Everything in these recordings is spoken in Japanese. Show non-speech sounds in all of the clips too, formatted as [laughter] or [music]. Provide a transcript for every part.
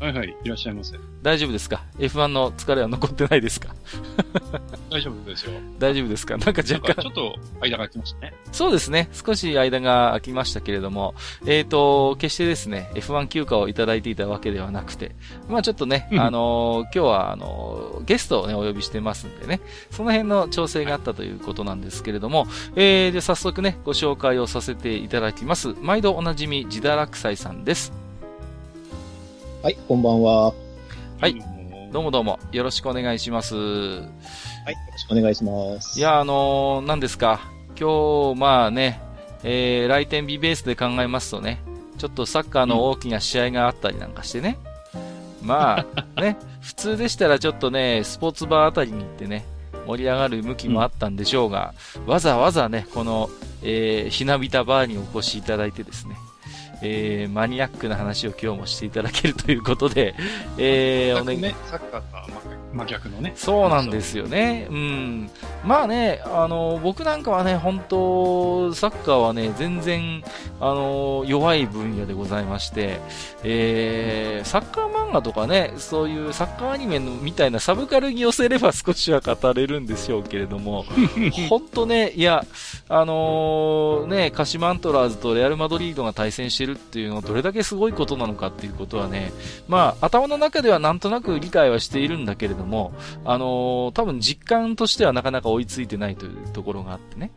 はいはい、いらっしゃいませ。大丈夫ですか ?F1 の疲れは残ってないですか？[laughs] 大丈夫ですよ。大丈夫ですか？なんか若干。ちょっと間が空きましたね。そうですね。少し間が空きましたけれども、えっ、ー、と、決してですね、F1 休暇をいただいていたわけではなくて、まあちょっとね、あのー、今日はあのー、ゲストをね、お呼びしてますんでね、その辺の調整があったということなんですけれども、えー、で、早速ね、ご紹介をさせていただきます。毎度おなじみ、ジダラクサイさんです。はい、こんばんは。はい。どうもどうも、よろしくお願いします。はい、よろしくお願いします。いや、あのー、何ですか？今日、まあね、えー、来店日ベースで考えますとね、ちょっとサッカーの大きな試合があったりなんかしてね。うん、まあ、ね、[laughs] 普通でしたらちょっとね、スポーツバーあたりに行ってね、盛り上がる向きもあったんでしょうが、うん、わざわざね、この、えー、ひなびたバーにお越しいただいてですね、えー、マニアックな話を今日もしていただけるということで、えー、おね、ね、サッカーとは真逆のね。そうなんですよね。うん。まあね、あの、僕なんかはね、本当サッカーはね、全然、あの、弱い分野でございまして、えー、サッカー漫画とかね、そういうサッカーアニメのみたいなサブカルに寄せれば少しは語れるんでしょうけれども、[laughs] 本当ね、いや、あのー、ね、鹿島アントラーズとレアルマドリードが対戦してるっていうのはどれだけすごいことなのかっていうことはね、まあ、頭の中ではなんとなく理解はしているんだけれども、あのー、多分実感としてはなかなか追いついてないというところがあってね。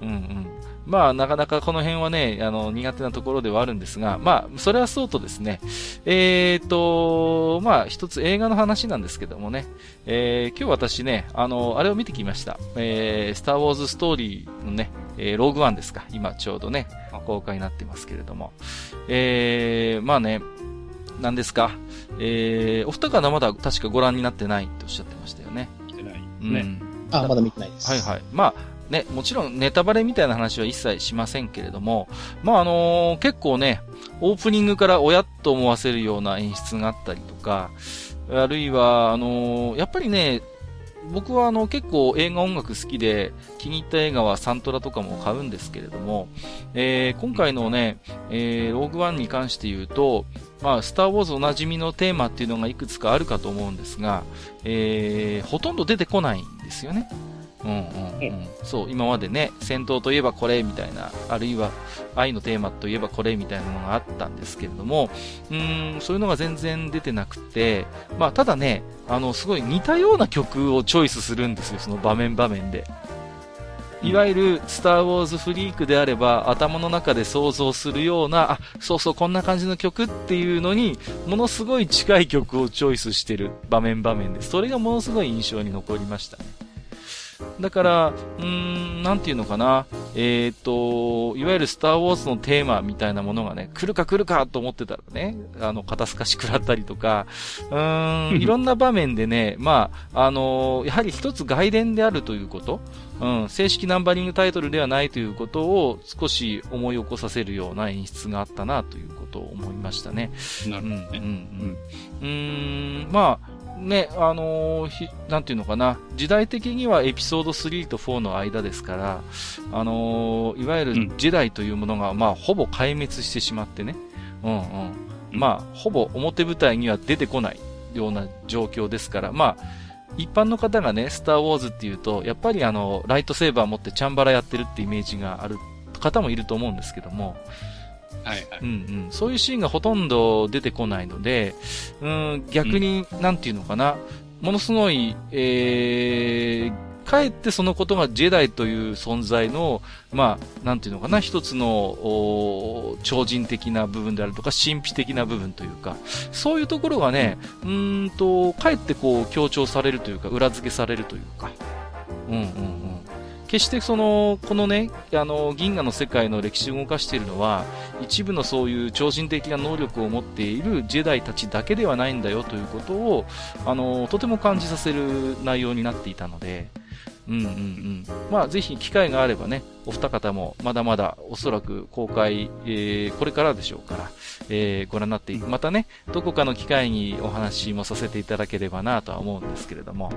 うんうん。まあ、なかなかこの辺はね、あの、苦手なところではあるんですが、まあ、それはそうとですね、えーと、まあ、一つ映画の話なんですけどもね、えー、今日私ね、あの、あれを見てきました。えー、スターウォーズストーリーのね、えー、ローグワンですか、今ちょうどね、公開になってますけれども、えー、まあね、何ですか、えー、お二方まだ確かご覧になってないとおっしゃってましたよね。見てないね。うん、あ、まだ見てないです。はいはい。まあ、ね、もちろんネタバレみたいな話は一切しませんけれども、まああのー、結構ね、オープニングから親と思わせるような演出があったりとか、あるいは、あのー、やっぱりね、僕はあの結構映画音楽好きで気に入った映画はサントラとかも買うんですけれども、えー、今回のね、えー、ローグワンに関して言うと、まあ、スターウォーズおなじみのテーマっていうのがいくつかあるかと思うんですが、えー、ほとんど出てこないんですよね。うんうんうん。そう、今までね、戦闘といえばこれみたいな、あるいは愛のテーマといえばこれみたいなのがあったんですけれども、うん、そういうのが全然出てなくて、まあ、ただね、あの、すごい似たような曲をチョイスするんですよ、その場面場面で。いわゆるスター・ウォーズフリークであれば頭の中で想像するような、あ、そうそうこんな感じの曲っていうのに、ものすごい近い曲をチョイスしてる場面場面で、それがものすごい印象に残りましたね。だから、うーん、なんていうのかな。えっ、ー、と、いわゆるスターウォーズのテーマみたいなものがね、来るか来るかと思ってたらね、あの、肩透かし食らったりとか、うーん、[laughs] いろんな場面でね、まあ、あのやはり一つ外伝であるということ、うん、正式ナンバリングタイトルではないということを少し思い起こさせるような演出があったなということを思いましたね。なるほどね。うん、うん、うん。うん、まあ、ね、あのー、なんていうのかな、時代的にはエピソード3と4の間ですから、あのー、いわゆる時代というものが、まあ、ほぼ壊滅してしまってね、うん。うん。まあ、ほぼ表舞台には出てこないような状況ですから、まあ、一般の方がね、スターウォーズっていうと、やっぱりあの、ライトセーバー持ってチャンバラやってるってイメージがある方もいると思うんですけども、はいはい。うんうん。そういうシーンがほとんど出てこないので、うん、逆に、なんていうのかな、ものすごい、えー、かえってそのことがジェダイという存在の、まあ、なんていうのかな、一つの、超人的な部分であるとか、神秘的な部分というか、そういうところがね、うんと、かえってこう、強調されるというか、裏付けされるというか、うんうんうん。決してその、このね、あの、銀河の世界の歴史を動かしているのは、一部のそういう超人的な能力を持っているジェダイたちだけではないんだよということを、あの、とても感じさせる内容になっていたので、うんうんうん。まあ、ぜひ機会があればね、お二方もまだまだおそらく公開、えー、これからでしょうから、えー、ご覧になって、またね、どこかの機会にお話もさせていただければなとは思うんですけれども、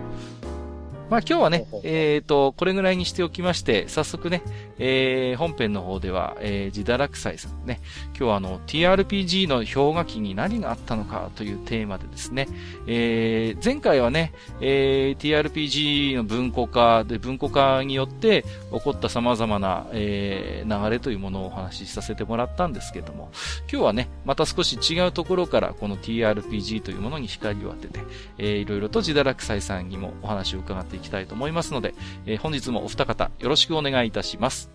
まあ今日はね、えっ、ー、と、これぐらいにしておきまして、早速ね、えー、本編の方では、えー、自堕落斎さんね、今日はあの、TRPG の氷河期に何があったのかというテーマでですね、えー、前回はね、えー、TRPG の文庫化で、文庫化によって起こった様々な、えー、流れというものをお話しさせてもらったんですけども、今日はね、また少し違うところからこの TRPG というものに光を当てて、えー、いろいろと自堕落斎さんにもお話を伺っていきたいと思いますので、えー、本日もお二方よろしくお願いいたします。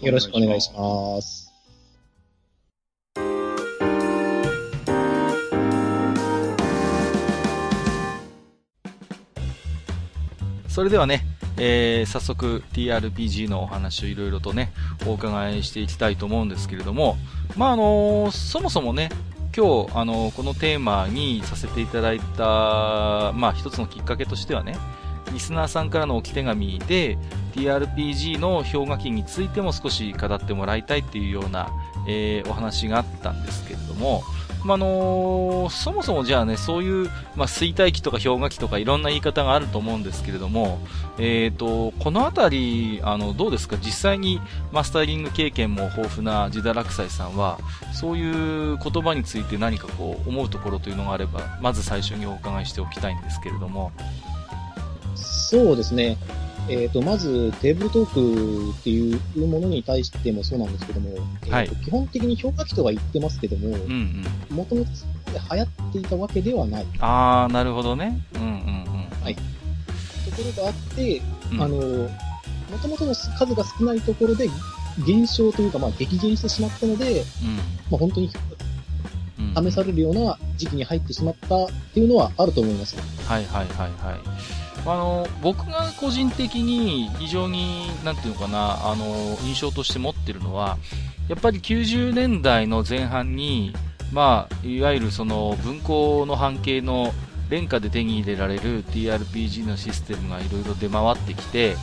よろしくお願いします。それではね、えー、早速 TRPG のお話をいろいろとね、お伺いしていきたいと思うんですけれども、まあ、あのー、そもそもね、今日、あの、このテーマにさせていただいた、まあ、一つのきっかけとしてはね、リスナーさんからの置き手紙で TRPG の氷河期についても少し語ってもらいたいっていうような、えー、お話があったんですけれども、まあのー、そもそもじゃあね、そういう、まあ、衰退期とか氷河期とかいろんな言い方があると思うんですけれども、え、ー、と、このあたり、あの、どうですか？実際にマスタリング経験も豊富なジダラクサイさんは、そういう言葉について何かこう、思うところというのがあれば、まず最初にお伺いしておきたいんですけれども。そうですね。えっ、ー、と、まず、テーブルトークっていうものに対してもそうなんですけども、はい、えー、基本的に評価機とは言ってますけども、もともとそこで流行っていたわけではない。ああ、なるほどね。うんうんうん。はい。ところがあって、うん、あの、もともとの数が少ないところで、減少というか、まあ、激減してしまったので、うん、まあ、本当に試されるような時期に入ってしまったっていうのはあると思います。はいはいはいはい。あの、僕が個人的に非常に、なんていうのかな、あの、印象として持ってるのは、やっぱり90年代の前半に、まあ、いわゆるその文庫の半径の廉価で手に入れられる TRPG のシステムがいろいろ出回ってきて、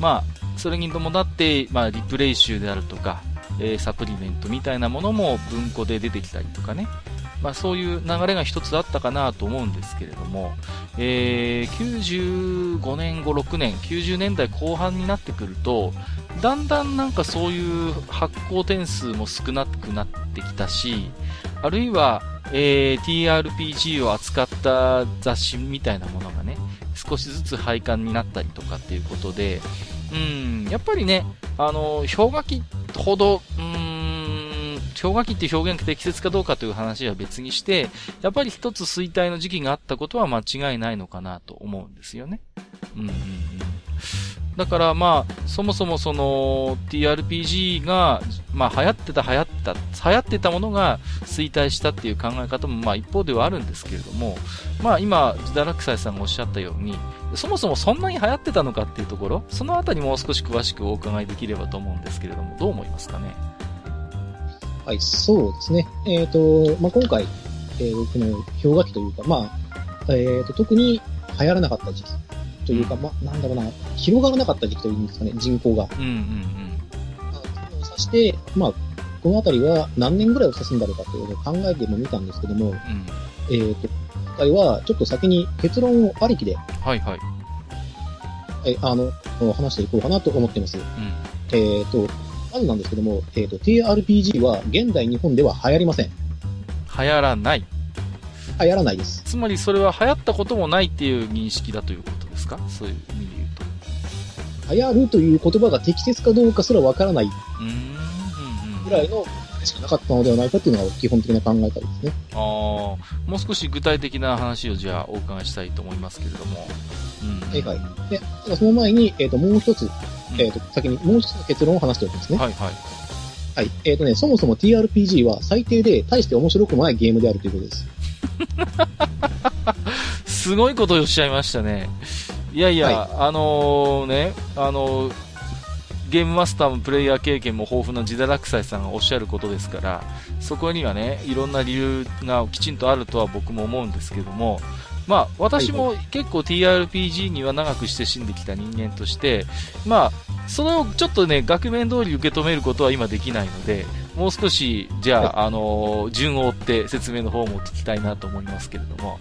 まあ、それに伴って、まあ、リプレイ集であるとか、えー、サプリメントみたいなものも文庫で出てきたりとかね、まあ、そういう流れが一つあったかなと思うんですけれども、えー、95年、5、6年、90年代後半になってくると、だんだんなんかそういう発行点数も少なくなってきたし、あるいは、えー、TRPG を扱った雑誌みたいなものがね、少しずつ廃刊になったりとかっていうことで、うん、やっぱりね、あの、氷河期ほど、うん氷河期って表現が適切かどうかという話は別にして、やっぱり一つ衰退の時期があったことは間違いないのかなと思うんですよね。うんうんうん。だからまあ、そもそもその TRPG が、まあ流行ってた流行った、流行ってたものが衰退したっていう考え方もまあ一方ではあるんですけれども、まあ今、ジダラクサイさんがおっしゃったように、そもそもそんなに流行ってたのかっていうところ、そのあたりもう少し詳しくお伺いできればと思うんですけれども、どう思いますかね？はい、そうですね。えっ、ー、と、まあ、今回、えー、この氷河期というか、まあ、えっ、ー、と、特に流行らなかった時期というか、うん、まあ、なんだろうな、広がらなかった時期というんですかね、人口が。うんうんうん。まあ、を指して、まあ、このあたりは何年ぐらいを指すんだろうかというのを考えてもみたんですけども、うん、えっ、ー、と、今回はちょっと先に結論をありきで、はいはい。はい、あの、話していこうかなと思っています。うん、えっ、と、まずなんですけども、えっ、ー、と、TRPG は現代日本では流行りません。流行らない流行らないです。つまりそれは流行ったこともないっていう認識だというこか？そういう意味で言うと。流行るという言葉が適切かどうかすらわからないぐらいのしかなかったのではないかっていうのが基本的な考え方ですね。ああ、もう少し具体的な話をじゃあお伺いしたいと思いますけれども。うん、はいはい。で、その前に、えっ、ー、と、もう一つ、えっ、ー、と、先にもう一つの結論を話しておきますね。はいはい。はい。えっ、ー、とね、そもそも TRPG は最低で大して面白くもないゲームであるということです。[laughs] すごいことをおっしゃいましたね。いやいや、はい、あのー、ね、あのー、ゲームマスターもプレイヤー経験も豊富なジダラクサイさんがおっしゃることですから、そこにはね、いろんな理由がきちんとあるとは僕も思うんですけども、まあ、私も結構 TRPG には長く親しんできた人間として、まあ、それをちょっとね、額面通り受け止めることは今できないので、もう少し、じゃあ、はい、あの、順を追って説明の方も聞きたいなと思いますけれども。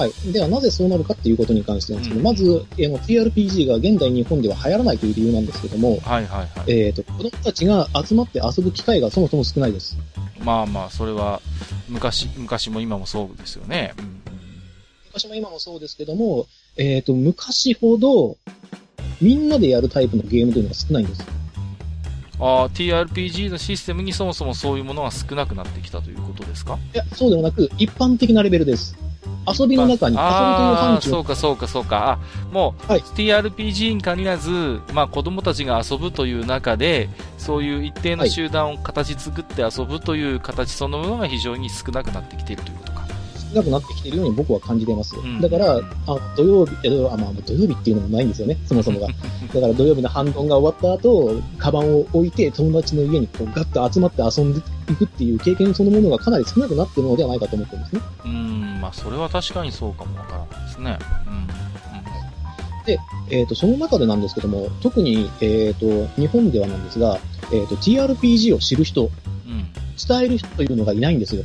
はい。では、なぜそうなるかっていうことに関してなんですけど、うん、まず、えー、TRPG が現代日本では流行らないという理由なんですけども、はいはいはい。えっ、ー、と、子供たちが集まって遊ぶ機会がそもそも少ないです。まあまあ、それは、昔、昔も今もそうですよね。うん、昔も今もそうですけども、えっ、ー、と、昔ほど、みんなでやるタイプのゲームというのが少ないんです。あ TRPG のシステムにそもそもそういうものが少なくなってきたということですか？いや、そうではなく、一般的なレベルです。遊びの中に遊びという範疇。そうかそうかそうか。あ、もう、はい、TRPG に限らず、まあ子供たちが遊ぶという中で、そういう一定の集団を形作って遊ぶという形そのものが非常に少なくなってきているということなくなってきているように僕は感じてます。うん、だから、あ土曜日、あまあ、土曜日っていうのもないんですよね、そもそもが。[laughs] だから土曜日の反論が終わった後、カバンを置いて友達の家にこうガッと集まって遊んでいくっていう経験そのものがかなり少なくなっているのではないかと思ってるんですね。うん、まあそれは確かにそうかもわからないですね。うん。で、えっ、ー、と、その中でなんですけども、特に、えっ、ー、と、日本ではなんですが、えっ、ー、と、TRPG を知る人、うん、伝える人というのがいないんですよ。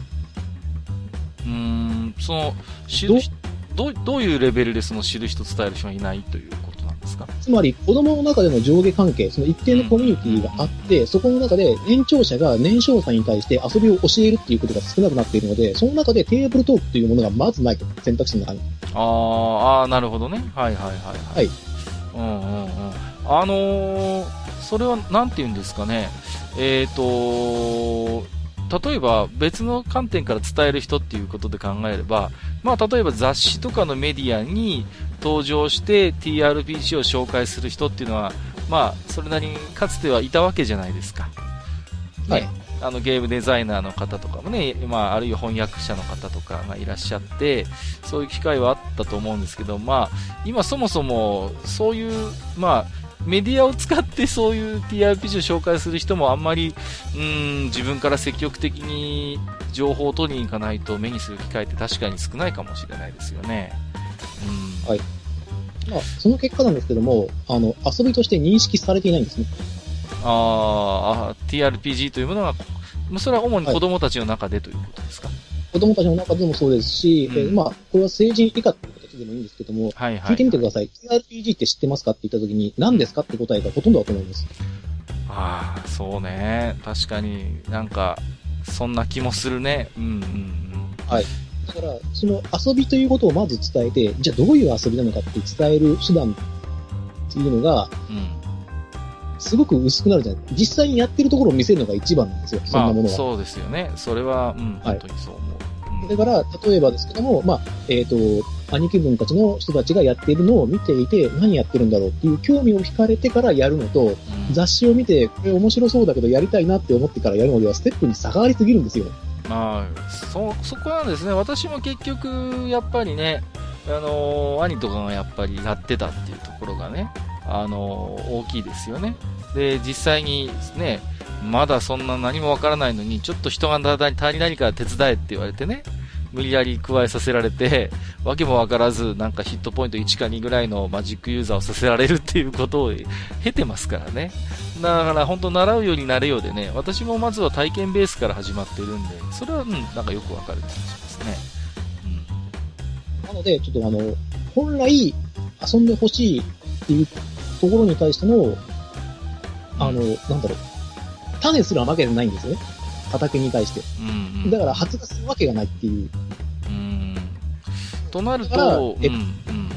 うん、その、知るどどういうレベルでその知る人、伝える人がいないということなんですか？つまり、子供の中での上下関係、その一定のコミュニティがあって、うん、そこの中で年長者が年少さんに対して遊びを教えるっていうことが少なくなっているので、その中でテーブルトークというものがまずないと、選択肢の中に。ああ、なるほどね。はいはいはいはい。はい。うんうんうん。あのー、それはなんて言うんですかね。えっ、ー、と例えば別の観点から伝える人っていうことで考えれば、まあ、例えば雑誌とかのメディアに登場して TRPG を紹介する人っていうのは、まあ、それなりにかつてはいたわけじゃないですか。はい。あのゲームデザイナーの方とかもね、まあ、あるいは翻訳者の方とかがいらっしゃって、そういう機会はあったと思うんですけど、まあ、今そもそもそういう、まあ、メディアを使ってそういう TRPG を紹介する人もあんまり、うん、自分から積極的に情報を取りに行かないと目にする機会って確かに少ないかもしれないですよね。うん、はい。まあ、その結果なんですけども、あの、遊びとして認識されていないんですね。ああ、TRPG というものが、それは主に子供たちの中でということですか、はい、子供たちの中でもそうですし、うん、えまあ、これは成人以下という形でもいいんですけども、はいはい、聞いてみてください。TRPG って知ってますかって言ったときに、何ですかって答えがほとんどだと思います。ああ、そうね。確かになんか、そんな気もするね。うんうんうん。はい。だから、その遊びということをまず伝えて、じゃあどういう遊びなのかって伝える手段っていうのが、うん、すごく薄くなるじゃない実際にやってるところを見せるのが一番なんですよ、そんなものは。そうですよね。それは、うん、本当にそう思う。はい、だから、例えばですけども、まあ、えっ、ー、と、兄貴分たちの人たちがやっているのを見ていて、何やってるんだろうっていう興味を惹かれてからやるのと、うん、雑誌を見て、これ面白そうだけどやりたいなって思ってからやるのでは、ステップに差がありすぎるんですよ。まあ、そ、そこなんですね。私も結局、やっぱりね、あのー、兄とかがやっぱりやってたっていうところがね、あのー、大きいですよね。で、実際にね、まだそんな何もわからないのに、ちょっと人が足りないから手伝えって言われてね、無理やり加えさせられて、わけもわからず、なんかヒットポイント1か2ぐらいのマジックユーザーをさせられるっていうことを経 [laughs] てますからね。だから本当習うようになれようでね、私もまずは体験ベースから始まってるんで、それは、うん、なんかよくわかる気がしますね。うん。なので、ちょっとあの、本来遊んでほしいっていうところに対しての、あの、なんだろう、種すらわけじゃないんですよね。畑に対して。うんうん、だから発芽するわけがないっていう。うん。となると、え、うん、うん、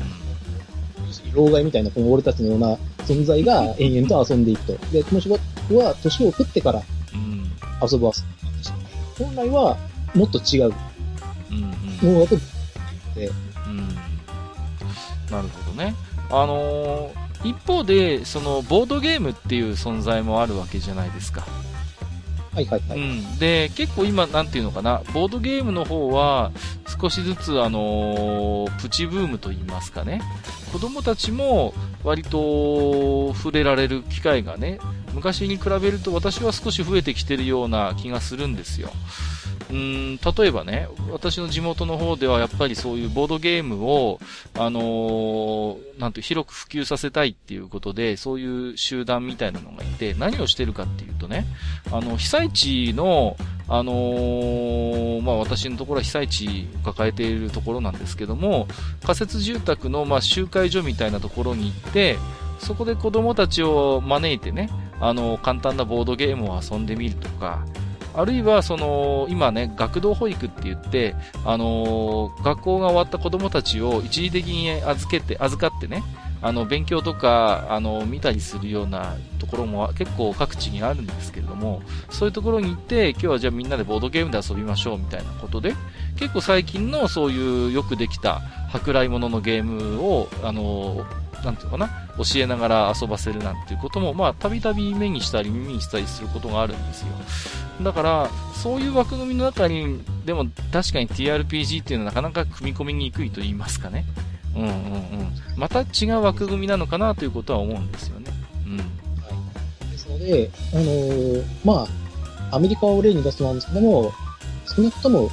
老害みたいなこの俺たちのような存在が延々と遊んでいくと。で、この仕事は年を食ってから遊ぶ遊び。本来はもっと違うものだと、うんうん、なるほどね。あのー、一方で、そのボードゲームっていう存在もあるわけじゃないですか。はいはいはい。うん。で、結構今、なんていうのかな、ボードゲームの方は、少しずつ、あのープチブームといいますかね。子供たちも、割と、触れられる機会がね、昔に比べると私は少し増えてきてるような気がするんですよ。うん、例えばね、私の地元の方ではやっぱりそういうボードゲームを、あのーなんて広く普及させたいっていうことで、そういう集団みたいなのがいて、何をしてるかっていうとね、あの、被災地の、あのーまあ、私のところは被災地を抱えているところなんですけども、仮設住宅の、ま、集会所みたいなところに行って、そこで子供たちを招いてね、あの、簡単なボードゲームを遊んでみるとか、あるいは、その、今ね、学童保育って言って、あのー学校が終わった子供たちを一時的に預けて、預かってね、あの、勉強とか、あの、見たりするようなところも結構各地にあるんですけれども、そういうところに行って、今日はじゃあみんなでボードゲームで遊びましょうみたいなことで、結構最近のそういうよくできた舶来物のゲームを、あの、なんていうかな、教えながら遊ばせるなんていうことも、まあ、たびたび目にしたり耳にしたりすることがあるんですよ。だから、そういう枠組みの中に、でも確かに TRPG っていうのはなかなか組み込みにくいと言いますかね。うんうんうん。また違う枠組みなのかなということは思うんですよね。うん。はいですので、あのーまあ、アメリカを例に出すとなんですけども、少なくとも、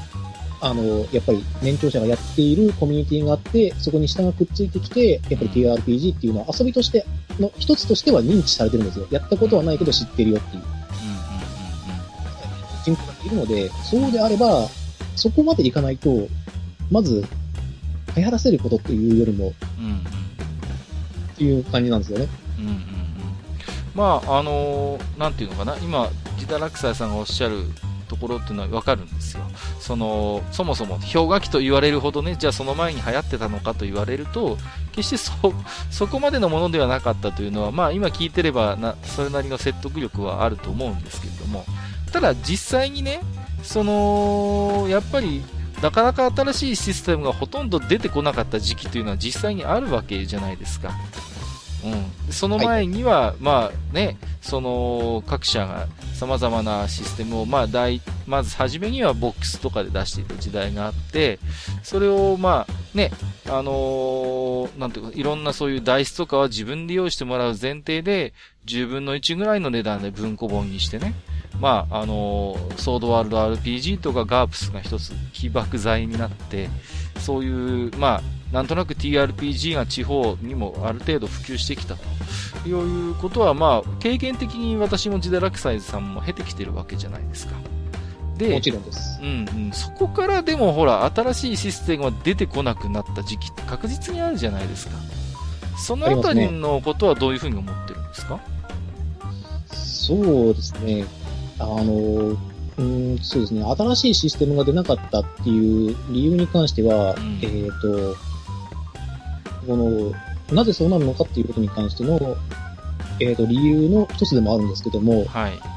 あのやっぱり年長者がやっているコミュニティがあって、そこに下がくっついてきて、やっぱり TRPG っていうのは遊びとしての一つとしては認知されてるんですよ。やったことはないけど知ってるよっていう人口がいるので、そうであれば、そこまでいかないと、まず、流行らせることっていうよりも、うん。っていう感じなんですよね。うん。まあ、あのーなんていうのかな、今、ギタラクサイさんがおっしゃるところっていうのはわかるんですよ。その、そもそも氷河期と言われるほどね、じゃあその前に流行ってたのかと言われると、決してそ、こまでのものではなかったというのは、まあ今聞いてればな、それなりの説得力はあると思うんですけれども、ただ実際にね、その、やっぱり、なかなか新しいシステムがほとんど出てこなかった時期というのは実際にあるわけじゃないですか。うん。その前には、まあね、その各社が様々なシステムを、まあ大、まず初めにはボックスとかで出していた時代があって、それをまあね、あのーなんていうか、いろんなそういう台紙とかは自分で用意してもらう前提で、10分の1ぐらいの値段で文庫本にしてね、まあ、あのーソードワールド RPG とかガープスが一つ起爆剤になって、そういう、まあ、なんとなく TRPG が地方にもある程度普及してきたということは、まあ、経験的に私もジダラクサイズさんも経てきてるわけじゃないですか。でも、ちろんです。うんうん、そこからでもほら、新しいシステムが出てこなくなった時期って確実にあるじゃないですか。そのあたりのことはどういうふうに思ってるんですか？そうですね。あの、うーん、そうですね。新しいシステムが出なかったっていう理由に関しては、うんえっ、と、この、なぜそうなるのかっていうことに関しての、えっ、と、理由の一つでもあるんですけども、はい。えー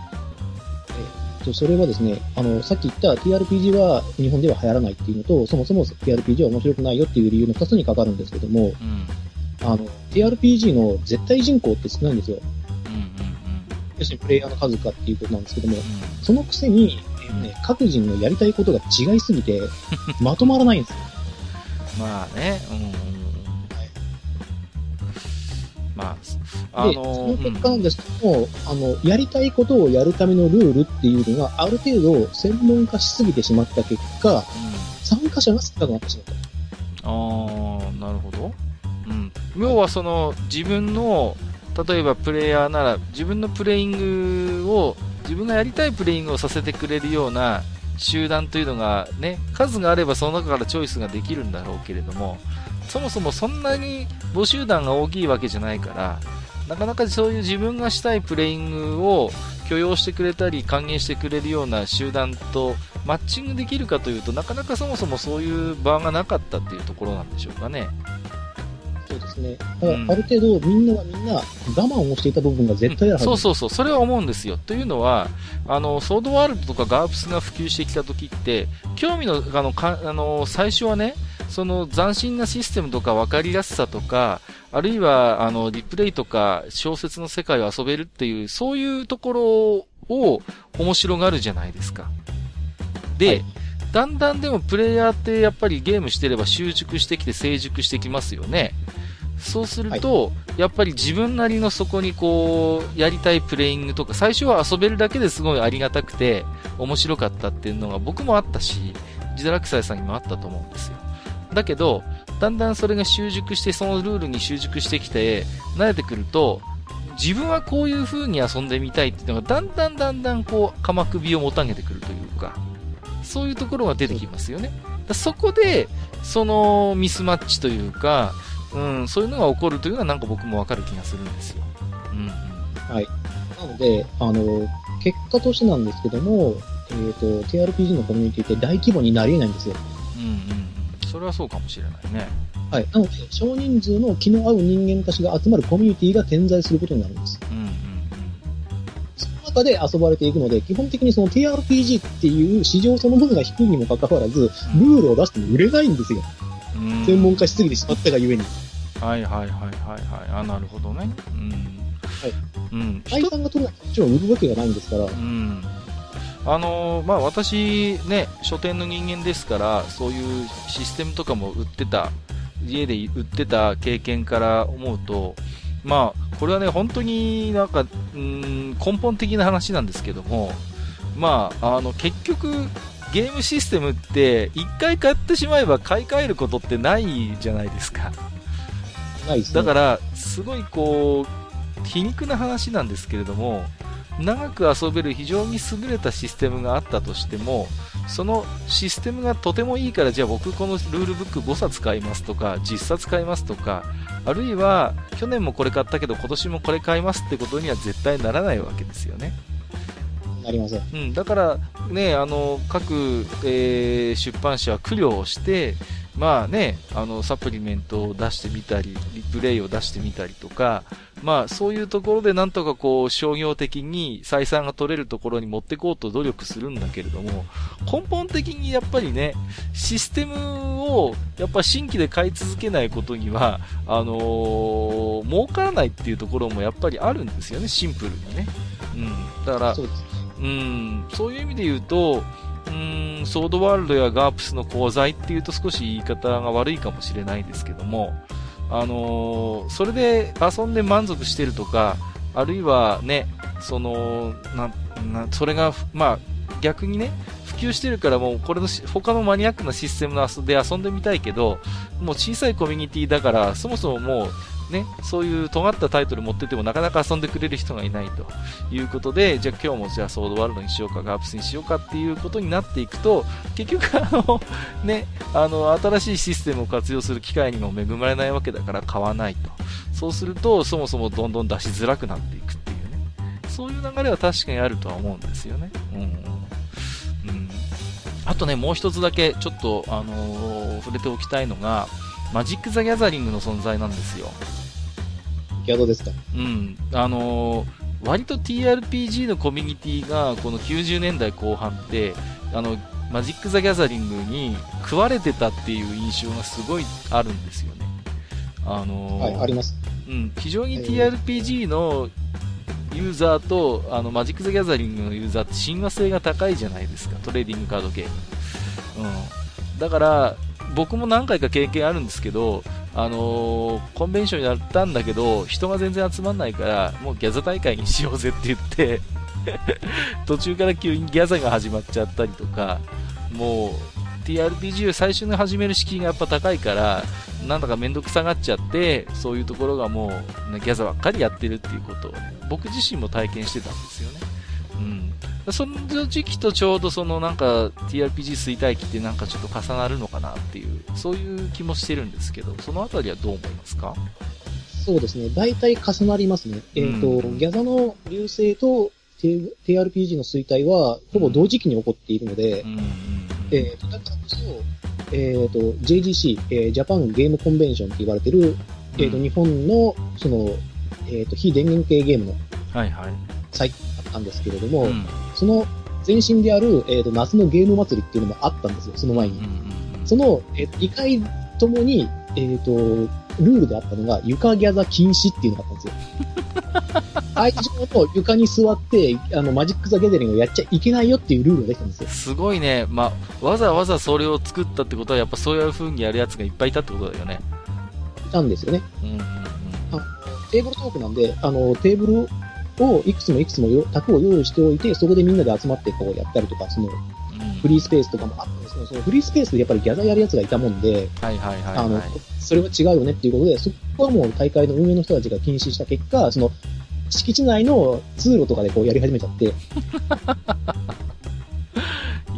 とそれはですね、あの、さっき言った TRPG は日本では流行らないっていうのと、そもそも TRPG は面白くないよっていう理由の二つにかかるんですけども、うん。あの、TRPG の絶対人口って少ないんですよ。うんうん要するにプレイヤーの数かっていうことなんですけども、うん。そのくせに、えーね、各人のやりたいことが違いすぎて、まとまらないんですよ。[laughs] まあね、うんうんうん。まあ、あで、のその結果なんですけども、あの、やりたいことをやるためのルールっていうのが、ある程度専門化しすぎてしまった結果、うんうん参加者が少なくなってしまった。ああ、なるほど。うん。要はその、自分の、例えばプレイヤーなら、自分のプレイングを、自分がやりたいプレイングをさせてくれるような集団というのがね、数があればその中からチョイスができるんだろうけれども、そもそもそんなに母集団が大きいわけじゃないから、なかなかそういう自分がしたいプレイングを許容してくれたり還元してくれるような集団とマッチングできるかというとなかなかそもそもそういう場がなかったっていうところなんでしょうかね。そうですね。うんある程度みんながみんな我慢をしていた部分が絶対あるはず。そうそうそう、それは思うんですよ。というのは、あの、ソードワールドとかガープスが普及してきた時って、興味の、あの、かあの最初はね、その斬新なシステムとか分かりやすさとか、あるいは、あの、リプレイとか小説の世界を遊べるっていう、そういうところを面白がるじゃないですか。で、はい、だんだんでもプレイヤーってやっぱりゲームしてれば習熟してきて成熟してきますよね。そうすると、はい、やっぱり自分なりのそこにこう、やりたいプレイングとか、最初は遊べるだけですごいありがたくて、面白かったっていうのが僕もあったし、ジダラクサイさんにもあったと思うんですよ。だけど、だんだんそれが習熟して、そのルールに習熟してきて、慣れてくると、自分はこういう風に遊んでみたいっていうのが、だんだんだんだんこう、鎌首をもたげてくるというか、そういうところが出てきますよね。そこで、そのミスマッチというか、うん、そういうのが起こるというのはなんか僕もわかる気がするんですよ。うん、うん。はい。なので、あの、結果としてなんですけども、えっ、ー、と、TRPG のコミュニティって大規模になり得ないんですよ。うんうん。それはそうかもしれないね。はい。なので、少人数の気の合う人間たちが集まるコミュニティが点在することになるんです。うんうんうん。その中で遊ばれていくので、基本的にその TRPG っていう市場そのものが低いにもかかわらず、ルールを出しても売れないんですよ。専門化しすぎてしまったがゆえに。はいはいはいはいはい。あ、なるほどね。うん。はい。うん。が取れないもちろん売るわけがないんですから。うん。あのー、まあ、私ね、書店の人間ですから、そういうシステムとかも売ってた、家で売ってた経験から思うと、まあ、これはね、本当になんか、うん、根本的な話なんですけども、まあ、あの、結局、ゲームシステムって一回買ってしまえば買い替えることってないじゃないですか。ないですね。だから、すごいこう、皮肉な話なんですけれども、長く遊べる非常に優れたシステムがあったとしても、そのシステムがとてもいいから、じゃあ僕このルールブック5冊買いますとか、10冊買いますとか、あるいは去年もこれ買ったけど今年もこれ買いますってことには絶対ならないわけですよね。なりません。うん、だからね、あの、各、えー、出版社は苦慮をして、まあね、あの、サプリメントを出してみたり、リプレイを出してみたりとか、まあそういうところでなんとかこう商業的に採算が取れるところに持っていこうと努力するんだけれども、根本的にやっぱりね、システムをやっぱ新規で買い続けないことには、あのー、儲からないっていうところもやっぱりあるんですよね、シンプルにね。うん。だから、そううん、そういう意味で言うと、うん、ソードワールドやガープスの功罪っていうと少し言い方が悪いかもしれないですけども、あのー、それで遊んで満足してるとか、あるいはね、その、な、な、それが、まあ、逆にね、普及してるからもうこれの他のマニアックなシステムで遊んでみたいけど、もう小さいコミュニティだから、そもそももうね、そういう尖ったタイトル持っててもなかなか遊んでくれる人がいないということで、じゃあ今日もじゃあソードワールドにしようか、ガープスにしようかっていうことになっていくと、結局あの、ね、あの、新しいシステムを活用する機会にも恵まれないわけだから買わないと。そうすると、そもそもどんどん出しづらくなっていくっていうね。そういう流れは確かにあるとは思うんですよね。うん。うん。あとね、もう一つだけ、ちょっと、あのー、触れておきたいのが、マジック・ザ・ギャザリングの存在なんですよ。ギャドですか？うん。あのー、割と TRPG のコミュニティがこの90年代後半って、あの、マジック・ザ・ギャザリングに食われてたっていう印象がすごいあるんですよね。あのー、はい、あります。うん、非常に TRPG のユーザーと、あの、マジック・ザ・ギャザリングのユーザーって親和性が高いじゃないですか、トレーディングカードゲーム。うん。だから、僕も何回か経験あるんですけど、あのー、コンベンションやったんだけど、人が全然集まんないから、もうギャザ大会にしようぜって言って [laughs] 途中から急にギャザが始まっちゃったりとか、もう、TRPG を最初に始める敷居がやっぱ高いから、なんだかめんどくさがっちゃって、そういうところがもう、ギャザばっかりやってるっていうことを、僕自身も体験してたんですよね。うん。その時期とちょうどそのなんか TRPG 衰退期ってなんかちょっと重なるのかなっていう、そういう気もしてるんですけど、そのあたりはどう思いますか？そうですね。大体重なりますね。えっ、ー、と、うん、ギャザの流星と TRPG の衰退はほぼ同時期に起こっているので、うん、えー、だからこそ、えっ、ー、と、JGC、えー、ジャパンゲームコンベンションって言われてる、えっ、と、日本の、その、えっ、と、非電源系ゲームの、はいはい。最ったんですけれども、うん、その前身である、えーと、夏のゲーム祭りっていうのもあったんですよ、その前に。その、えー、2回ともに、えっ、ー、と、ルールであったのが、床ギャザ禁止っていうのがあったんですよ。[laughs] 会場の床に座って、あの、マジック・ザ・ギャザリングをやっちゃいけないよっていうルールができたんですよ。すごいね。まあ、わざわざそれを作ったってことは、やっぱそういう風にやるやつがいっぱいいたってことだよね。いたんですよね。うんうんうん。テーブルトークなんで、あの、テーブルをいくつもいくつも卓を用意しておいて、そこでみんなで集まってこうやったりとか、その、フリースペースとかもあったんですけど、そのフリースペースでやっぱりギャザーやるやつがいたもんで、はいはいはい、はい、あの、それは違うよねっていうことで、そこはもう大会の運営の人たちが禁止した結果、その、敷地内の通路とかでこうやり始めちゃって。[laughs]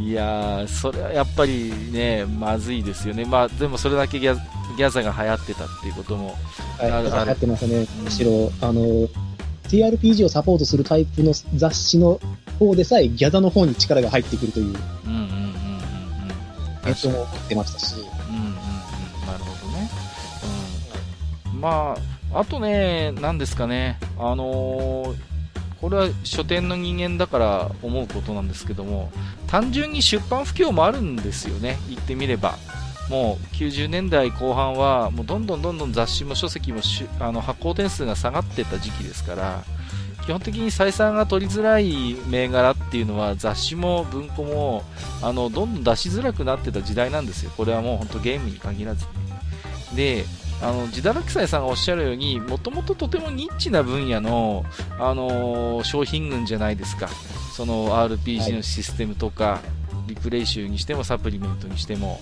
いやー、それはやっぱりね、まずいですよね。まあ、でもそれだけギャギャザが流行ってたっていうこともある、はい、流行ってましたね。むしろ、あの、TRPG をサポートするタイプの雑誌の方でさえ、ギャザの方に力が入ってくるという。うんうんうんうん。えっと、も出ましたし。うんうんうん。なるほどね。うん。まあ、あとね、何ですかね。あのー、これは書店の人間だから思うことなんですけども、単純に出版不況もあるんですよね。言ってみれば。もう90年代後半はもうどんどんどんどん雑誌も書籍もあの発行点数が下がってた時期ですから基本的に採算が取りづらい銘柄っていうのは雑誌も文庫もあのどんどん出しづらくなってた時代なんですよ、これはもう本当ゲームに限らず。であの自堕落斎さんがおっしゃるようにもともととてもニッチな分野の、あのー、商品群じゃないですか、その RPG のシステムとか、リプレイ集にしてもサプリメントにしても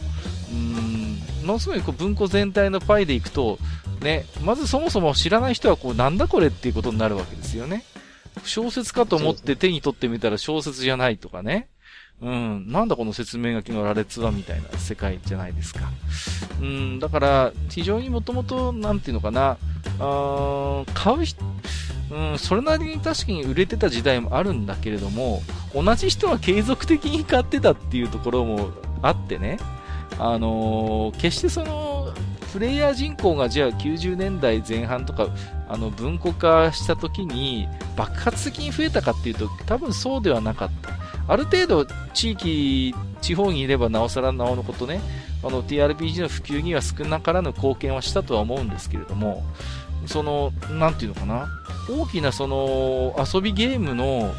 うーんものすごいこう文庫全体のパイでいくと、ね、まずそもそも知らない人はこうなんだこれっていうことになるわけですよね。小説かと思って手に取ってみたら小説じゃないとかね。うん、なんだこの説明書きの羅列はみたいな世界じゃないですか。うん、だから、非常にもともと、なんていうのかな、あ買う人、うん、それなりに確かに売れてた時代もあるんだけれども、同じ人は継続的に買ってたっていうところもあってね、あのー、決してその、プレイヤー人口がじゃあ90年代前半とか、あの、文庫化した時に爆発的に増えたかっていうと、多分そうではなかった。ある程度、地域、地方にいればなおさらなおのことね、あの、TRPG の普及には少なからぬ貢献はしたとは思うんですけれども、その、なんていうのかな、大きなその、遊びゲームの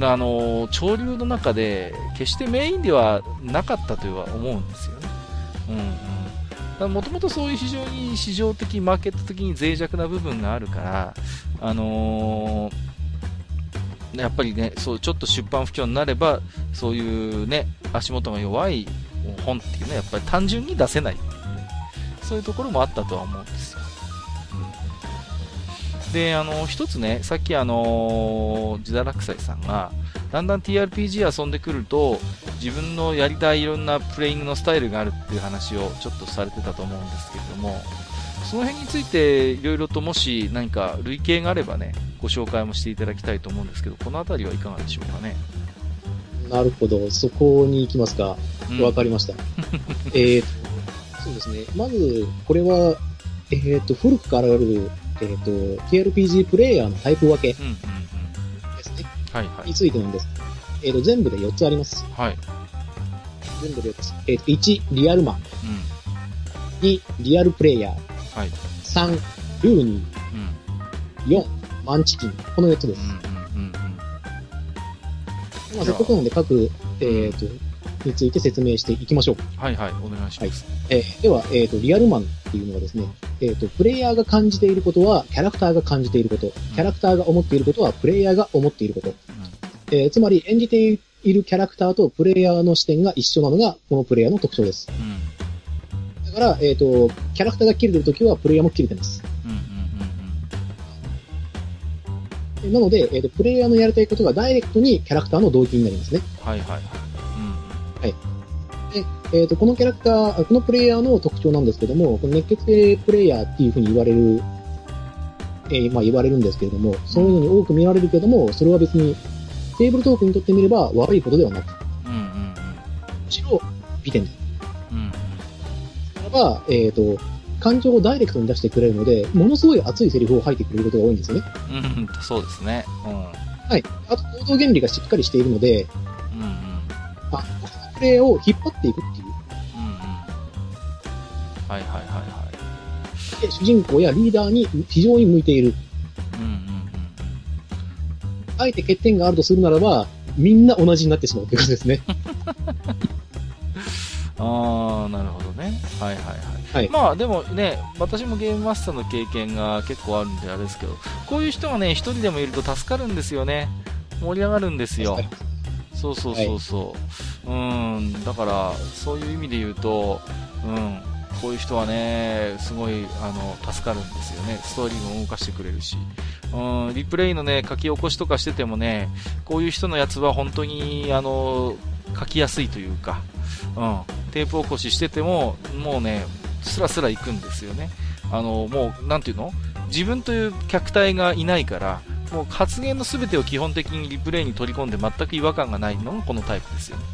あの潮流の中で決してメインではなかったとは思うんですよね。うんうん。もともとそういう非常に市場的、マーケット的に脆弱な部分があるから、あのー、やっぱりね、そう、ちょっと出版不況になれば、そういうね、足元が弱い本っていうのはやっぱり単純に出せないっていうね、そういうところもあったとは思うんですよ。で、あの、一つね、さっきあの、自堕落斎さんが、だんだん TRPG 遊んでくると、自分のやりたいいろんなプレイングのスタイルがあるっていう話をちょっとされてたと思うんですけれども、その辺についていろいろともし何か類型があればね、ご紹介もしていただきたいと思うんですけど、この辺りはいかがでしょうかね？なるほど、そこに行きますか？わ、うん、かりました。[laughs] えっと、そうですね。まず、これは、えっ、ー、と、古くからあるえっ、ー、と、TRPG プレイヤーのタイプ分けですね。はいはい。についてなんです。えっ、ー、と、全部で4つあります。はい。全部で4つ。えっ、ー、と、1、リアルマン。うん、2、リアルプレイヤー。はい。3、ルーニー。うん、4、マンチキン。この4つです。うんうんうんうん。まあ、せっかくなので各、えっ、ー、と、について説明していきましょう。はいはい、お願いします。はい、えー、では、えっ、ー、と、リアルマンっていうのはですね、えっ、ー、と、プレイヤーが感じていることは、キャラクターが感じていること、キャラクターが思っていることは、プレイヤーが思っていること。うん、えー、つまり、演じているキャラクターとプレイヤーの視点が一緒なのが、このプレイヤーの特徴です。うん、だから、えっ、と、キャラクターが切れてるときは、プレイヤーも切れてます。なので、えっ、と、プレイヤーのやりたいことがダイレクトにキャラクターの動機になりますね。はいはいはい。はい。で、えっ、ー、と、このキャラクター、このプレイヤーの特徴なんですけども、この熱血系プレイヤーっていうふうに言われる、えー、まあ言われるんですけれども、そういうのに多く見られるけども、それは別にテーブルトークにとってみれば悪いことではなく、うんうんうん、むしろ美点だ。うんうん。だからば、えっ、ー、と、感情をダイレクトに出してくれるので、ものすごい熱いセリフを吐いてくれることが多いんですよね。うん、そうですね。うん。はい。あと、行動原理がしっかりしているので、うんうん。あ、プレイを引っ張っていくっていう。うんうん。はいはいはいはい。で、主人公やリーダーに非常に向いている。うんうんあえて欠点があるとするならば、みんな同じになってしまうということですね。[laughs] ああ、なるほどね。はいはいはい。はい。まあでもね、私もゲームマスターの経験が結構あるんであれですけど、こういう人がね、一人でもいると助かるんですよね。盛り上がるんですよ。そうそうそうそう。はい、うん、だから、そういう意味で言うと、うん、こういう人はね、すごい、あの、助かるんですよね。ストーリーも動かしてくれるし。うん、リプレイのね、書き起こしとかしててもね、こういう人のやつは本当に、あの、書きやすいというか、うん、テープ起こししてても、もうね、スラスラ行くんですよね。あの、もう、なんていうの？自分という客体がいないから、もう発言の全てを基本的にリプレイに取り込んで全く違和感がないのがこのタイプですよね。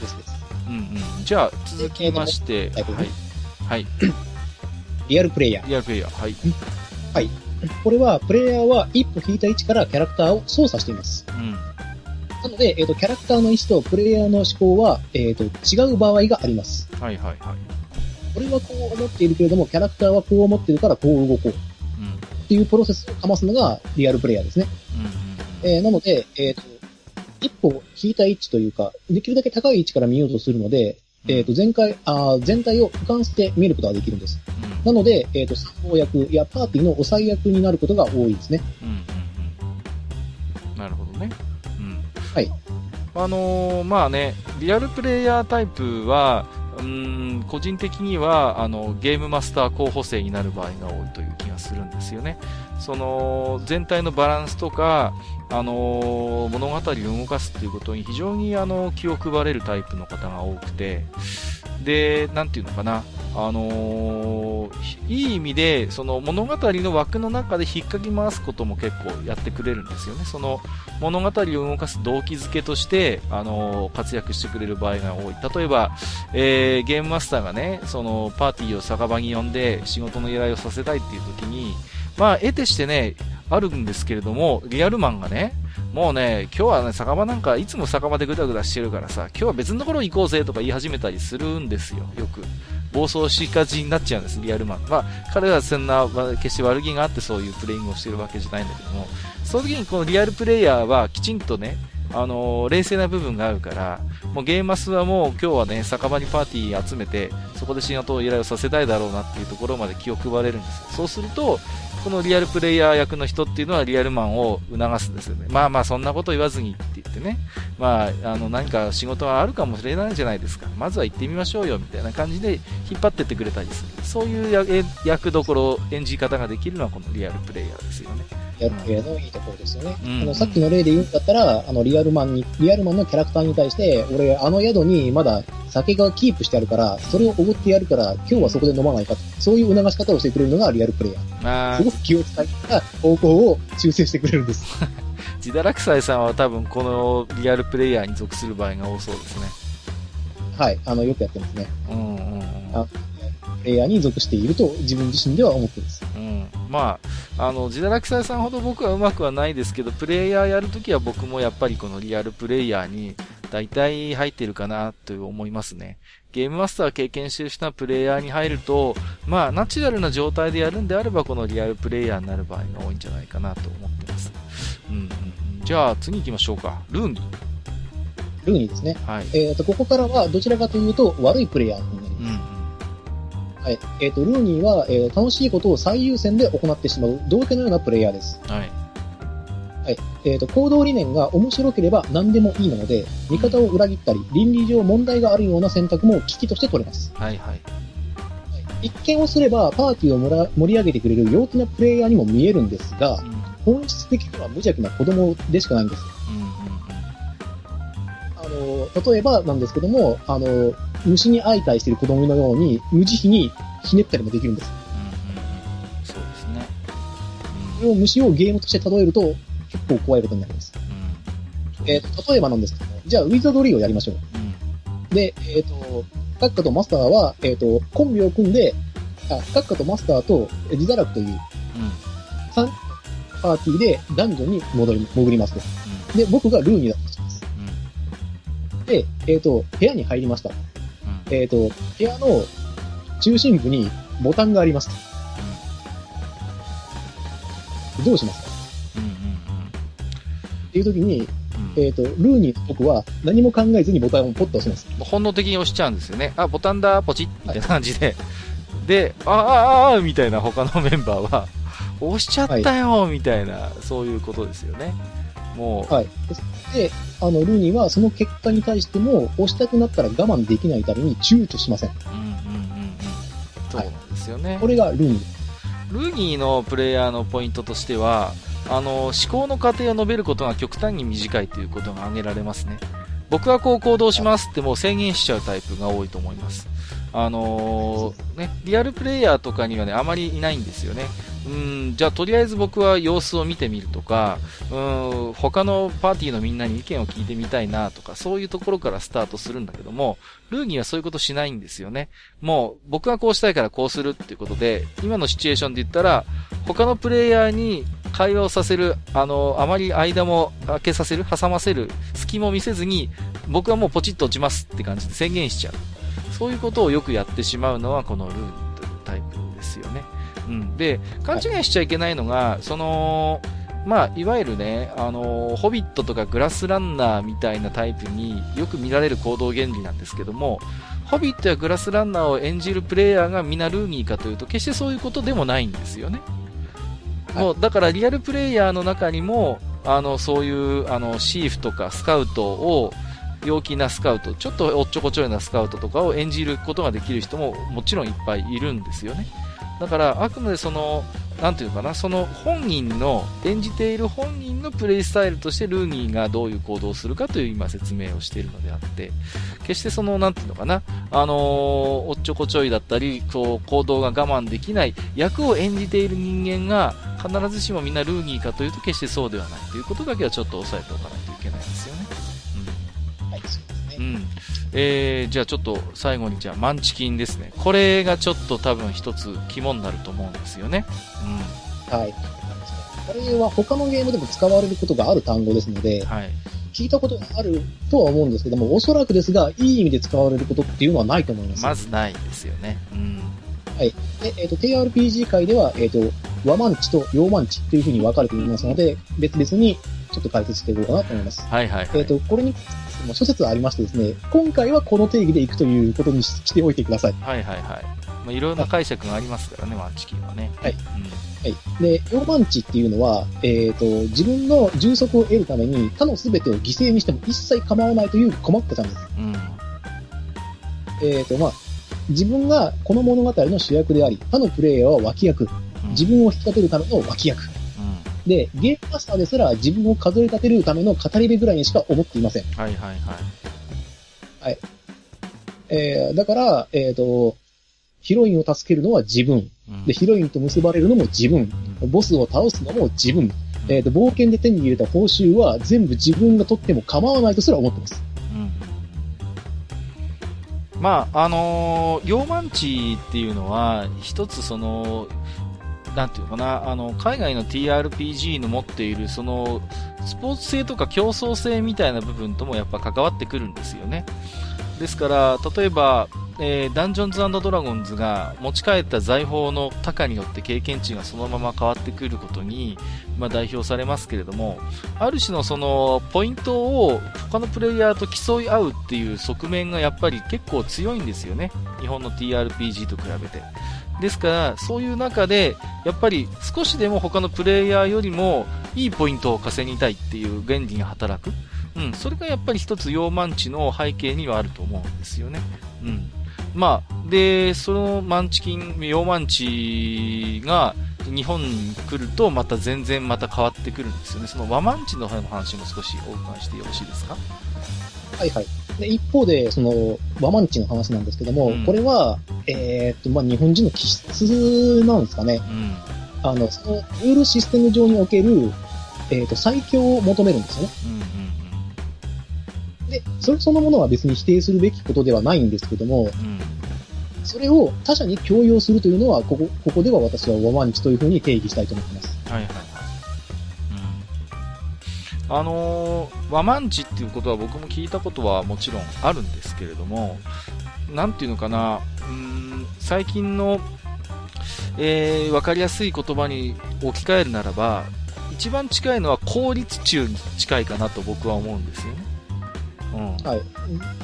ですです。うんうん。じゃあ、続きまして、はい。はい。リアルプレイヤー。リアルプレイヤー。はい。はい。これは、プレイヤーは一歩引いた位置からキャラクターを操作しています。うん。なので、えっ、ー、と、キャラクターの意思とプレイヤーの思考は、えっ、ー、と、違う場合があります。はいはいはい。俺はこう思っているけれども、キャラクターはこう思っているからこう動こう。っていうプロセスをかますのがリアルプレイヤーですね。うん、えー、なので、えっ、ー、と、一歩引いた位置というか、できるだけ高い位置から見ようとするので、えっ、ー、と、全体、あ全体を俯瞰して見ることができるんです。なので、えっ、ー、と、参謀役やパーティーの抑え役になることが多いですね。うんうんうん、なるほどね。うん。はい。あのー、まあね、リアルプレイヤータイプは、うん、個人的には、あの、ゲームマスター候補生になる場合が多いという気がするんですよね。その、全体のバランスとか、あの、物語を動かすっていうことに非常にあの、気を配れるタイプの方が多くて、で、なんていうのかな、あの、いい意味で、その物語の枠の中で引っかき回すことも結構やってくれるんですよね。その物語を動かす動機づけとして、あの、活躍してくれる場合が多い。例えば、えー、ゲームマスターがね、そのパーティーを酒場に呼んで仕事の依頼をさせたいっていう時に、まあ、得てしてね、あるんですけれども、リアルマンがね、もうね、今日はね、酒場なんか、いつも酒場でぐだぐだしてるからさ、今日は別のところ行こうぜとか言い始めたりするんですよ、よく。暴走しがちになっちゃうんです、リアルマン。まあ、彼はそんな、決して悪気があってそういうプレイングをしてるわけじゃないんだけども、その時にこのリアルプレイヤーはきちんとね、あのー、冷静な部分があるから、もうゲーマスはもう今日はね、酒場にパーティー集めて、そこで仕事を依頼をさせたいだろうなっていうところまで気を配れるんですよ。そうすると、このリアルプレイヤー役の人っていうのはリアルマンを促すんですよね。まあまあそんなこと言わずにって言ってね。まあ、あの何か仕事はあるかもしれないじゃないですか。まずは行ってみましょうよみたいな感じで引っ張ってってくれたりする。そういう役どころ、演じ方ができるのはこのリアルプレイヤーですよね。リアルプレイヤーのいいところですよね。うん、あのさっきの例で言うんだったら、あのリアルマンに、リアルマンのキャラクターに対して、俺あの宿にまだ酒がキープしてあるから、それをおごってやるから、今日はそこで飲まないかと。そういう促し方をしてくれるのがリアルプレイヤー。すごく気を使った方向を修正してくれるんです。ジダラクサイさんは多分このリアルプレイヤーに属する場合が多そうですね。はい、あの、よくやってますね。うんうんうん。プレイヤーに属していると自分自身では思ってます。うん。まあ、あの、ジダラクサイさんほど僕はうまくはないですけど、プレイヤーやるときは僕もやっぱりこのリアルプレイヤーに大体入ってるかなと思いますね。ゲームマスター経験してる人はプレイヤーに入ると、まあ、ナチュラルな状態でやるんであれば、このリアルプレイヤーになる場合が多いんじゃないかなと思ってます。うん、うん。じゃあ、次行きましょうか。ルーニー。ルーニーですね。はい。えっ、ー、と、ここからはどちらかというと、悪いプレイヤーになります。うんはい。えっ、ー、と、ルーニーは、えー、楽しいことを最優先で行ってしまう、道家のようなプレイヤーです。はい。はい。えっ、ー、と、行動理念が面白ければ何でもいいので、味方を裏切ったり、倫理上問題があるような選択も危機として取れます。はいはい。一見をすれば、パーティーを盛り上げてくれる陽気なプレイヤーにも見えるんですが、うん、本質的には無邪気な子供でしかないんです。あの、例えばなんですけども、あの、虫に相対している子供のように、無慈悲にひねったりもできるんです。うんうんうん、そうですね。れを虫をゲームとして例えると、結構怖いことになります。うん、えっ、ー、と、例えばなんですけども、じゃあ、ウィザードリーをやりましょう。うん、で、えっ、ー、と、カッカとマスターは、えっ、ー、と、コンビを組んで、あ、カッカとマスターとジザラクという、うん、3パーティーでダンジョンに戻り、潜りますと。うん、で、僕がルーにだとします。うん、で、えっ、と、部屋に入りました。えっ、と、部屋の中心部にボタンがありますと。どうします？かっていう時に、うん、えっ、ー、と、ルーニーの僕は何も考えずにボタンをポッと押します。本能的に押しちゃうんですよね。あ、ボタンだ、ポチッみたいな感じで。で、ああ、ああ、みたいな他のメンバーは、押しちゃったよ、はい、みたいな、そういうことですよね。もう。はい。で、あの、ルーニーはその結果に対しても、押したくなったら我慢できないために躊躇しません。うんうんうんうん。そうなんですよね。はい、これがルーニー。ルーニーのプレイヤーのポイントとしては、あの、思考の過程を述べることが極端に短いということが挙げられますね。僕はこう行動しますってもう制限しちゃうタイプが多いと思います。あのー、ね、リアルプレイヤーとかにはね、あまりいないんですよね。うん、じゃあとりあえず僕は様子を見てみるとか、うん、他のパーティーのみんなに意見を聞いてみたいなとか、そういうところからスタートするんだけども、ルーニーはそういうことしないんですよね。もう、僕がこうしたいからこうするっていうことで、今のシチュエーションで言ったら、他のプレイヤーに会話をさせる、あの、あまり間も開けさせる、挟ませる、隙も見せずに、僕はもうポチッと落ちますって感じで宣言しちゃう。そういうことをよくやってしまうのはこのルーニーというタイプですよね。うん。で、勘違いしちゃいけないのが、その、まあ、いわゆるね、あのホビットとかグラスランナーみたいなタイプによく見られる行動原理なんですけども、ホビットやグラスランナーを演じるプレイヤーが皆ルーニーかというと、決してそういうことでもないんですよね。もう、だからリアルプレイヤーの中にも、あの、そういう、あの、シーフとかスカウトを、陽気なスカウト、ちょっとおっちょこちょいなスカウトとかを演じることができる人ももちろんいっぱいいるんですよね。だから、あくまでその、なんていうかな、その本人の、演じている本人のプレイスタイルとしてルーニーがどういう行動をするかという今説明をしているのであって、決してその、なんていうのかな、あのー、おっちょこちょいだったり、こう、行動が我慢できない役を演じている人間が、必ずしもみんなルーニーかというと決してそうではないということだけはちょっと押さえておかないといけないですよね。うん。はい、そうですね。うん。えー、じゃあちょっと最後にじゃあマンチキンですね。これがちょっと多分一つ肝になると思うんですよね。うん。はい。これは他のゲームでも使われることがある単語ですので、はい、聞いたことがあるとは思うんですけども、おそらくですが、いい意味で使われることっていうのはないと思います。まずないですよね。うん。はい。で、えっ、ー、と、TRPG 界では、えっ、ー、と、和マンチと洋マンチというふうに分かれていますので、別々にちょっと解説していこうかなと思います。はいはい、はい、えっ、ー、と、これにも諸説ありましてですね、今回はこの定義でいくということにしておいてください。はいはいはい。まあ、いろんな解釈がありますからね、マンチキンはね。はい。うんはい。で、ヨーマンチっていうのは、えっ、ー、と、自分の充足を得るために他の全てを犠牲にしても一切構わないという困ったんです。うん。えっ、ー、と、まあ、自分がこの物語の主役であり、他のプレイヤーは脇役。自分を引き立てるための脇役。で、ゲームマスターですら自分を数え立てるための語り部ぐらいにしか思っていません。はいはいはい。はい。えー、だから、えっ、ー、と、ヒロインを助けるのは自分。うん、で、ヒロインと結ばれるのも自分。うん、ボスを倒すのも自分。うん、えっ、ー、と、冒険で手に入れた報酬は全部自分が取っても構わないとすら思ってます。まあ、あのーマンチっていうのは、一つその、なんていうかな、あの、海外の TRPG の持っている、その、スポーツ性とか競争性みたいな部分ともやっぱ関わってくるんですよね。ですから、例えば、えー、ダンジョンズドラゴンズが持ち帰った財宝の高によって経験値がそのまま変わってくることに、まあ、代表されますけれども、ある種のそのポイントを他のプレイヤーと競い合うっていう側面がやっぱり結構強いんですよね。日本の TRPG と比べて。ですから、そういう中で、やっぱり少しでも他のプレイヤーよりもいいポイントを稼ぎたいっていう原理が働く。うん、それがやっぱり一つヨーマンチの背景にはあると思うんですよね。うん。まあ、で、そのマンチキン、ヨーマンチが日本に来るとまた全然また変わってくるんですよね。その和マンチの話も少しお伺いしてよろしいですか？はいはい。で、一方で、その、ワマンチの話なんですけども、うん、これは、えー、っと、まあ、日本人の気質なんですかね。うん、あの、その、ルールシステム上における、えー、っと、最強を求めるんですよね。うんで、それそのものは別に否定するべきことではないんですけども、それを他者に強要するというのは、ここ、ここでは私はワマンチというふうに定義したいと思ってます。はいはい。あのー、和マンチっていうことは僕も聞いたことはもちろんあるんですけれども、なんていうのかな、うん、最近の、えー、わかりやすい言葉に置き換えるならば、一番近いのは効率中に近いかなと僕は思うんですよね。うん。はい。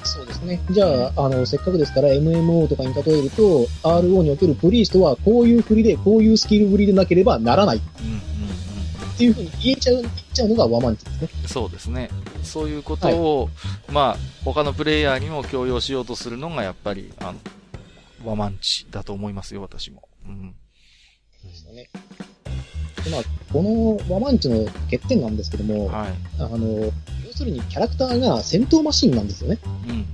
そうですね。じゃあ、あの、せっかくですから MMO とかに例えると、RO におけるプリーストはこういう振りで、こういうスキル振りでなければならない。うん。っていうふうに言えちゃう、言っちゃうのがワマンチですね。そうですね。そういうことを、はい、まあ、他のプレイヤーにも強要しようとするのが、やっぱり、あの、ワマンチだと思いますよ、私も。うん。ですよね。まあ、このワマンチの欠点なんですけども、はい、あの、要するにキャラクターが戦闘マシンなんですよね。うんうん。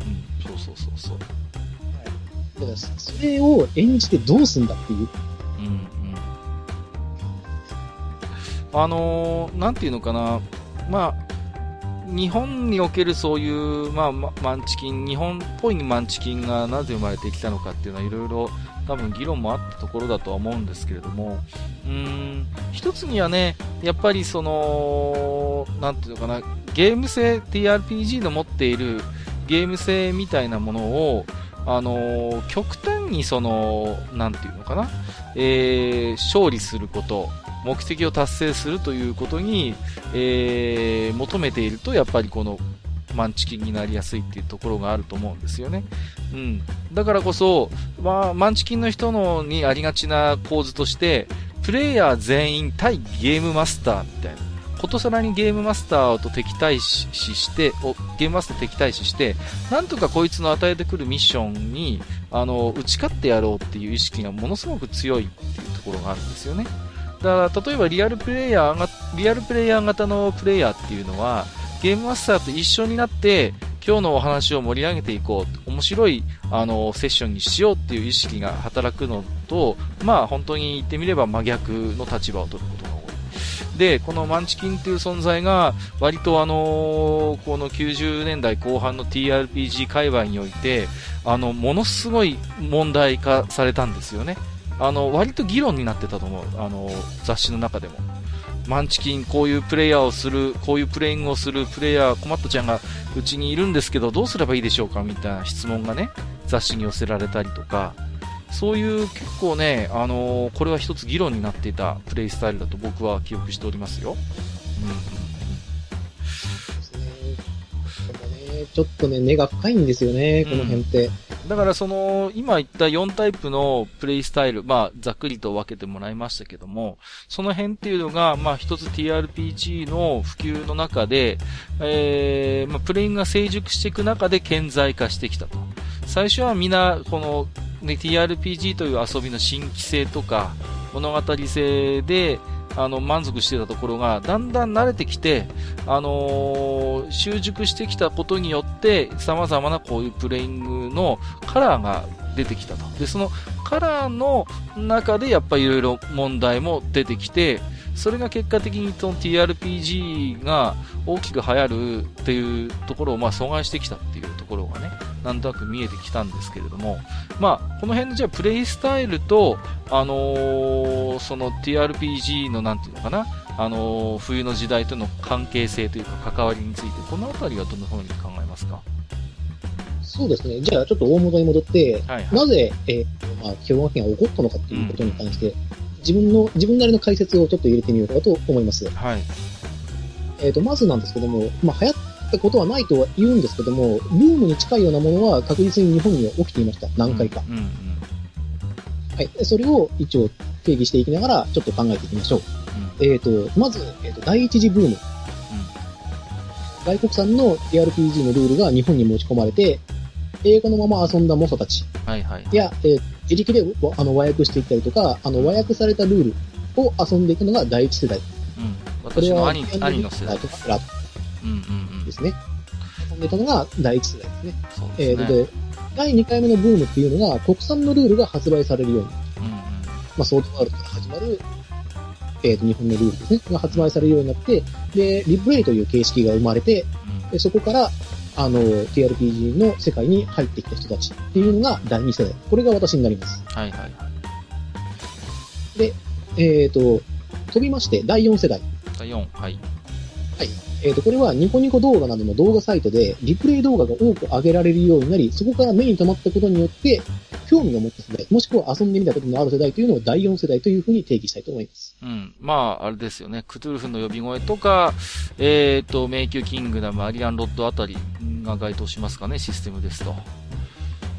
そうそうそうそう。はい。だから、それを演じてどうすんだっていう。うんうん。あのー、ていうのかな。まあ、日本におけるそういう、まあ、マンチキン、日本っぽいマンチキンがなぜ生まれてきたのかっていうのはいろいろ多分議論もあったところだとは思うんですけれども、うん、一つにはね、やっぱりその、なていうのかな、ゲーム性、TRPG の持っているゲーム性みたいなものを、あのー、極端にその、なていうのかな、えー、勝利すること、目的を達成するということに、えー、求めていると、やっぱりこのマンチキンになりやすいっていうところがあると思うんですよね。うん。だからこそ、まあ、マンチキンの人のにありがちな構図として、プレイヤー全員対ゲームマスターみたいな。ことさらにゲームマスターと敵対視して、ゲームマスター敵対視して、なんとかこいつの与えてくるミッションに、あの、打ち勝ってやろうっていう意識がものすごく強いっていうところがあるんですよね。だから、例えばリアルプレイヤーが、リアルプレイヤー型のプレイヤーっていうのは、ゲームマスターと一緒になって、今日のお話を盛り上げていこう、面白い、あの、セッションにしようっていう意識が働くのと、まあ、本当に言ってみれば真逆の立場を取ることが多い。で、このマンチキンっていう存在が、割とあのこの90年代後半の TRPG 界隈において、あの、ものすごい問題化されたんですよね。あの、割と議論になってたと思う。あの、雑誌の中でも。マンチキン、こういうプレイヤーをする、こういうプレイングをするプレイヤー、コマットちゃんがうちにいるんですけど、どうすればいいでしょうかみたいな質問がね、雑誌に寄せられたりとか、そういう結構ね、あの、これは一つ議論になっていたプレイスタイルだと僕は記憶しておりますよ。うんねちょっとね、根が深いんですよね、この辺って。うんだからその、今言った4タイプのプレイスタイル、まあ、ざっくりと分けてもらいましたけども、その辺っていうのが、まあ、一つ TRPG の普及の中で、えー、まあ、プレイングが成熟していく中で顕在化してきたと。最初はみんな、この、ね、TRPG という遊びの新規性とか、物語性で、あの、満足してたところが、だんだん慣れてきて、あのー、習熟してきたことによって、様々なこういうプレイングのカラーが出てきたと。で、そのカラーの中でやっぱりいろいろ問題も出てきて、それが結果的にその TRPG が大きく流行るっていうところをまあ阻害してきたっていうところがね、なんとなく見えてきたんですけれども、まあ、この辺のじゃあプレイスタイルと、あのー、その TRPG のなんていうのかな、あのー、冬の時代との関係性というか関わりについて、このあたりはどのように考えますか？そうですね。じゃあ、ちょっと大元に戻って、はいはい、なぜ、えー、まあ、兵庫県が起こったのかっていうことに関して、うん、自分の、自分なりの解説をちょっと入れてみようかと思います。はい。えっ、と、まずなんですけども、まあ、流行ったことはないとは言うんですけども、ブームに近いようなものは確実に日本には起きていました。何回か。うんうんうん、はい。それを一応定義していきながら、ちょっと考えていきましょう。うん、えっ、と、まず、えっ、ー、と、第一次ブーム。うん、外国産の TRPG のルールが日本に持ち込まれて、英語のまま遊んだ猛者たち。はいはい。や、えー、自力であの和訳していったりとか、あの和訳されたルールを遊んでいくのが第一世代。うん。私の兄兄の世代。とか、フラ。うんうんうん。ですね。遊んでたのが第一世代ですね。そうですね。えー、で、第2回目のブームっていうのが、国産のルールが発売されるようになった。うんうん。まあ、ソードワールドから始まる、えっ、ー、と、日本のルールですね。が発売されるようになって、で、リプレイという形式が生まれて、うん、でそこから、あの、TRPG の世界に入ってきた人たちっていうのが第2世代。これが私になります。はいはいはい。で、えっ、ー、と、飛びまして、第4世代。第4、はい。はい。えっ、ー、と、これはニコニコ動画などの動画サイトでリプレイ動画が多く上げられるようになり、そこから目に留まったことによって、興味を持った世代、もしくは遊んでみたことのある世代というのを第4世代というふうに定義したいと思います。うん。まあ、あれですよね。クトゥルフの呼び声とか、えっ、ー、と、迷宮キングダム、アリアンロッドあたりが該当しますかね、システムですと。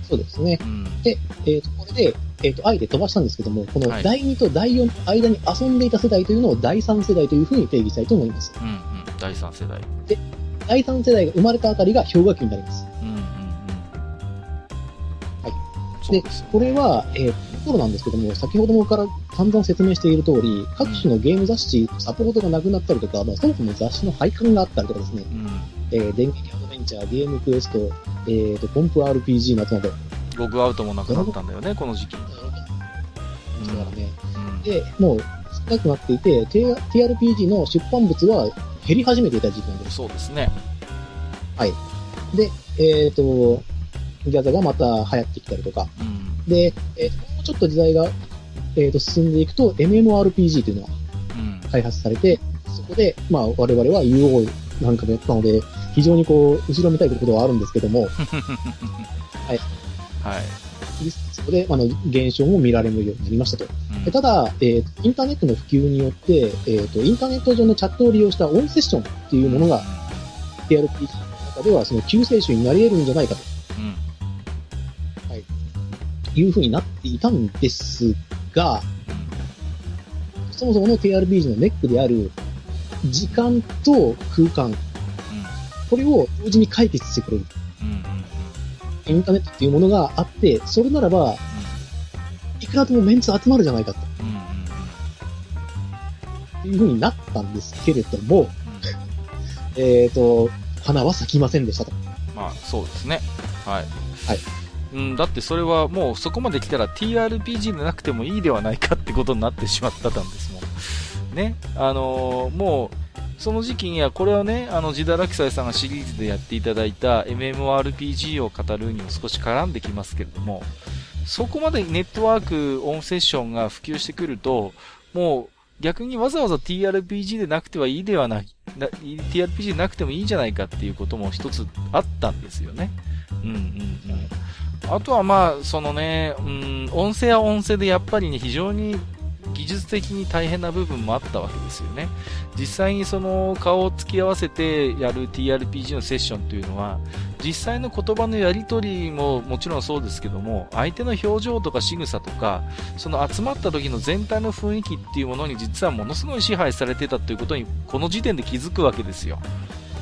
そうですね。うん、で、えっ、ー、と、これで、えっ、ー、と、あえて飛ばしたんですけども、この第2と第4の間に遊んでいた世代というのを第3世代というふうに定義したいと思います。うんうん。第3世代。で、第3世代が生まれたあたりが氷河期になります。うんうんうん。はい。で、これは、えー、ところなんですけども、先ほどもから散々説明している通り、各種のゲーム雑誌、サポートがなくなったりとか、まあ、そもそも雑誌の廃刊があったりとかですね、うん、えー、電撃アドベンチャー、ゲームクエスト、えーと、ポンプ RPG などなど、ログアウトもなくなったんだよね、この時期。だからね、うん、で、もう少なくなっていて、TRPG の出版物は減り始めていた時期なんです。そうですね。はい。で、えっ、ー、と、ギャザがまた流行ってきたりとか、うん、で、えー、もうちょっと時代が、えーと、進んでいくと、MMORPG というのが開発されて、うん、そこで、まあ、我々は UO なんかもやったので、非常にこう、後ろめたいことはあるんですけども、[laughs] はい。はい。そこで、あの、現象も見られるようになりましたと。うん、ただ、えー、インターネットの普及によって、えっ、ー、と、インターネット上のチャットを利用したオンセッションっていうものが、TRPG の中では、その救世主になり得るんじゃないかと。うん、はい。いうふうになっていたんですが、そもそもの TRPG のネックである、時間と空間、うん、これを同時に解決してくれる。インターネットっていうものがあって、それならば、いくらでもメンツ集まるじゃないかと。っていう風になったんですけれども、えっと、花は咲きませんでしたと。まあ、そうですね。はい。はい。うん、だってそれはもうそこまで来たら TRPG でなくてもいいではないかってことになってしまったんですもん。ね。あのー、もう、その時期には、これはね、あの、ジダラキサイさんがシリーズでやっていただいた MMORPG を語るにも少し絡んできますけれども、そこまでネットワーク、オンセッションが普及してくると、もう逆にわざわざ TRPG でなくてはいいではない、TRPG でなくてもいいんじゃないかっていうことも一つあったんですよね。うんうんうん。あとはまあ、そのね、うん、音声は音声でやっぱりね、非常に技術的に大変な部分もあったわけですよね。実際にその顔を突き合わせてやる TRPG のセッションというのは、実際の言葉のやり取りももちろんそうですけども、相手の表情とか仕草とか、その集まった時の全体の雰囲気っていうものに実はものすごい支配されてたということに、この時点で気づくわけですよ。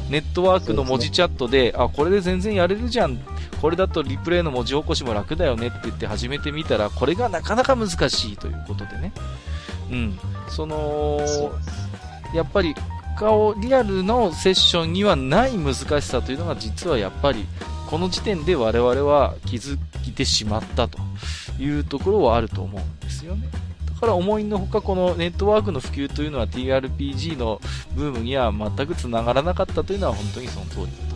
ネットワークの文字チャットで、でね、あ、これで全然やれるじゃん。これだとリプレイの文字起こしも楽だよねって言って始めてみたら、これがなかなか難しいということでね。うん。その、やっぱり顔、リアルのセッションにはない難しさというのが実はやっぱり、この時点で我々は気づいてしまったというところはあると思うんですよね。だから思いのほかこのネットワークの普及というのは TRPG のブームには全く繋がらなかったというのは本当にその通り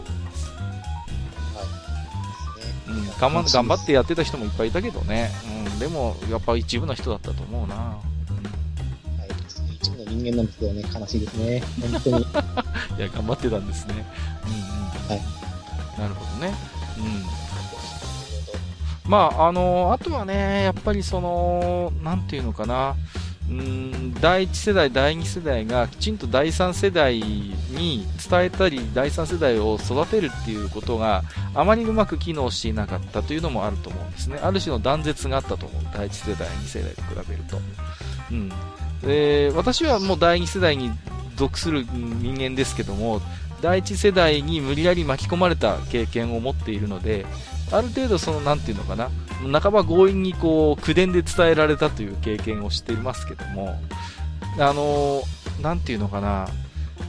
うん、頑張頑張ってやってた人もいっぱいいたけどね。うん、でもやっぱ一部の人だったと思うな。人間なんですけどね、悲しいですね。本当に。[laughs] いや、頑張ってたんですね。うんうん。はい。なるほどね。うん。まあ、あの、あとはね、やっぱりその、なんていうのかな。うん、第1世代、第2世代がきちんと第3世代に伝えたり、第3世代を育てるっていうことがあまりうまく機能していなかったというのもあると思うんですね。ある種の断絶があったと思う。第1世代、2世代と比べると。うん。で、私はもう第2世代に属する人間ですけども、第1世代に無理やり巻き込まれた経験を持っているので、ある程度その、なんていうのかな、半ば強引にこう、口伝で伝えられたという経験をしていますけども、あの、なんていうのかな、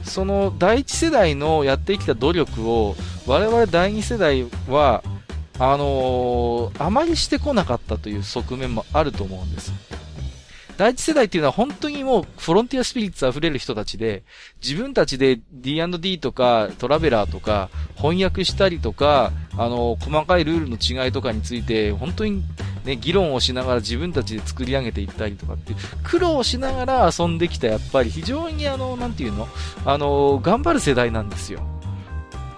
その第1世代のやってきた努力を、我々第2世代は、あの、あまりしてこなかったという側面もあると思うんです。第一世代っていうのは本当にもうフロンティアスピリッツ溢れる人たちで、自分たちで D&D とかトラベラーとか翻訳したりとか、あの、細かいルールの違いとかについて、本当にね、議論をしながら自分たちで作り上げていったりとかっていう、苦労しながら遊んできたやっぱり非常にあの、なんていうのあの、頑張る世代なんですよ。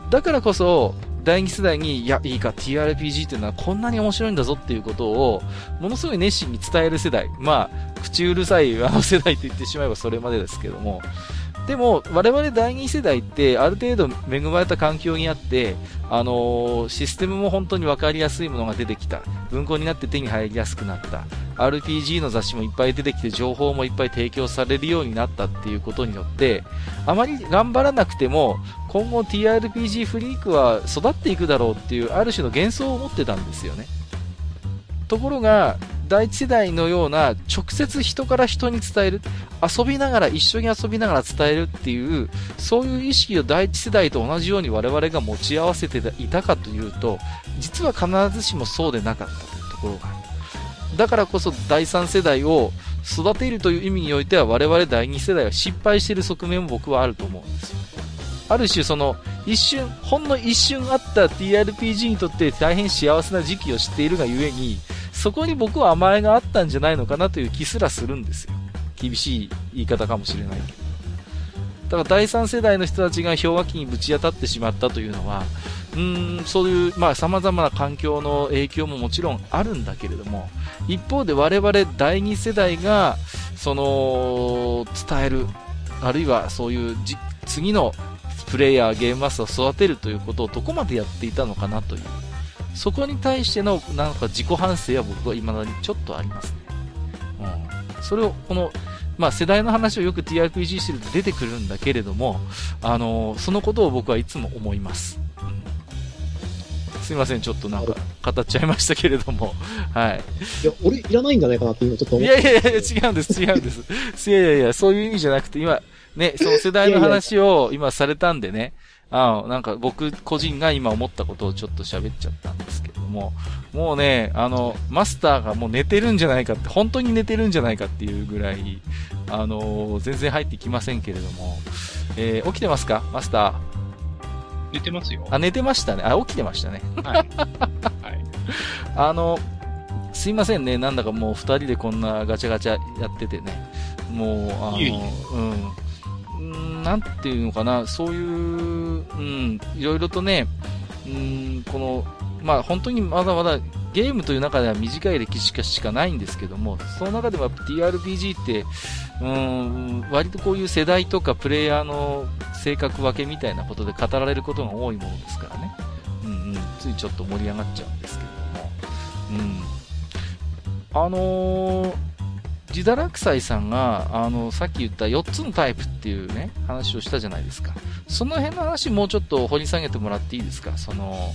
だからこそ、第2世代に、いや、いいか、TRPG っていうのはこんなに面白いんだぞっていうことを、ものすごい熱心に伝える世代。まあ、口うるさいあの世代って言ってしまえばそれまでですけども、でも、我々第2世代って、ある程度恵まれた環境にあって、あのー、システムも本当に分かりやすいものが出てきた。文庫になって手に入りやすくなった。RPG の雑誌もいっぱい出てきて、情報もいっぱい提供されるようになったっていうことによって、あまり頑張らなくても、今後 TRPG フリークは育っていくだろうっていう、ある種の幻想を持ってたんですよね。ところが、第一世代のような直接人から人に伝える、遊びながら、一緒に遊びながら伝えるっていう、そういう意識を第一世代と同じように我々が持ち合わせていたかというと、実は必ずしもそうでなかったというところがある。だからこそ第三世代を育てるという意味においては我々第二世代は失敗している側面も僕はあると思うんですよ。ある種その一瞬、ほんの一瞬あった TRPG にとって大変幸せな時期を知っているがゆえに、そこに僕は甘えがあったんじゃないのかなという気すらするんですよ。厳しい言い方かもしれないけど。だから第3世代の人たちが氷河期にぶち当たってしまったというのは、うーん、そういう、まあ様々な環境の影響ももちろんあるんだけれども、一方で我々第2世代が、その、伝える、あるいはそういう次のプレイヤー、ゲームマスターを育てるということをどこまでやっていたのかなという。そこに対してのなんか自己反省は僕は未だにちょっとありますね。うん。それをこの、まあ世代の話をよく TRPG してると出てくるんだけれども、あのー、そのことを僕はいつも思います。うん、すいません、ちょっとなんか語っちゃいましたけれども、[laughs] はい。いや、俺いらないんじゃないかなって今ちょっと思って。いやいやいや、違うんです、違うんです。いやいやいや、そういう意味じゃなくて、今、ね、その世代の話を今されたんでね、あなんか僕個人が今思ったことをちょっと喋っちゃったんでども、もうね、あの、マスターがもう寝てるんじゃないかって、本当に寝てるんじゃないかっていうぐらい、あのー、全然入ってきませんけれども、えー、起きてますかマスター？寝てますよ。あ、寝てましたね。あ、起きてましたね。はい。はい。[laughs] あの、すいませんね。なんだかもう二人でこんなガチャガチャやっててね。もう、あの、いいうん。なんていうのかな、そういう、うん、いろいろとね、うん、この、まあ本当にまだまだゲームという中では短い歴史しかないんですけども、その中でも TRPG って、うん、割とこういう世代とかプレイヤーの性格分けみたいなことで語られることが多いものですからね。うんうん、ついちょっと盛り上がっちゃうんですけれども。うん。あのージダラクサイさんが、あの、さっき言った4つのタイプっていうね、話をしたじゃないですか。その辺の話もうちょっと掘り下げてもらっていいですか？その、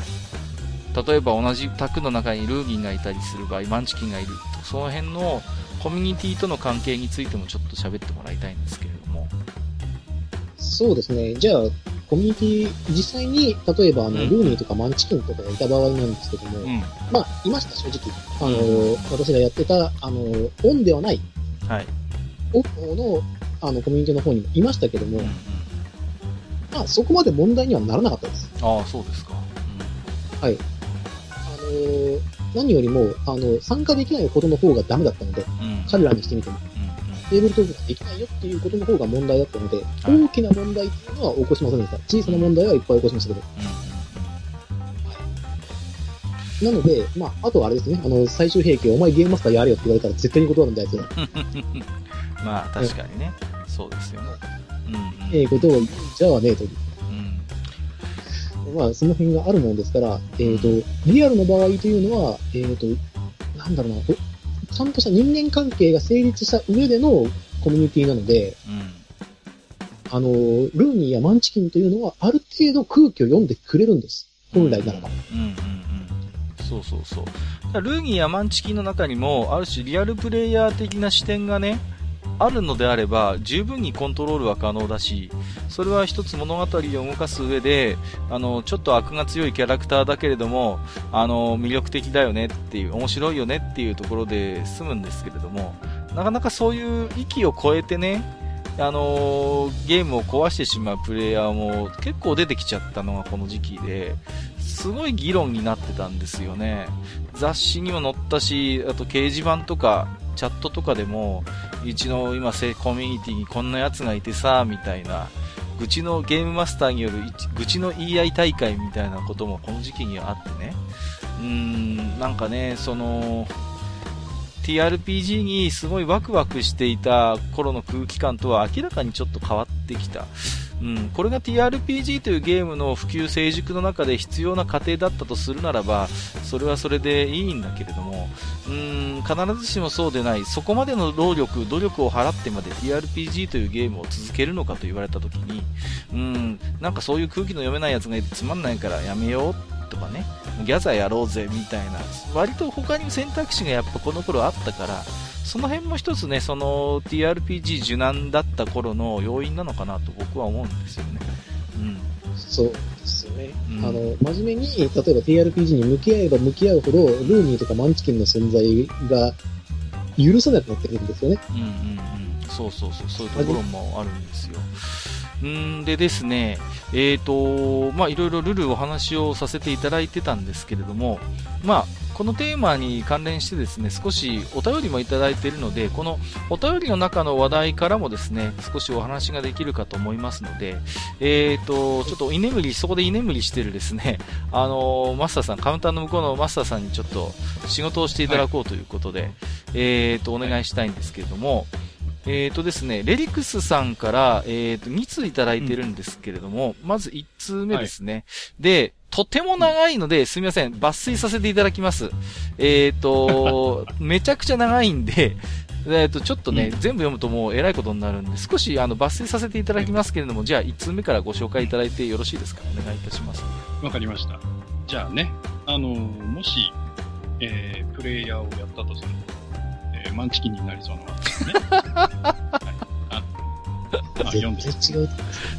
例えば同じ卓の中にルーギンがいたりする場合、マンチキンがいると、その辺のコミュニティとの関係についてもちょっと喋ってもらいたいんですけれども。そうですね。じゃあ、コミュニティ、実際に、例えば、あの、うん、ルーニーとかマンチキンとかがいた場合なんですけども、うん、まあ、いました、正直。あの、うん、私がやってた、あの、オンではない、はい。オフの、あの、コミュニティの方にもいましたけども、まあ、そこまで問題にはならなかったです。ああ、そうですか。はい。何よりも、あの、参加できないことの方がダメだったので、彼らにしてみても。テーブルトークができないよっていうことの方が問題だったので、はい、大きな問題っていうのは起こしませんでした。小さな問題はいっぱい起こしましたけど。うん、なので、まあ、あとはあれですね、あの、最終兵器、お前ゲームマスターやれよって言われたら絶対に断るんだ、やつら。[laughs] まあ、確かにね。そうですよね。うん、うん。ええことを、じゃあね、と。うん。まあ、その辺があるものですから、えっ、ー、と、リアルの場合というのは、えっ、ー、と、なんだろうな、ちゃんとした人間関係が成立した上でのコミュニティなので、うん、あの、ルーニーやマンチキンというのは、ある程度空気を読んでくれるんです。本来ならば。うんうんうん、そうそうそう。ルーニーやマンチキンの中にも、ある種リアルプレイヤー的な視点がね、あるのであれば十分にコントロールは可能だしそれは一つ物語を動かす上であのちょっと悪が強いキャラクターだけれどもあの魅力的だよねっていう面白いよねっていうところで済むんですけれどもなかなかそういう域を超えてねあのゲームを壊してしまうプレイヤーも結構出てきちゃったのがこの時期ですごい議論になってたんですよね。雑誌にも載ったしあと掲示板とかチャットとかでもうちの今コミュニティにこんなやつがいてさみたいな愚痴のゲームマスターによる愚痴の言い合い大会みたいなこともこの時期にはあってね。うーん、なんかね、その、TRPG にすごいワクワクしていた頃の空気感とは明らかにちょっと変わってきた。うん、これが TRPG というゲームの普及成熟の中で必要な過程だったとするならば、それはそれでいいんだけれども、うん、必ずしもそうでない、そこまでの労力、努力を払ってまで TRPG というゲームを続けるのかと言われたときに、うん、なんかそういう空気の読めないやつがいてつまんないからやめようとかね、ギャザーやろうぜみたいな、割と他に選択肢がやっぱこの頃あったから、その辺も一つね、その TRPG 受難だった頃の要因なのかなと僕は思うんですよね。うん。そうですよね。うん、あの、真面目に、例えば TRPG に向き合えば向き合うほど、ルーニーとかマンチキンの存在が許さなくなってくるんですよね。うんうんうん。そうそうそう、そういうところもあるんですよ。んでですね、えっ、ー、と、まあ、いろいろルルお話をさせていただいてたんですけれども、まあ、このテーマに関連してですね、少しお便りもいただいているので、このお便りの中の話題からもですね、少しお話ができるかと思いますので、えっ、ー、と、ちょっと居眠り、そこで居眠りしてるですね、あのマスターさん、カウンターの向こうのマスターさんにちょっと仕事をしていただこうということで、はい、えっ、と、お願いしたいんですけれども、えっ、ー、とですね、レリクスさんから、えっ、ー、と、2通いただいてるんですけれども、うん、まず1通目ですね。はい、で、とても長いので、すみません、抜粋させていただきます。えっ、ー、と、[laughs] めちゃくちゃ長いんで、えっ、と、ちょっとね、うん、全部読むともう偉いことになるんで、少しあの抜粋させていただきますけれども、じゃあ1通目からご紹介いただいてよろしいですか？お願いいたします。わかりました。じゃあね、あのもし、えー、プレイヤーをやったとすると、えー、マンチキンになりそうなわけですね。[laughs] はい。あ、まあ、読んで違う。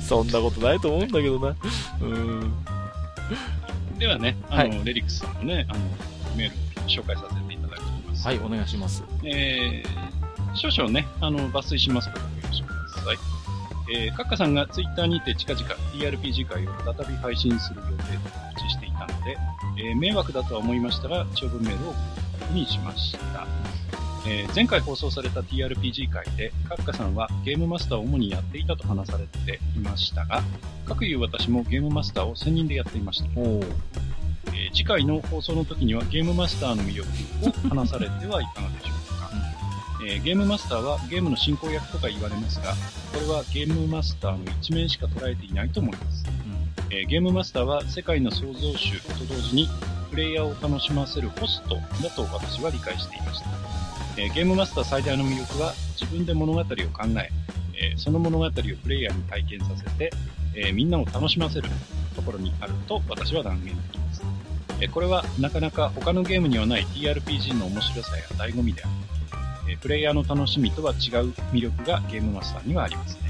そんなことないと思うんだけどな。うん。ではね、あの、はい、レリックスさんのね、あの、メールを紹介させていただきます。はい、お願いします。えー、少々ね、あの、抜粋しますので、よろしくください。えー、カッカさんがツイッターにて近々 TRPG 会を再び配信する予定と告知していたので、えー、迷惑だとは思いましたが、長文メールを送るにしました。えー、前回放送された TRPG 会で、カッカさんはゲームマスターを主にやっていたと話されていましたが、各いう私もゲームマスターを専任でやっていました。えー、次回の放送の時にはゲームマスターの魅力を話されてはいかがでしょうか。えー、ゲームマスターはゲームの進行役とか言われますが、これはゲームマスターの一面しか捉えていないと思います。うん、えー、ゲームマスターは世界の創造主と同時にプレイヤーを楽しませるホストだと私は理解していました。えー、ゲームマスター最大の魅力は自分で物語を考ええ、その物語をプレイヤーに体験させて、え、みんなを楽しませるところにあると私は断言できます。えこれはなかなか他のゲームにはない TRPG の面白さや醍醐味である。えプレイヤーの楽しみとは違う魅力がゲームマスターにはありますね。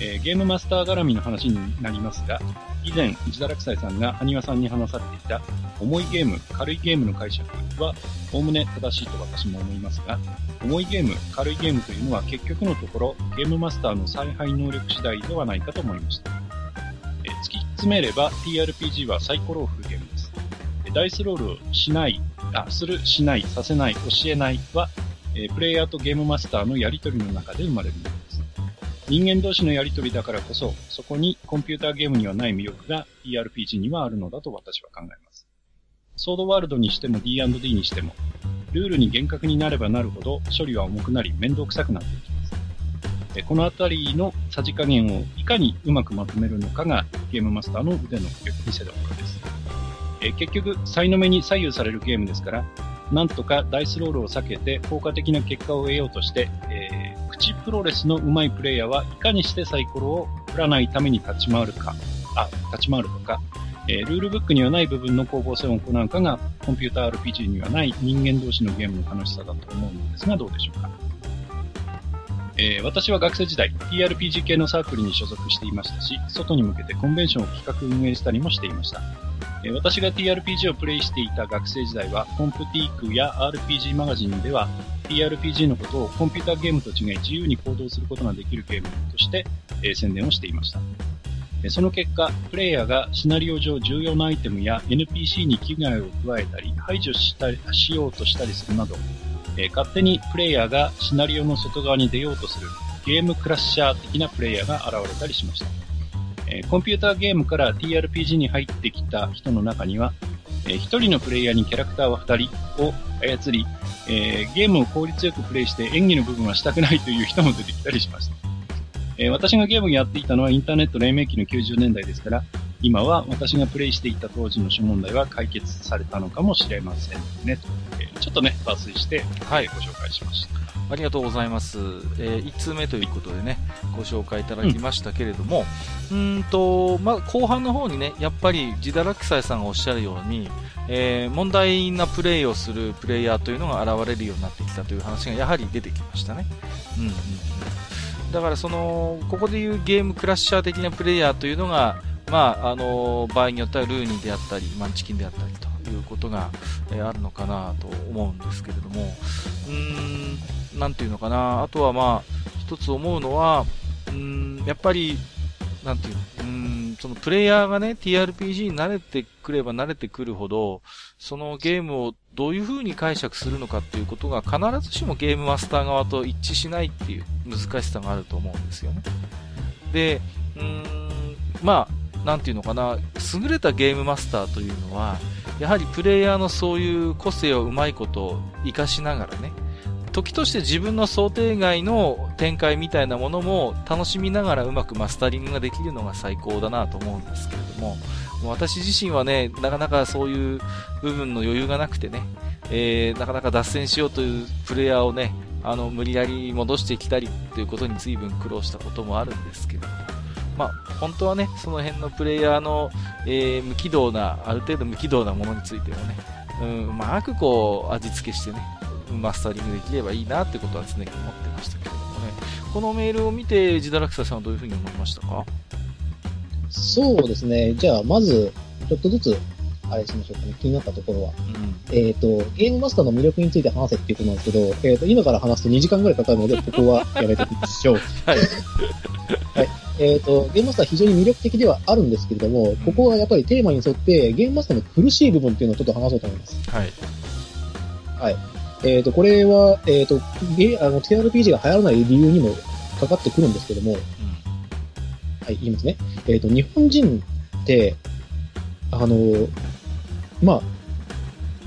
えゲームマスター絡みの話になりますが、以前、内田落斎さんが埴輪さんに話されていた重いゲーム、軽いゲームの解釈は、おおむね正しいと私も思いますが、重いゲーム、軽いゲームというのは結局のところ、ゲームマスターの采配能力次第ではないかと思いました。え突き詰めれば TRPG はサイコロを振るゲームです。ダイスロールをしない、あ、する、しない、させない、教えないは、えプレイヤーとゲームマスターのやりとりの中で生まれるものです。人間同士のやりとりだからこそ、そこにコンピューターゲームにはない魅力が ERPG にはあるのだと私は考えます。ソードワールドにしても D&D にしても、ルールに厳格になればなるほど処理は重くなり面倒くさくなっていきます。このあたりのさじ加減をいかにうまくまとめるのかがゲームマスターの腕の魅力見せ所です。え結局、才の目に左右されるゲームですから、なんとかダイスロールを避けて効果的な結果を得ようとして、チ、プロレスの上手いプレイヤーはいかにしてサイコロを振らないために立ち回るか、あ、立ち回るとか、えー、ルールブックにはない部分の攻防戦を行うかが、コンピューター RPG にはない人間同士のゲームの楽しさだと思うのですが、どうでしょうか？えー、私は学生時代、TRPG 系のサークルに所属していましたし、外に向けてコンベンションを企画運営したりもしていました。え私が TRPG をプレイしていた学生時代は、コンプティークや RPG マガジンでは、TRPG のことをコンピューターゲームと違い自由に行動することができるゲームとして、え宣伝をしていました。その結果、プレイヤーがシナリオ上重要なアイテムや NPC に危害を加えたり、排除したりしようとしたりするなど、え勝手にプレイヤーがシナリオの外側に出ようとするゲームクラッシャー的なプレイヤーが現れたりしました。えーコンピューターゲームから TRPG に入ってきた人の中には、えー一人のプレイヤーにキャラクターは二人を操り、えーゲームを効率よくプレイして演技の部分はしたくないという人も出てきたりしました。え私がゲームをやっていたのはインターネット黎明期の90年代ですから、今は私がプレイしていた当時の諸問題は解決されたのかもしれませんね。えーちょっとね、抜粋して、はいえーご紹介しました。ありがとうございます。え1通目ということでね、ご紹介いただきましたけれども、うーんと、まあ、後半の方にね、やっぱり、ジダラクサイさんがおっしゃるように、えー問題なプレイをするプレイヤーというのが現れるようになってきたという話がやはり出てきましたね。うんうんうん。だからその、ここでいうゲームクラッシャー的なプレイヤーというのが、まあ、あの場合によってはルーニーであったり、マンチキンであったりということが、えあるのかなと思うんですけれども、うーん、なんていうのかな、あとはまあ、一つ思うのは、うん、やっぱり、なんていうの、うん、そのプレイヤーがね、TRPG に慣れてくれば慣れてくるほど、そのゲームをどういう風に解釈するのかっていうことが必ずしもゲームマスター側と一致しないっていう難しさがあると思うんですよね。で、うーん、まあ、なんていうのかな、優れたゲームマスターというのは、やはりプレイヤーのそういう個性をうまいこと活かしながらね、時として自分の想定外の展開みたいなものも楽しみながらうまくマスタリングができるのが最高だなと思うんですけれども、私自身はね、なかなかそういう部分の余裕がなくてね、えー、なかなか脱線しようというプレイヤーをね、あの、無理やり戻してきたりということに随分苦労したこともあるんですけれども、まあ、本当はね、その辺のプレイヤーの、えー無軌道な、ある程度無軌道なものについてはね、うん、うまくこう、味付けしてね、マスタリングできればいいなってことは常に思ってましたけれどもね。このメールを見て、ジダラクサさんはどういうふうに思いましたか？そうですね。じゃあ、まず、ちょっとずつ、あれしましょうかね。気になったところは。うん。えっ、と、ゲームマスターの魅力について話せっていうことなんですけど、えっ、と、今から話すと2時間ぐらいかかるので、ここはやめておきましょう。[laughs] はい。えっ、と、ゲームマスター非常に魅力的ではあるんですけれども、ここはやっぱりテーマに沿って、ゲームマスターの苦しい部分っていうのをちょっと話そうと思います。はい。えっ、と、これは、えっ、と、ゲあの、TRPG が流行らない理由にもかかってくるんですけども、うん。はい、言いますね。えっ、と、日本人って、あの、まあ、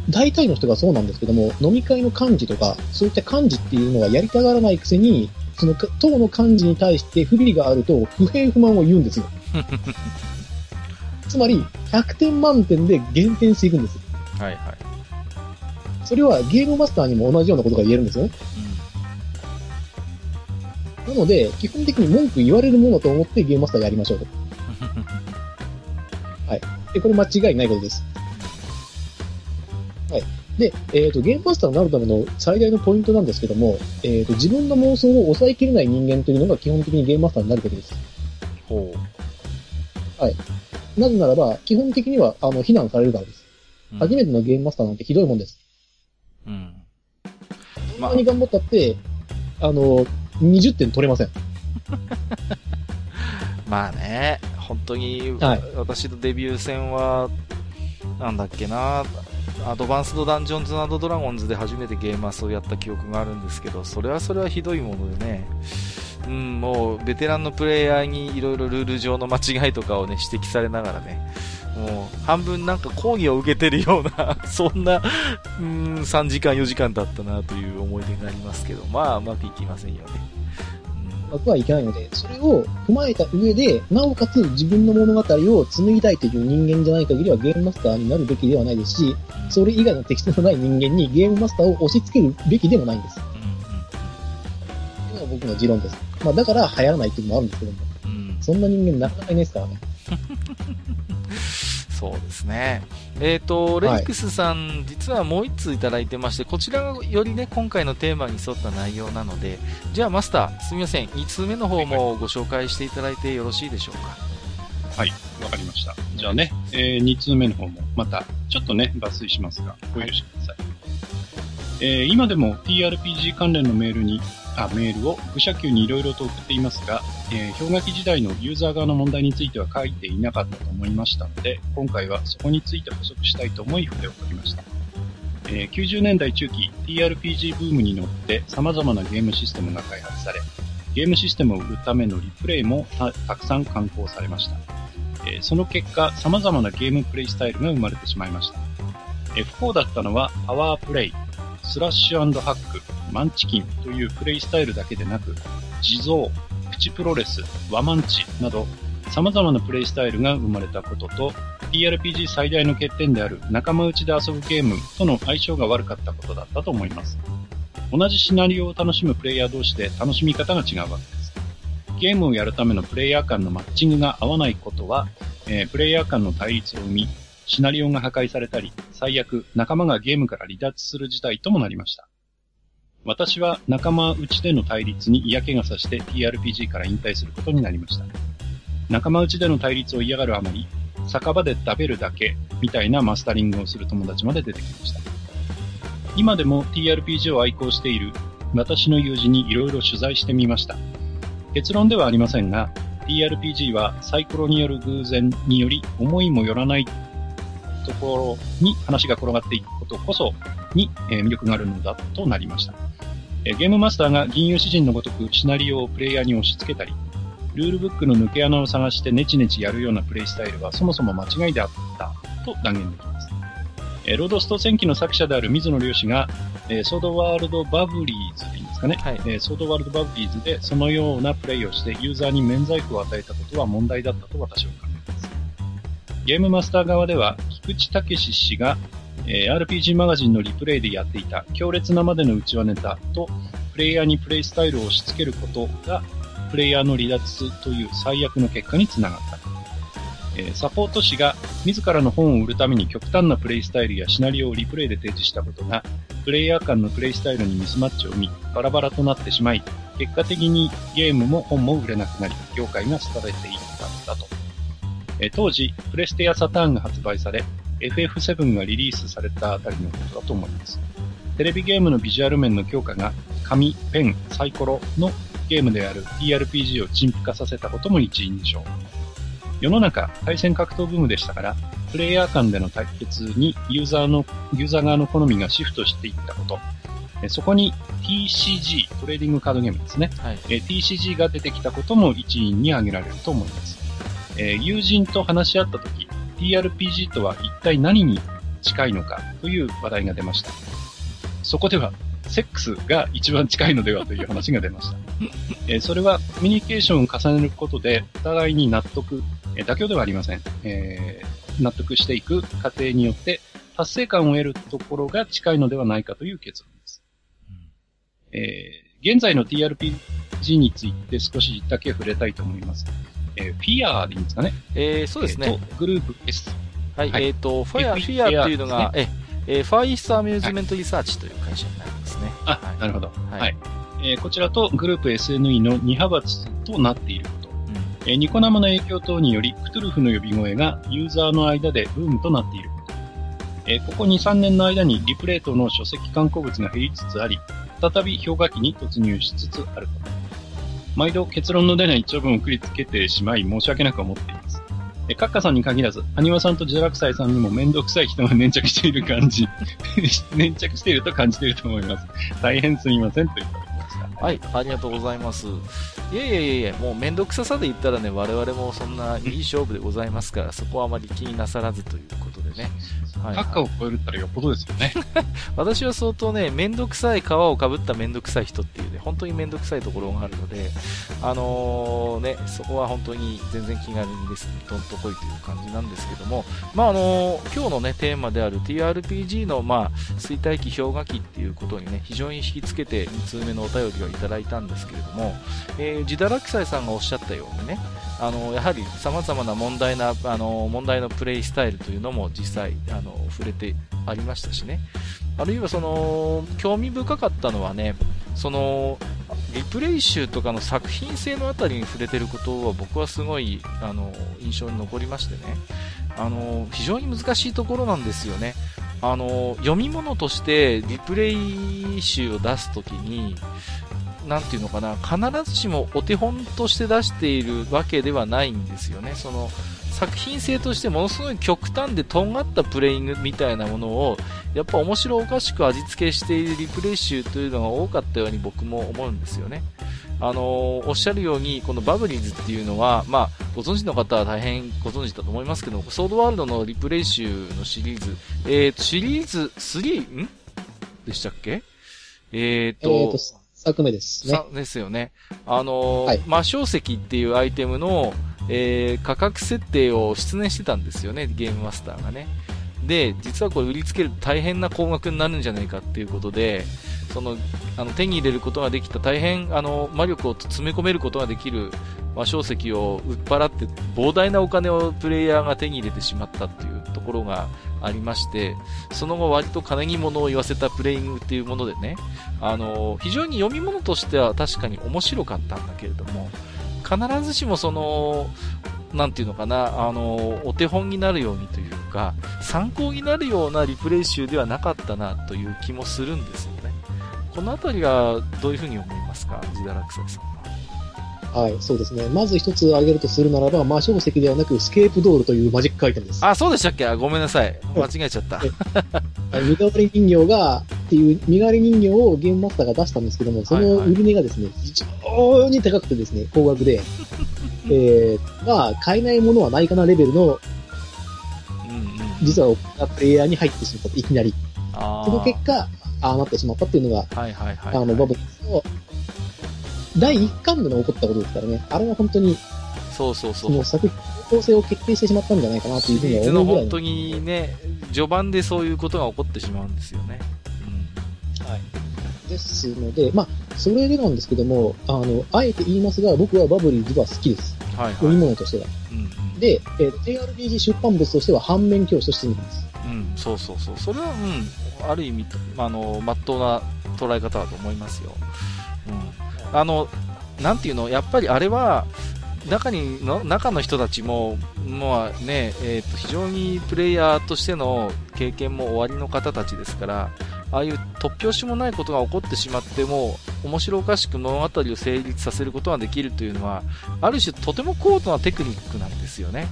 大体の人がそうなんですけども、飲み会の幹事とか、そういった幹事っていうのはやりたがらないくせに、そのか党の幹事に対して不備があると不平不満を言うんですよ。[laughs] つまり、100点満点で減点していくんです。はいはい。それはゲームマスターにも同じようなことが言えるんですよね。なので、基本的に文句言われるものと思ってゲームマスターやりましょうと。[laughs] で、これ間違いないことです。はい。で、えっ、と、ゲームマスターになるための最大のポイントなんですけども、えっ、と、自分の妄想を抑えきれない人間というのが基本的にゲームマスターになることです。ほなぜならば、基本的には、あの、非難されるからです。う。初めてのゲームマスターなんてひどいもんです。うん。そんなに頑張ったって、あの、20点取れません。[laughs] まあね、本当に、はい私のデビュー戦は、なんだっけな、アドバンスドダンジョンズドラゴンズで初めてゲーマースをやった記憶があるんですけど、それはそれはひどいものでね、うん、もうベテランのプレイヤーにいろいろルール上の間違いとかをね、指摘されながらね、もう半分なんか講義を受けてるような、[laughs] そんな、うん、3時間4時間だったなという思い出がありますけど、まあうまくいきませんよね。僕はいけないので、それを踏まえた上で、なおかつ自分の物語を紡ぎたいという人間じゃない限りはゲームマスターになるべきではないですし、うんそれ以外の適性のない人間にゲームマスターを押し付けるべきでもないんです。うんというのが僕の持論です。まあだから流行らないっていうのもあるんですけども、そんな人間なかなかいないですからね。[laughs] そうですね。えっ、と、レイクスさん、実はもう一通いただいてまして、こちらがよりね、今回のテーマに沿った内容なので、じゃあマスター、すみません、2通目の方もご紹介していただいてよろしいでしょうか？はい、わかりました。じゃあね、えー、2通目の方も、また、ちょっとね、抜粋しますが、ご許しください。えー、今でも TRPG 関連のメールに、あ、メールを愚者級にいろいろと送っていますが、えー、氷河期時代のユーザー側の問題については書いていなかったと思いましたので、今回はそこについて補足したいと思い筆を取りました。えー90年代中期 TRPG ブームに乗って様々なゲームシステムが開発され、ゲームシステムを売るためのリプレイもたくさん刊行されました。えー、その結果、様々なゲームプレイスタイルが生まれてしまいました。え不幸だったのはパワープレイ、スラッシュハック、マンチキンというプレイスタイルだけでなく、地蔵、プチプロレス、ワマンチなど様々なプレイスタイルが生まれたことと、TRPG 最大の欠点である仲間内で遊ぶゲームとの相性が悪かったことだったと思います。同じシナリオを楽しむプレイヤー同士で楽しみ方が違うわけです。ゲームをやるためのプレイヤー間のマッチングが合わないことは、えー、プレイヤー間の対立を生み、シナリオが破壊されたり、最悪仲間がゲームから離脱する事態ともなりました。私は仲間内での対立に嫌気がさして TRPG から引退することになりました。仲間内での対立を嫌がるあまり、酒場で食べるだけみたいなマスタリングをする友達まで出てきました。今でも TRPG を愛好している私の友人に色々取材してみました。結論ではありませんが、TRPG はサイコロによる偶然により思いもよらないところに話が転がっていくことこそに、え魅力があるのだとなりました。えゲームマスターが銀融詩人のごとくシナリオをプレイヤーに押し付けたり、ルールブックの抜け穴を探してネチネチやるようなプレイスタイルはそもそも間違いであったと断言できます。えロードスト戦記の作者である水野良氏が、えソードワールドバブリーズでいいんですかね、はい、えソードワールドバブリーズでそのようなプレイをしてユーザーに免罪符を与えたことは問題だったと私は考えます。ゲームマスター側では、菊池武氏が、えー、RPG マガジンのリプレイでやっていた強烈なまでの内輪ネタと、プレイヤーにプレイスタイルを押し付けることが、プレイヤーの離脱という最悪の結果につながった。サポート誌が自らの本を売るために極端なプレイスタイルやシナリオをリプレイで提示したことが、プレイヤー間のプレイスタイルにミスマッチを生み、バラバラとなってしまい、結果的にゲームも本も売れなくなり、業界が廃れていったんだと。えー、当時、プレステやサターンが発売され、FF7 がリリースされたあたりのことだと思います。テレビゲームのビジュアル面の強化が、紙、ペン、サイコロのゲームである TRPG を陳腐化させたことも一因でしょう。世の中、対戦格闘ブームでしたから、プレイヤー間での対決にユーザーの、ユーザー側の好みがシフトしていったこと、そこに TCG、トレーディングカードゲームですね。はい、TCG が出てきたことも一因に挙げられると思います。えー、友人と話し合ったとき、TRPG とは一体何に近いのかという話題が出ました。そこでは、セックスが一番近いのではという話が出ました。[laughs] えー、それはコミュニケーションを重ねることで、お互いに納得、えー、妥協ではありません。えー、納得していく過程によって、達成感を得るところが近いのではないかという結論です。えー、現在の TRPG について少しだけ触れたいと思います。えー、フィアーでいいんですかねえー、そうですね。グループ S。はい、はい、えっ、ー、と、フィア、フィアっていうのが、ね、え、えー、ファーイーストアミューズメントリサーチという会社になりますね。あ、はい、なるほど。はい。はい、えー、こちらとグループ SNE の2派閥となっていること。うん、えー、ニコ生の影響等により、クトゥルフの呼び声がユーザーの間でブームとなっていること。えー、ここ2、3年の間にリプレートの書籍観光物が減りつつあり、再び氷河期に突入しつつあること。毎度結論の出ない長文を送りつけてしまい申し訳なく思っています。え、カッカさんに限らず、アニワさんとジェラクサイさんにも面倒くさい人が粘着している感じ、[laughs] 粘着していると感じていると思います。大変すみませんといただきました。はい、ありがとうございます。いやいやいやいや、もう面倒くささで言ったらね、我々もそんないい勝負でございますから、そこはあまり気になさらずということでね。はい、はい、を超えるったらよっぽどですよね。[laughs] 私は相当ね、めんどくさい皮をかぶっためんどくさい人っていうね、本当にめんどくさいところがあるので、あのー、ね、そこは本当に全然気軽にですね、どんとこいという感じなんですけども、まああのー、今日のね、テーマである TRPG の、まあ、衰退期、氷河期っていうことにね、非常に引きつけて2通目のお便りをいただいたんですけれども、えー、自堕落斎さんがおっしゃったようにね、あのやはり様々な問題な、あの問題のプレイスタイルというのも実際、あの触れてありましたしね。あるいはその、興味深かったのはね、その、リプレイ集とかの作品性のあたりに触れてることは僕はすごい、あの、印象に残りましてね。あの、非常に難しいところなんですよね。あの、読み物としてリプレイ集を出すときに、なんていうのかな、必ずしもお手本として出しているわけではないんですよね。その、作品性としてものすごい極端でとんがったプレイングみたいなものをやっぱ面白おかしく味付けしているリプレイ集というのが多かったように僕も思うんですよね。あの、おっしゃるように、このバブリーズっていうのは、まあ、ご存知の方は大変ご存知だと思いますけど、ソードワールドのリプレイ集のシリーズ、え、ー、と、シリーズ3、ん？でしたっけ？えっ、ー、と、えー、と、作目ですね。ですよね。あのーはい、魔晶石っていうアイテムの、えー、価格設定を出演してたんですよね、ゲームマスターがね。で、実はこれ売りつけると大変な高額になるんじゃないかっていうことで、その、あの、手に入れることができた大変、あの、魔力を詰め込めることができる魔晶石を売っ払って、膨大なお金をプレイヤーが手に入れてしまったっていうところがありまして、その後割と金木物を言わせたプレイングっていうものでね、あの、非常に読み物としては確かに面白かったんだけれども、必ずしもその、なんていうのかな、あの、お手本になるようにというか、参考になるようなリプレイ集ではなかったなという気もするんですよね。このあたりはどういうふうに思いますか、ジダラクサさんは。はい、そうですね。まず一つ挙げるとするならば、魔晶石ではなく、スケープドールというマジックアイテムです。あ、そうでしたっけ？ごめんなさい。間違えちゃった。身代わり人形が、っていう身代わり人形をゲームマスターが出したんですけども、その売り値がですね、非常に高くてですね、高額で、[laughs] えー、まあ、買えないものはないかなレベルの、実はプレイヤーに入ってしまったいきなり。その結果、ああなってしまったっていうのが、はいはいはい、あの、バブルの第1巻での起こったことですからね。あれは本当に、そうそうそう。その作品の構成を決定してしまったんじゃないかなというふうに思うぐらい。本当にね、序盤でそういうことが起こってしまうんですよね。うん。はい。ですので、まあ、それでなんですけども、あの、あえて言いますが、僕はバブリーズは好きです。はい、はい。読み物としては。うん、うん、で、えー、JRPG 出版物としては反面教師として見ます。うん、そうそうそう。それは、うん、ある意味、あの、まっとうな捉え方だと思いますよ。うん。あの、なんていうの、やっぱりあれは、中にの中の人たちも、まあねえーと、非常にプレイヤーとしての経験も終わりの方たちですから、ああいう突拍子もないことが起こってしまっても、面白おかしく物語を成立させることができるというのは、ある種とても高度なテクニックなんですよね。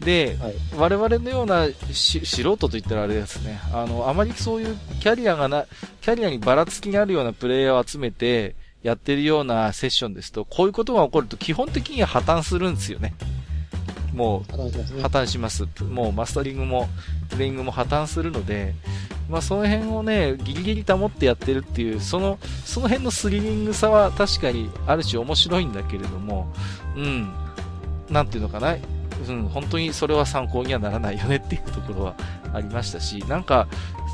で、はい、我々のような素人といったらあれですね、あの、あまりそういうキャリアがな、キャリアにばらつきがあるようなプレイヤーを集めて、やってるようなセッションですと、こういうことが起こると基本的には破綻するんですよね。もう、破綻します。もうマスタリングも、プレイングも破綻するので、まあその辺をね、ギリギリ保ってやってるっていう、その、その辺のスリリングさは確かにある種面白いんだけれども、うん、なんていうのかな、うん、本当にそれは参考にはならないよねっていうところはありましたし、なんか、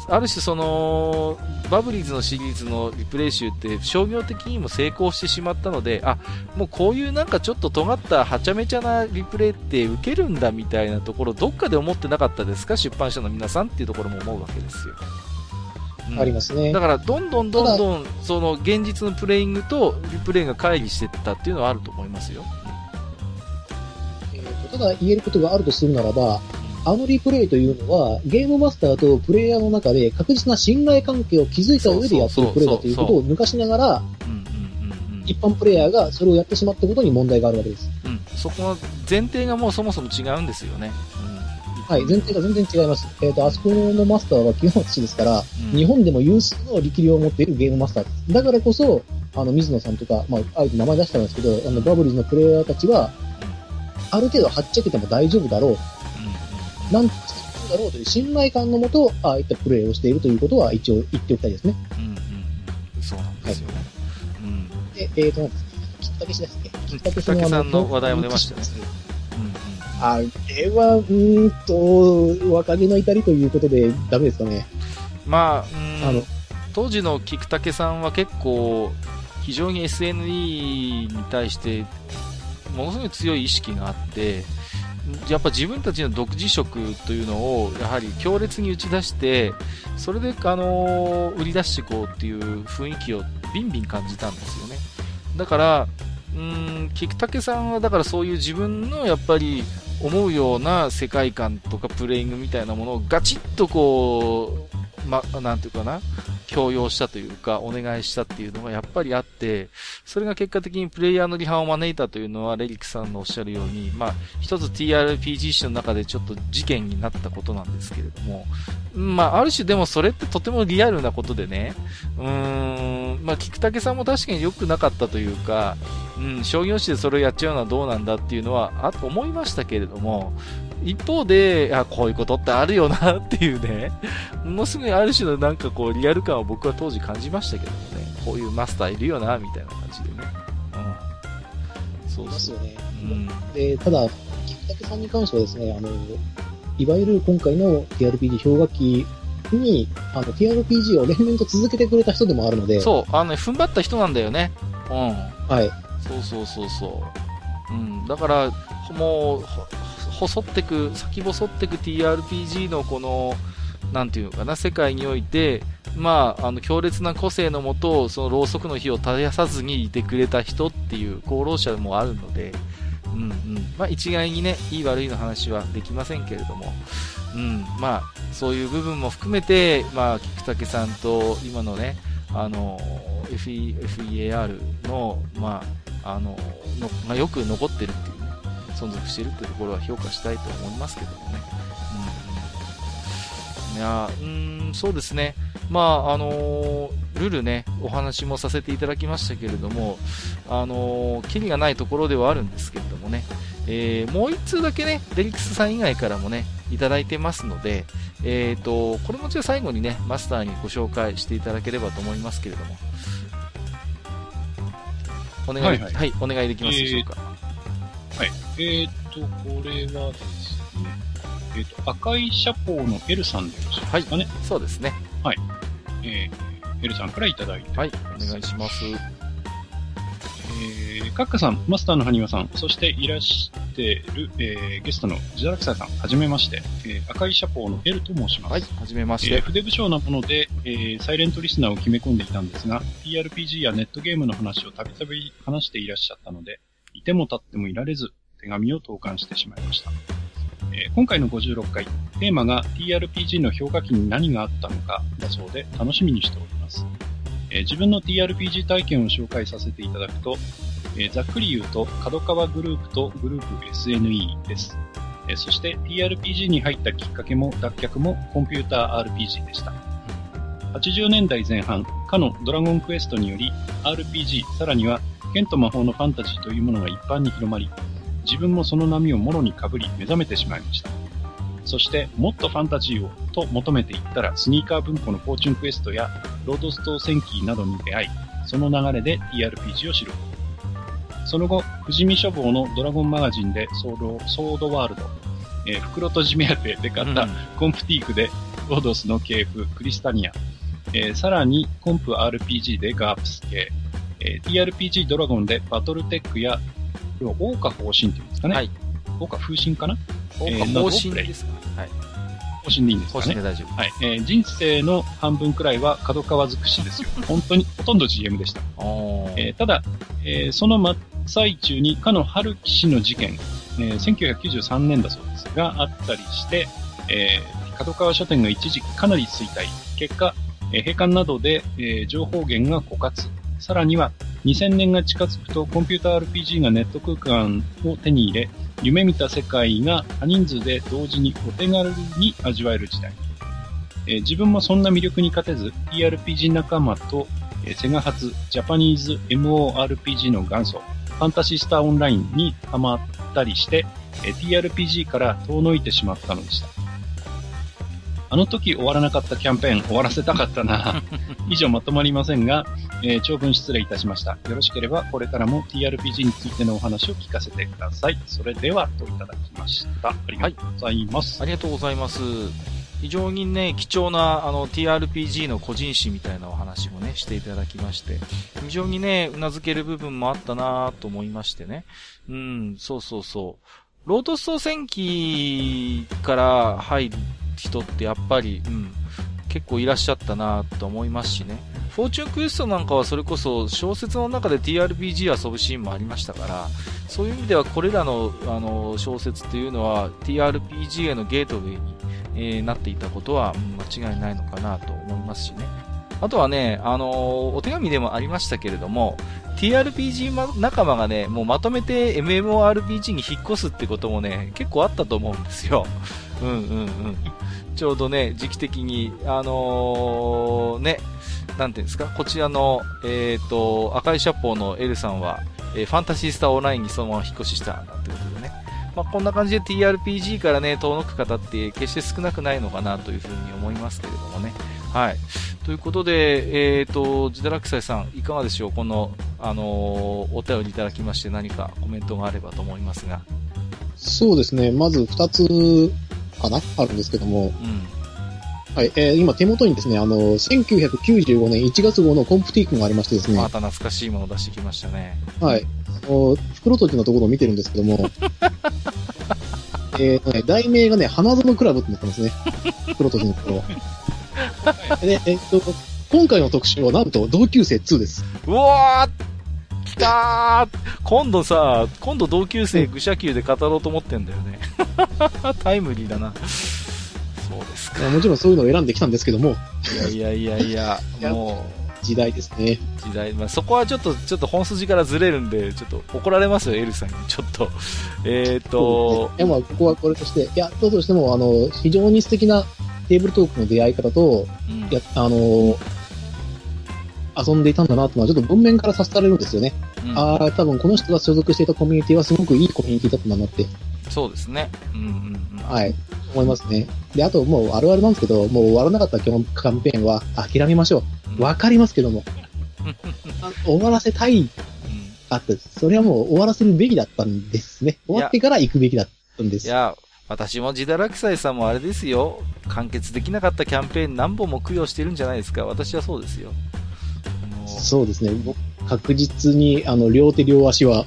ある種その、バブリーズのシリーズのリプレイ集って商業的にも成功してしまったので、あ、もうこういうなんかちょっと尖ったはちゃめちゃなリプレイって受けるんだみたいなところ、どっかで思ってなかったですか？出版社の皆さんっていうところも思うわけですよ。うん、ありますね。だから、どんどんどんどん、その、現実のプレイングとリプレイが乖離していったっていうのはあると思いますよ。えーと、ただ言えることがあるとするならば、あのリプレイというのは、ゲームマスターとプレイヤーの中で確実な信頼関係を築いた上でやってるプレイだということを抜かしながら、一般プレイヤーがそれをやってしまったことに問題があるわけです。うん。そこの前提がもうそもそも違うんですよね。うん、はい、前提が全然違います。えっ、ー、と、あそこのマスターは清松氏ですから、うん、日本でも有数の力量を持っているゲームマスターです。だからこそ、あの、水野さんとか、まあ、あえて名前出したんですけど、あの、バブリーズのプレイヤーたちは、ある程度はっちゃけても大丈夫だろう。なんだろうという信頼感のもと、ああいったプレーをしているということは一応言っておきたいですね。うんうん。そうなんですよね。はい、うん。で、えっ、ー、と、きっかけしですね。きっかけさんの話題も出ましたね。あれは、うんと、若気の至りということでダメですかね。まあ、あの、当時の菊竹さんは結構、非常に SNE に対して、ものすごい強い意識があって、やっぱ自分たちの独自色というのをやはり強烈に打ち出してそれで、あの売り出していこうっていう雰囲気をビンビン感じたんですよね。だからうん菊竹さんはだからそういう自分のやっぱり思うような世界観とかプレイングみたいなものをガチッとこう、ま、なんていうかな強要したというか、お願いしたっていうのがやっぱりあって、それが結果的にプレイヤーの離反を招いたというのは、レリックさんのおっしゃるように、まあ、一つ TRPG 史の中でちょっと事件になったことなんですけれども、まあ、ある種でもそれってとてもリアルなことでね、うーん、まあ、菊竹さんも確かに良くなかったというか、うん、商業誌でそれをやっちゃうのはどうなんだっていうのは、あと思いましたけれども、一方で、あ、こういうことってあるよなっていうね、ものすごいある種のなんかこうリアル感を僕は当時感じましたけどもね、こういうマスターいるよな、みたいな感じでね。うん。そうですよね。うん。で、ただ、菊竹さんに関してはですね、あの、いわゆる今回の TRPG 氷河期に、あの、TRPG を連綿と続けてくれた人でもあるので。そう、あのね、踏ん張った人なんだよね。うん。はい。そうそうそうそう。うん。だから、もう、細ってく、先細ってく TRPG のこの、なんていうのかな、世界において、まあ、あの、強烈な個性のもと、そのろうそくの火を絶やさずにいてくれた人っていう功労者もあるので、うんうん。まあ、一概にね、いい悪いの話はできませんけれども、うん。まあ、そういう部分も含めて、まあ、菊竹さんと今のね、あの、FE、FEAR の、まあ、あの、のがよく残ってるっていう存続しているというところは評価したいと思いますけどもね。うん、いやうん、そうですね。まあ、あのー、ルールね、お話もさせていただきましたけれども、あのー、キリがないところではあるんですけれどもね、えー、もう1通だけね、デリックスさん以外からもね、いただいてますので、えっ、と、これもじゃあ最後にね、マスターにご紹介していただければと思いますけれども。お願い、はい、はいはい、お願いできますでしょうか。はい。えっ、と、これはですね、えっ、と、赤いシャポーの L さんでよろしいですかね。はい、そうですね。はい。えー、L さんからいただいてはい、お願いします。えー、カッカさん、マスターのハニワさん、そしていらしてる、えー、ゲストのジダラクサさん、はじめまして、えー、赤いシャポーの L と申します。はい、はじめまして。えー、筆不詳なもので、えー、サイレントリスナーを決め込んでいたんですが、TRPG やネットゲームの話をたびたび話していらっしゃったので、いても立ってもいられず、手紙を投函してしまいました。え、今回の56回、テーマが TRPG の評価期に何があったのかだそうで楽しみにしております。え、自分の TRPG 体験を紹介させていただくと、え、ざっくり言うと、角川グループとグループ SNE です。えそして TRPG に入ったきっかけも脱却もコンピューター RPG でした。80年代前半、かのドラゴンクエストにより RPG、さらには剣と魔法のファンタジーというものが一般に広まり、自分もその波をもろにかぶり目覚めてしまいました。そしてもっとファンタジーをと求めていったらスニーカー文庫のフォーチュンクエストやロードス島戦記などに出会い、その流れで TRPG を知る。その後、富士見書房のドラゴンマガジンでソードソードワールド、えー、袋とじ目当てで買ったコンプティークでロードスの系譜クリスタニア、えー、さらにコンプ RPG でガープス系、えー、TRPG ドラゴンでバトルテックや要は、大方針っていうんですかね。はい。大花風神かな？大花方針ですか、はい。方針でいいんですかね。方針で大丈夫。はい。えー、人生の半分くらいは角川尽くしですよ。[laughs] 本当に、ほとんど GM でした。えー、ただ、えー、その真っ最中に、かの春樹氏の事件、えー、1993年だそうですが、あったりして、えー、角川書店が一時かなり衰退。結果、えー、閉館などで、えー、情報源が枯渇。さらには、2000年が近づくとコンピューター RPG がネット空間を手に入れ、夢見た世界が多人数で同時にお手軽に味わえる時代。えー、自分もそんな魅力に勝てず、TRPG 仲間と、えー、セガ発ジャパニーズ MORPG の元祖、ファンタシスターオンラインにハマったりして、えー、TRPG から遠のいてしまったのでした。あの時終わらなかったキャンペーン終わらせたかったな。[laughs] 以上まとまりませんが、えー、長文失礼いたしました。よろしければこれからも TRPG についてのお話を聞かせてください。それでは、といただきました。ありがとうございます。はい、ありがとうございます。非常にね、貴重なあの TRPG の個人誌みたいなお話もね、していただきまして、非常にね、頷ける部分もあったなと思いましてね。うん、そうそうそう。ロードスト戦記から入る人ってやっぱり、うん、結構いらっしゃったなと思いますしね。フォーチュンクエストなんかはそれこそ小説の中で TRPG 遊ぶシーンもありましたから、そういう意味ではこれらのあの小説っていうのは TRPG へのゲートウェイに、えー、なっていたことは、うん、間違いないのかなと思いますしね。あとはね、あのーお手紙でもありましたけれども、TRPG 仲間がね、もうまとめて MMORPG に引っ越すってこともね、結構あったと思うんですよ。うんうんうん。ちょうどね、時期的に、あのーね、なんていうんですか、こちらの、えっ、と、赤いシャポーの L さんは、えーファンタシースターオンラインにそのまま引っ越しした、なんてことでね。まあ、こんな感じで TRPG からね、遠のく方って決して少なくないのかなというふうに思いますけれどもね。はい。ということで、えっ、と、ジダラクサイさん、いかがでしょう？この、あのーお便りいただきまして何かコメントがあればと思いますが。そうですね。まず二つかな？あるんですけども、うん。はい、えー今手元にですね、あの、1995年1月号のコンプティークがありましてですね、また懐かしいものを出してきましたね。はい。あの袋閉じのところを見てるんですけども、[laughs] えーとね、題名がね、花園クラブってなってますね。袋閉じのところ。[laughs] で、えっと、今回の特集はなんと同級生2です。うわー来たー今度さ、今度同級生愚者級で語ろうと思ってんだよね。[laughs] タイムリーだな。そうですか。もちろんそういうのを選んできたんですけども、いやいやいやいや、[laughs] も時代ですね。う、時代、まあ、そこはちょっと、ちょっと本筋からずれるんで、ちょっと怒られますよ、エルさんに。ちょっと。えっ、ー、と、いや、まあ、ここはこれとして、いや、どうとしても、あの、非常に素敵なテーブルトークの出会い方と、うんいや、あの遊んでいたんだなってのは、ちょっと文面から察されるんですよね。うんああ、多分この人が所属していたコミュニティはすごくいいコミュニティだったんだなって、そうですね。うんうんうん。はい、思いますね。で、あともうあるあるなんですけど、もう終わらなかったキャンキャンペーンは諦めましょう。わかりますけども。あ終わらせたいうんあって、それはもう終わらせるべきだったんですね。終わってから行くべきだったんです。いや、私もジダラクサイさんもあれですよ。完結できなかったキャンペーン何本も供養してるんじゃないですか。私はそうですよ。そうですね。僕確実に、あの、両手両足は、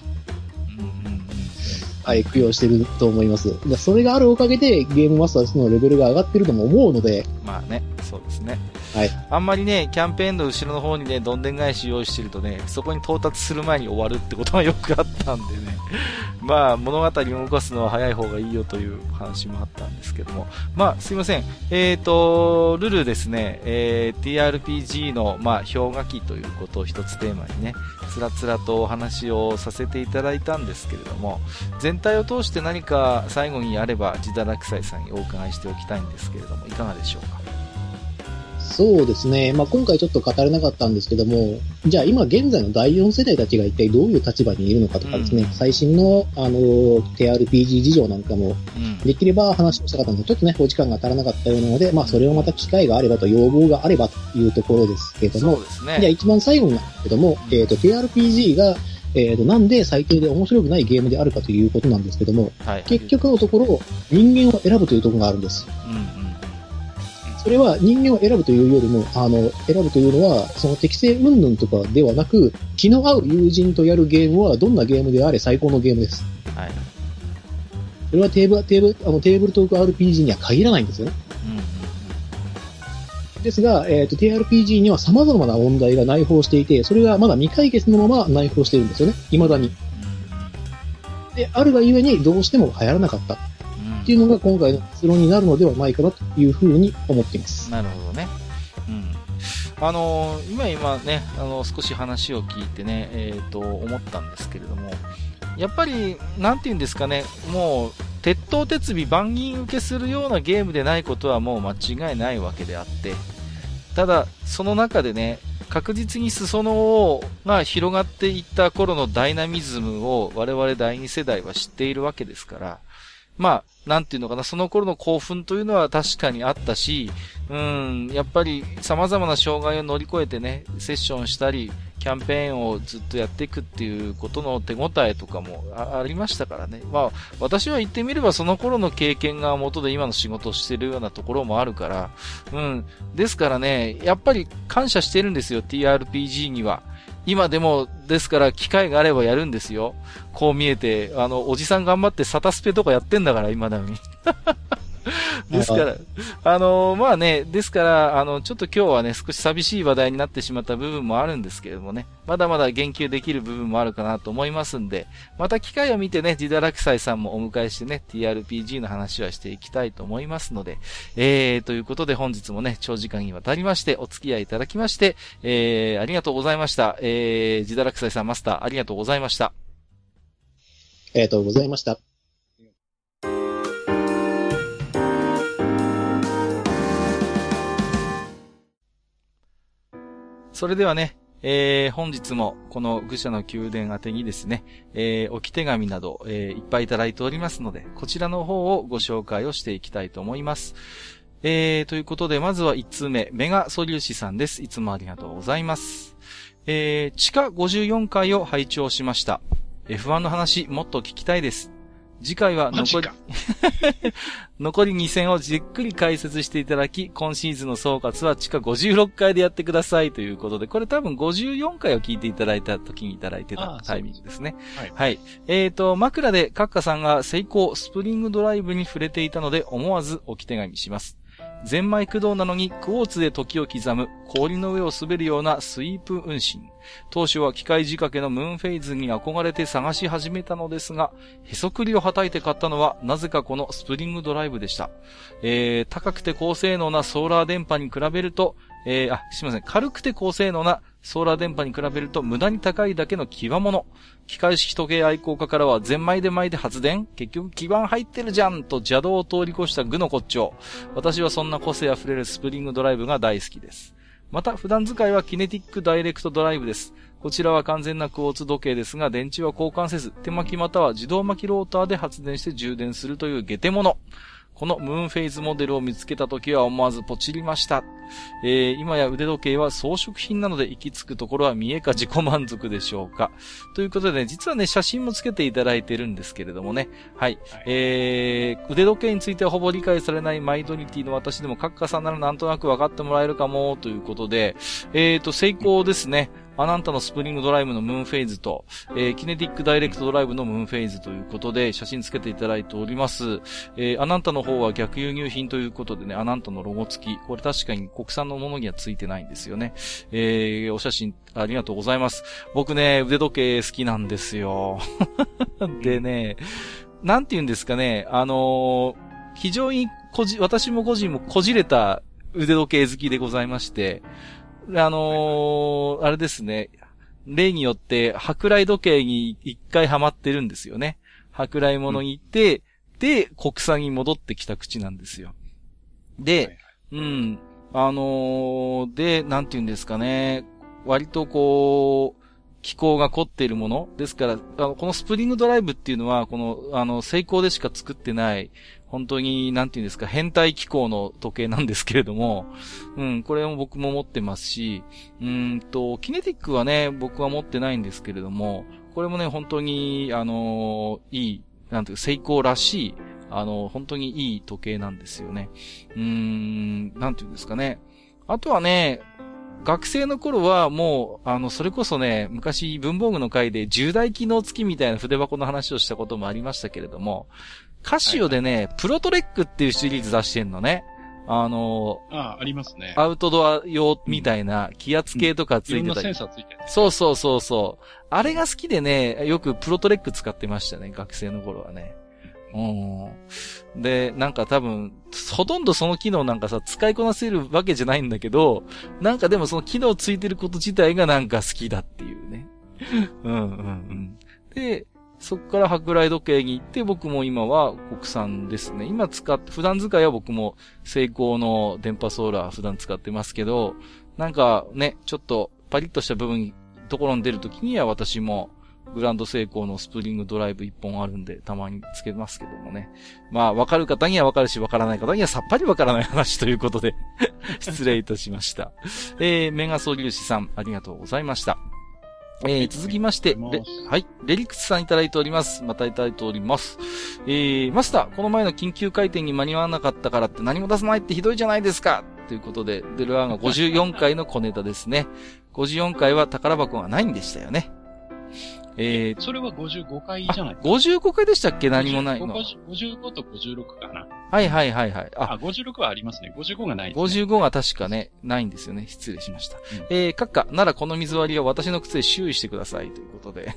はい、供養してると思います。でそれがあるおかげで、ゲームマスターズのレベルが上がってるとも思うので、まあね、そうですね。はい。あんまりね、キャンペーンの後ろの方にね、どんでん返し用意してるとね、そこに到達する前に終わるってことがよくあったんでね。[laughs] まあ、物語を動かすのは早い方がいいよという話もあったんですけども。まあ、すいません。えっ、と、ルルですね、えー TRPG の、まあ、氷河期ということを一つテーマにね、つらつらとお話をさせていただいたんですけれども、全体を通して何か最後にあれば、ジダラクサイさんにお伺いしておきたいんですけれども、いかがでしょうか？そうですね。まあ、今回ちょっと語れなかったんですけども、じゃあ今現在の第4世代たちが一体どういう立場にいるのかとかですね、うん最新の、あの、TRPG 事情なんかも、うん。できれば話をしたかったので、ちょっとね、お時間が足らなかったようなので、まあ、それをまた機会があればと、要望があればというところですけどもね。じゃあ一番最後になんですけども、えっ、と、TRPG が、えっ、と、なんで最低で面白くないゲームであるかということなんですけども、はい。結局のところ、人間を選ぶというところがあるんです。それは人間を選ぶというよりも、あの、選ぶというのは、その適性云々とかではなく、気の合う友人とやるゲームは、どんなゲームであれ最高のゲームです。うん。はい。それはテーブル、テーブル、あの、テーブルトーク RPG には限らないんですよね。うんうんですが、えっ、と、TRPG には様々な問題が内包していて、それがまだ未解決のまま内包しているんですよね。未だに。で、あるがゆえにどうしても流行らなかったっていうのが今回の結論になるのではないかなというふうに思っています。なるほどね。うん。あのー今今ね、あの少し話を聞いてね、えっ、と、思ったんですけれども、やっぱり、なんて言うんですかね、もう、鉄頭鉄尾万銀受けするようなゲームでないことはもう間違いないわけであって、ただ、その中でね、確実に裾野をが広がっていった頃のダイナミズムを我々第二世代は知っているわけですから、まあ、なんていうのかな、その頃の興奮というのは確かにあったし、うん、やっぱり様々な障害を乗り越えてね、セッションしたり、キャンペーンをずっとやっていくっていうことの手応えとかもありましたからね。まあ、私は言ってみればその頃の経験が元で今の仕事をしてるようなところもあるから、うん。ですからね、やっぱり感謝してるんですよ、TRPG には。今でも、ですから、機会があればやるんですよ。こう見えて、あの、おじさん頑張ってサタスペとかやってんだから、今だに。[laughs] ですから、あの、まあね、ですから、あの、ちょっと今日はね、少し寂しい話題になってしまった部分もあるんですけれどもね、まだまだ言及できる部分もあるかなと思いますんで、また機会を見てね、自堕落斎さんもお迎えしてね、TRPG の話はしていきたいと思いますので、えー、ということで本日もね、長時間にわたりまして、お付き合いいただきまして、えー、ありがとうございました。えー、自堕落斎さんマスター、ありがとうございました。ありがとうございました。それではね、えー、本日もこの愚者の宮殿宛てにですね、えー、置き手紙など、えー、いっぱいいただいておりますので、こちらの方をご紹介をしていきたいと思います。えー、ということで、まずは1通目、メガソリューシさんです。いつもありがとうございます。えー、地下54回を拝聴しました。F1 の話、もっと聞きたいです。次回は残り [laughs] 残り2戦をじっくり解説していただき、今シーズンの総括は地下56回でやってくださいということで、これ多分54回を聞いていただいた時にいただいてたタイミングですね。はい。はい。えっ、ー、と、枕でカッカさんが成功スプリングドライブに触れていたので思わず置き手紙します。ゼンマイ駆動なのにクォーツで時を刻む氷の上を滑るようなスイープ運針。当初は機械仕掛けのムーンフェイズに憧れて探し始めたのですが、へそくりをはたいて買ったのはなぜかこのスプリングドライブでした。えー、高くて高性能なソーラー電波に比べると、えー、あ、すみません。軽くて高性能なソーラー電波に比べると無駄に高いだけの極物。機械式時計愛好家からは全米で巻いて発電結局基板入ってるじゃんと邪道を通り越した具の骨頂。私はそんな個性溢れるスプリングドライブが大好きです。また、普段使いはキネティックダイレクトドライブです。こちらは完全なクォーツ時計ですが、電池は交換せず、手巻きまたは自動巻きローターで発電して充電するという下手物。このムーンフェイズモデルを見つけた時は思わずポチりました。えー、今や腕時計は装飾品なので行き着くところは見えか自己満足でしょうか。ということでね、実はね、写真もつけていただいてるんですけれどもね。はい。はい、えー、腕時計についてはほぼ理解されないマイドニティの私でも、カッカさんならなんとなく分かってもらえるかも、ということで、えーと、成功ですね。アナンタのスプリングドライブのムーンフェイズと、えー、キネティックダイレクトドライブのムーンフェイズということで、写真つけていただいております。えー、アナンタの方は逆輸入品ということでね、アナンタのロゴ付き。これ確かに国産のものにはついてないんですよね。えー、お写真ありがとうございます。僕ね、腕時計好きなんですよ。でね、なんて言うんですかね、あのー、非常にこじ、私も個人もこじれた腕時計好きでございまして、あのー、あれですね。例によって、舶来時計に一回ハマってるんですよね。舶来物に行って、うん、で、国産に戻ってきた口なんですよ。で、うん。あのー、で、なんて言うんですかね。割とこう、気候が凝っているものですから、あの、このスプリングドライブっていうのは、この、あの、成功でしか作ってない、本当に、なんていうんですか、変態気候の時計なんですけれども、[laughs] うん、これも僕も持ってますし、うんと、キネティックはね、僕は持ってないんですけれども、これもね、本当に、あのいい、なんていうか、成功らしい、あの、本当にいい時計なんですよね。うーん、なんていうんですかね。あとはね、学生の頃はもう、あの、それこそね、昔文房具の回で重大機能付きみたいな筆箱の話をしたこともありましたけれども、カシオでね、はいはい、プロトレックっていうシリーズ出してんのね。あのー、ああ、ありますね。アウトドア用みたいな気圧計とかついてたり。うん、いろんなセンサーついてる、そうそうそうそう。あれが好きでね、よくプロトレック使ってましたね、学生の頃はね。うん。で、なんか多分、ほとんどその機能なんかさ、使いこなせるわけじゃないんだけど、なんかでもその機能ついてること自体がなんか好きだっていうね。うんうんうん。で、そこから舶来時計に行って、僕も今は国産ですね。今使って、普段使いは僕も成功の電波ソーラー普段使ってますけど、なんかね、ちょっとパリッとした部分、ところに出るときには私もグランド成功のスプリングドライブ一本あるんで、たまにつけますけどもね。まあ、わかる方にはわかるし、わからない方にはさっぱりわからない話ということで失礼いたしました。えー、メガソリューシさん、ありがとうございました。えー、続きまして、はい、レリクスさんいただいております。またいただいております。えー、マスター、この前の緊急回転に間に合わなかったからって何も出さないってひどいじゃないですかということで、デルアーが54 [laughs] 回の小ネタですね。54回は宝箱がないんでしたよね。えー、それは55回じゃないあ55回でしたっけ？何もないの。55と56かな。はいはいはいはい。あ、あ、56はありますね。55がないです、ね。55が確かね、ないんですよね。失礼しました。うんえー、閣下、ならこの水割りは私の靴で修理してください。ということで。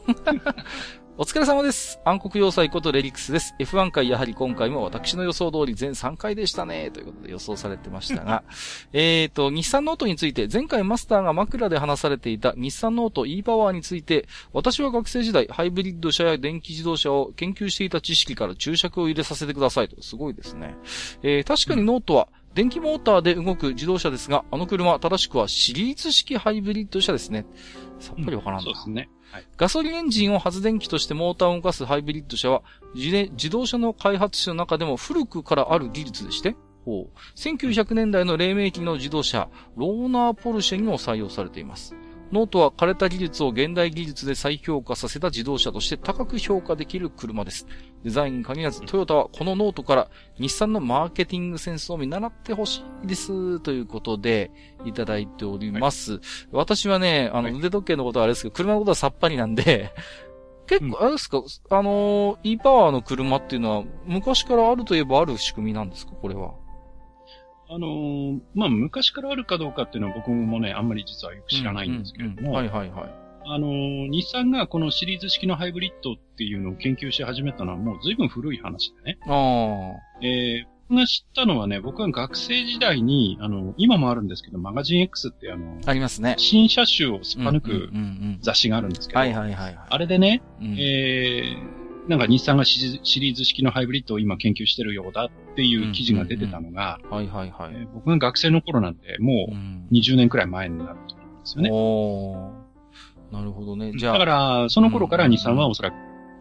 お疲れ様です。暗黒要塞ことレリクスです。F1 回やはり今回も私の予想通り全3回でしたね。ということで予想されてましたが。[laughs] えーと、日産ノートについて、前回マスターが枕で話されていた日産ノート e パワーについて、私は学生時代、ハイブリッド車や電気自動車を研究していた知識から注釈を入れさせてくださいと。すごいですね。えー確かにノートは、電気モーターで動く自動車ですが、あの車、正しくはシリーズ式ハイブリッド車ですね。さっぱりわからんな。そうですね。はい。ガソリンエンジンを発電機としてモーターを動かすハイブリッド車は、自動車の開発者の中でも古くからある技術でして、ほう。1900年代の黎明期の自動車、ローナーポルシェにも採用されています。ノートは枯れた技術を現代技術で再評価させた自動車として高く評価できる車です。デザインに限らずトヨタはこのノートから日産のマーケティングセンスを見習ってほしいです。ということで、いただいております。私はね、あの、はい腕時計のことはあれですけど、車のことはさっぱりなんで、[laughs] 結構、あれですか、あのー、e パワーの車っていうのは、昔からあるといえばある仕組みなんですか？これは。あのーまあ、昔からあるかどうかっていうのは僕もね、あんまり実はよく知らないんですけれども、はいはいはい。あのー日産がこのシリーズ式のハイブリッドっていうのを研究し始めたのはもう随分古い話でね。あえー、僕が知ったのはね、僕は学生時代に、あの、今もあるんですけど、マガジン X ってあの、あ、ありますね。新車種をすっぱ抜く雑誌があるんですけうん。ど、はいはいはいはい。あれでね、うんえー、なんか日産がシリシリーズ式のハイブリッドを今研究してるようだっていう記事が出てたのが、はいはいはい。えー僕が学生の頃なんで、もううん20年くらい前になると思うんですよね。おーなるほどね。じゃあ、だから、その頃から日産はおそらく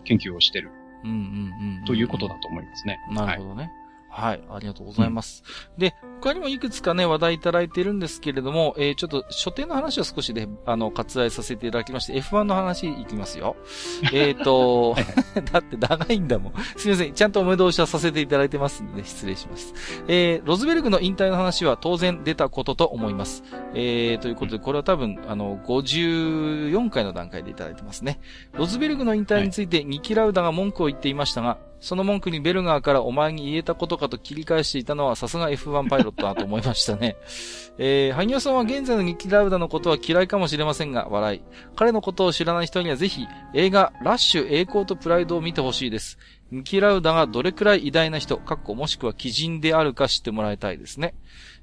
研究をしてるうんうんうん。ということだと思いますね。なるほどね。はい、ありがとうございます。で、他にもいくつかね、話題いただいているんですけれども、えー、ちょっと、書店の話は少しで、あの、割愛させていただきまして、F1 の話いきますよ。[laughs] えっと、[laughs] だって長いんだもん。すみません、ちゃんとお目通しはさせていただいてますんで、ね、失礼します。えー、ロズベルグの引退の話は当然出たことと思います。えー、ということで、これは多分、あの、54回の段階でいただいてますね。ロズベルグの引退について、ニキラウダが文句を言っていましたが、その文句にベルガーからお前に言えたことかと切り返していたのはさすが F1 パイロットだと思いましたね。[laughs] えー、ハニオさんは現在のニキラウダのことは嫌いかもしれませんが、笑い。彼のことを知らない人にはぜひ映画ラッシュ栄光とプライドを見てほしいです。ニキラウダがどれくらい偉大な人、かっこもしくは奇人であるか知ってもらいたいですね。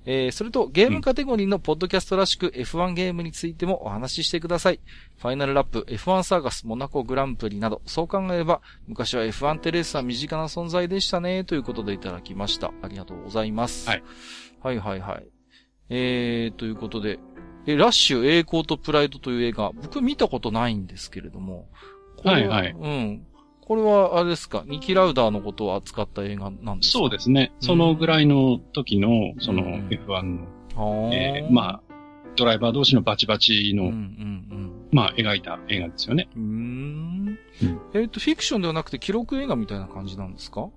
えー、それとゲームカテゴリーのポッドキャストらしく F1 ゲームについてもお話ししてください。ファイナルラップ、F1 サーガス、モナコグランプリなど、そう考えれば、昔は F1 テレースは身近な存在でしたね、ということでいただきました。ありがとうございます。はい。はいはいはい。えー、ということで、え、ラッシュ栄光とプライドという映画、僕見たことないんですけれども。はいはいうん。これは、あれですか、ニキラウダーのことを扱った映画なんですか？そうですね。そのぐらいの時の、そのうん F1 の、はあえーまあ、ドライバー同士のバチバチの、うんうんまあ、描いた映画ですよね。うん。うーんうんえっ、と、フィクションではなくて記録映画みたいな感じなんですか？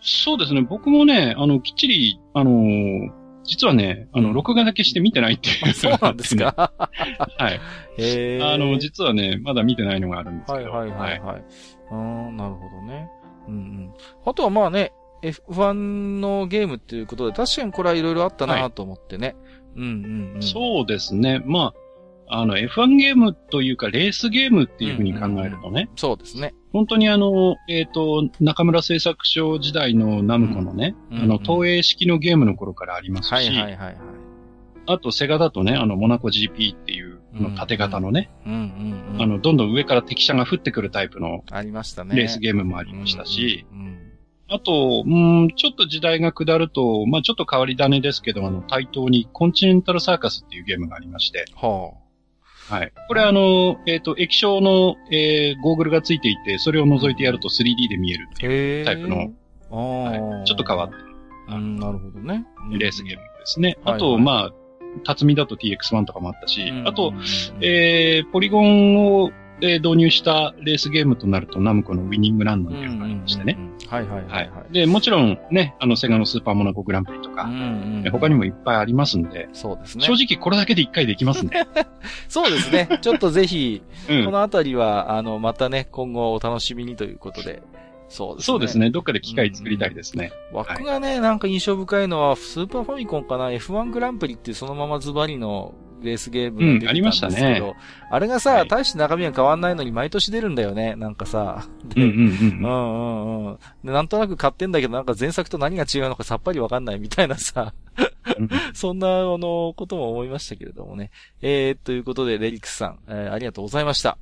そうですね。僕もね、あの、きっちり、あのー実はね、あの、録画だけして見てないっていう、そうなんですね。か？[laughs] はい。あの、実はね、まだ見てないのがあるんですけど。はいはいはいはい。あーなるほどね。うんうん。あとはまあね、F1 のゲームっていうことで、確かにこれはいろいろあったなと思ってね。うんうんうん。そうですね。まあ、あの、F1 ゲームというか、レースゲームっていうふうに考えるとね、そうですね。本当にあの、えっ、と、中村製作所時代のナムコのね、うんあの、東映式のゲームの頃からありますし、はいはいはいはい。あと、セガだとね、あの、モナコ GP って縦型のね、うんうんうん。あの、どんどん上から敵車が降ってくるタイプのありましたね。レースゲームもありましたし、うんうんあと、うん、ちょっと時代が下ると、まあちょっと変わり種ですけど、あの、対等にコンチネンタルサーカスっていうゲームがありまして、ははい。これあの、えっ、と、液晶の、えーゴーグルがついていて、それを覗いてやると 3D で見えるってあ。いう。タイプのああ、はいちょっと変わっうん、なるほどね。たレースゲームですね。はいあと、はいまあ、辰巳だと TX1 とかもあったし、うんあと、えー、ポリゴンを、で導入したレースゲームとなると、ナムコのウィニングランなんていうのがありましてね。はいはいはいはい。で、もちろんね、あの、セガのスーパーモナコグランプリとか、他にもいっぱいありますんで、そうですね。正直これだけで一回できますね。[laughs] そうですね。ちょっとぜひ、うんこのあたりは、あの、またね、今後お楽しみにということで。そうですね。そうですね。どっかで機会作りたいですね。枠がね、なんか印象深いのは、スーパーファミコンかな ?F1 グランプリってそのままズバリのレースゲームが出てたんですけど、うんありましたねあれがさ、はい大して中身は変わんないのに毎年出るんだよね、なんかさ。でうんうんううん。んうんうん。で、なんとなく買ってんだけど、なんか前作と何が違うのかさっぱりわかんないみたいなさ、うん [laughs] そんな、あの、ことも思いましたけれどもね。えー、ということで、レリックスさん、えーありがとうございました。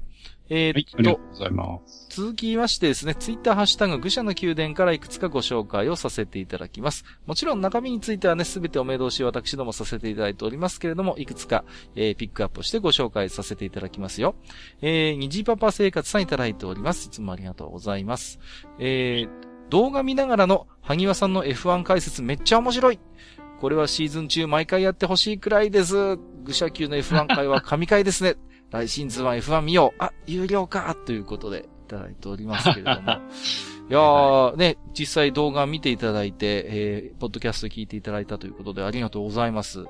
えはい、ーっとありがと、うございます。続きましてですね、ツイッターハッシュタグ愚者の宮殿からいくつかご紹介をさせていただきます。もちろん中身についてはね、すべてお目通し私どもさせていただいておりますけれども、いくつか、えーピックアップしてご紹介させていただきますよ。えー、にじパパ生活さんいただいております。いつもありがとうございます。えー、動画見ながらの萩和さんの F1 解説めっちゃ面白いこれはシーズン中毎回やってほしいくらいです。愚者級の F1 回は神回ですね。[laughs] 来シーズンは F1 見よう。あ、有料かということでただいておりますけれども。[laughs] いやー、ね、実際動画見ていただいて、えー、ポッドキャスト聞いていただいたということでありがとうございます。う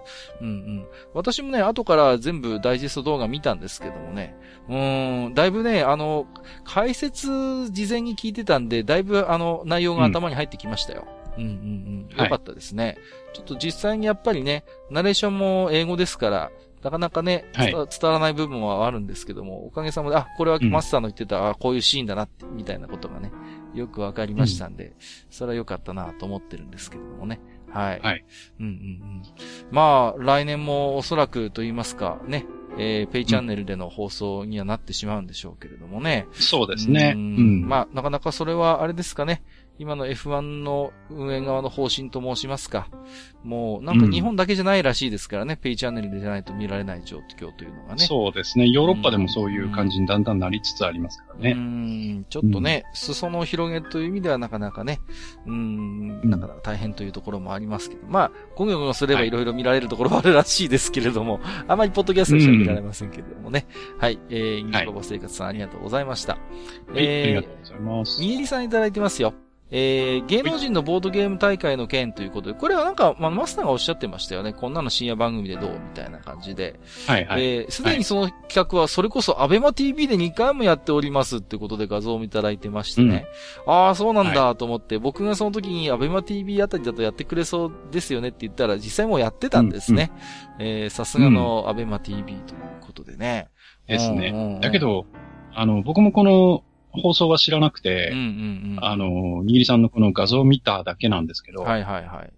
んうん。私もね、後から全部ダイジェスト動画見たんですけどもね。うーん、だいぶね、あの、解説事前に聞いてたんで、だいぶあの、内容が頭に入ってきましたよ。うん、うん、うんはいよかったですね。ちょっと実際にやっぱりね、ナレーションも英語ですから、なかなかね、はい伝わらない部分はあるんですけども、おかげさまで、あ、これはうんマスターの言ってた、あこういうシーンだなみたいなことがね、よくわかりましたんで、それは良かったなと思ってるんですけれどもね。はい。はい。うんうんうん。まあ、来年もおそらくと言いますか、ね、えー、ペイチャンネルでの放送にはなってしまうんでしょうけれどもね。そうですね。ううんん。まあ、なかなかそれはあれですかね。今の F1 の運営側の方針と申しますか。もう、なんか日本だけじゃないらしいですからね。ペイチャンネルでじゃないと見られない状況というのがね。そうですね。ヨーロッパでもそういう感じにだんだんなりつつありますからうね。ん、ちょっとね、裾野を広げという意味ではなかなかね、うん、なかなか大変というところもありますけど、まあ、ゴミゴミすればいろいろ見られるところはあるらしいですけれども、あまりポッドキャストでしか見られませんけれどもね。はい、えー、ニコボ生活さんありがとうございました。はい、ありがとうございます。みえりさんいただいてますよ。えー、芸能人のボードゲーム大会の件ということで、これはなんか、まあ、マスターがおっしゃってましたよね。こんなの深夜番組でどうみたいな感じで。はいはい。えー、すでにその企画は、それこそ、アベマ TV で2回もやっておりますってことで画像をいただいてましてね。ああ、そうなんだと思って、僕がその時にアベマ TV あたりだとやってくれそうですよねって言ったら、実際もうやってたんですね。えー、さすがのアベマ TV ということでね。ですねうんうんうんだけ、ど、あの、僕もこの放送は知らなくて、うんうんうん。あの、にぎりさんのこの画像を見ただけなんですけど、はいはいはい。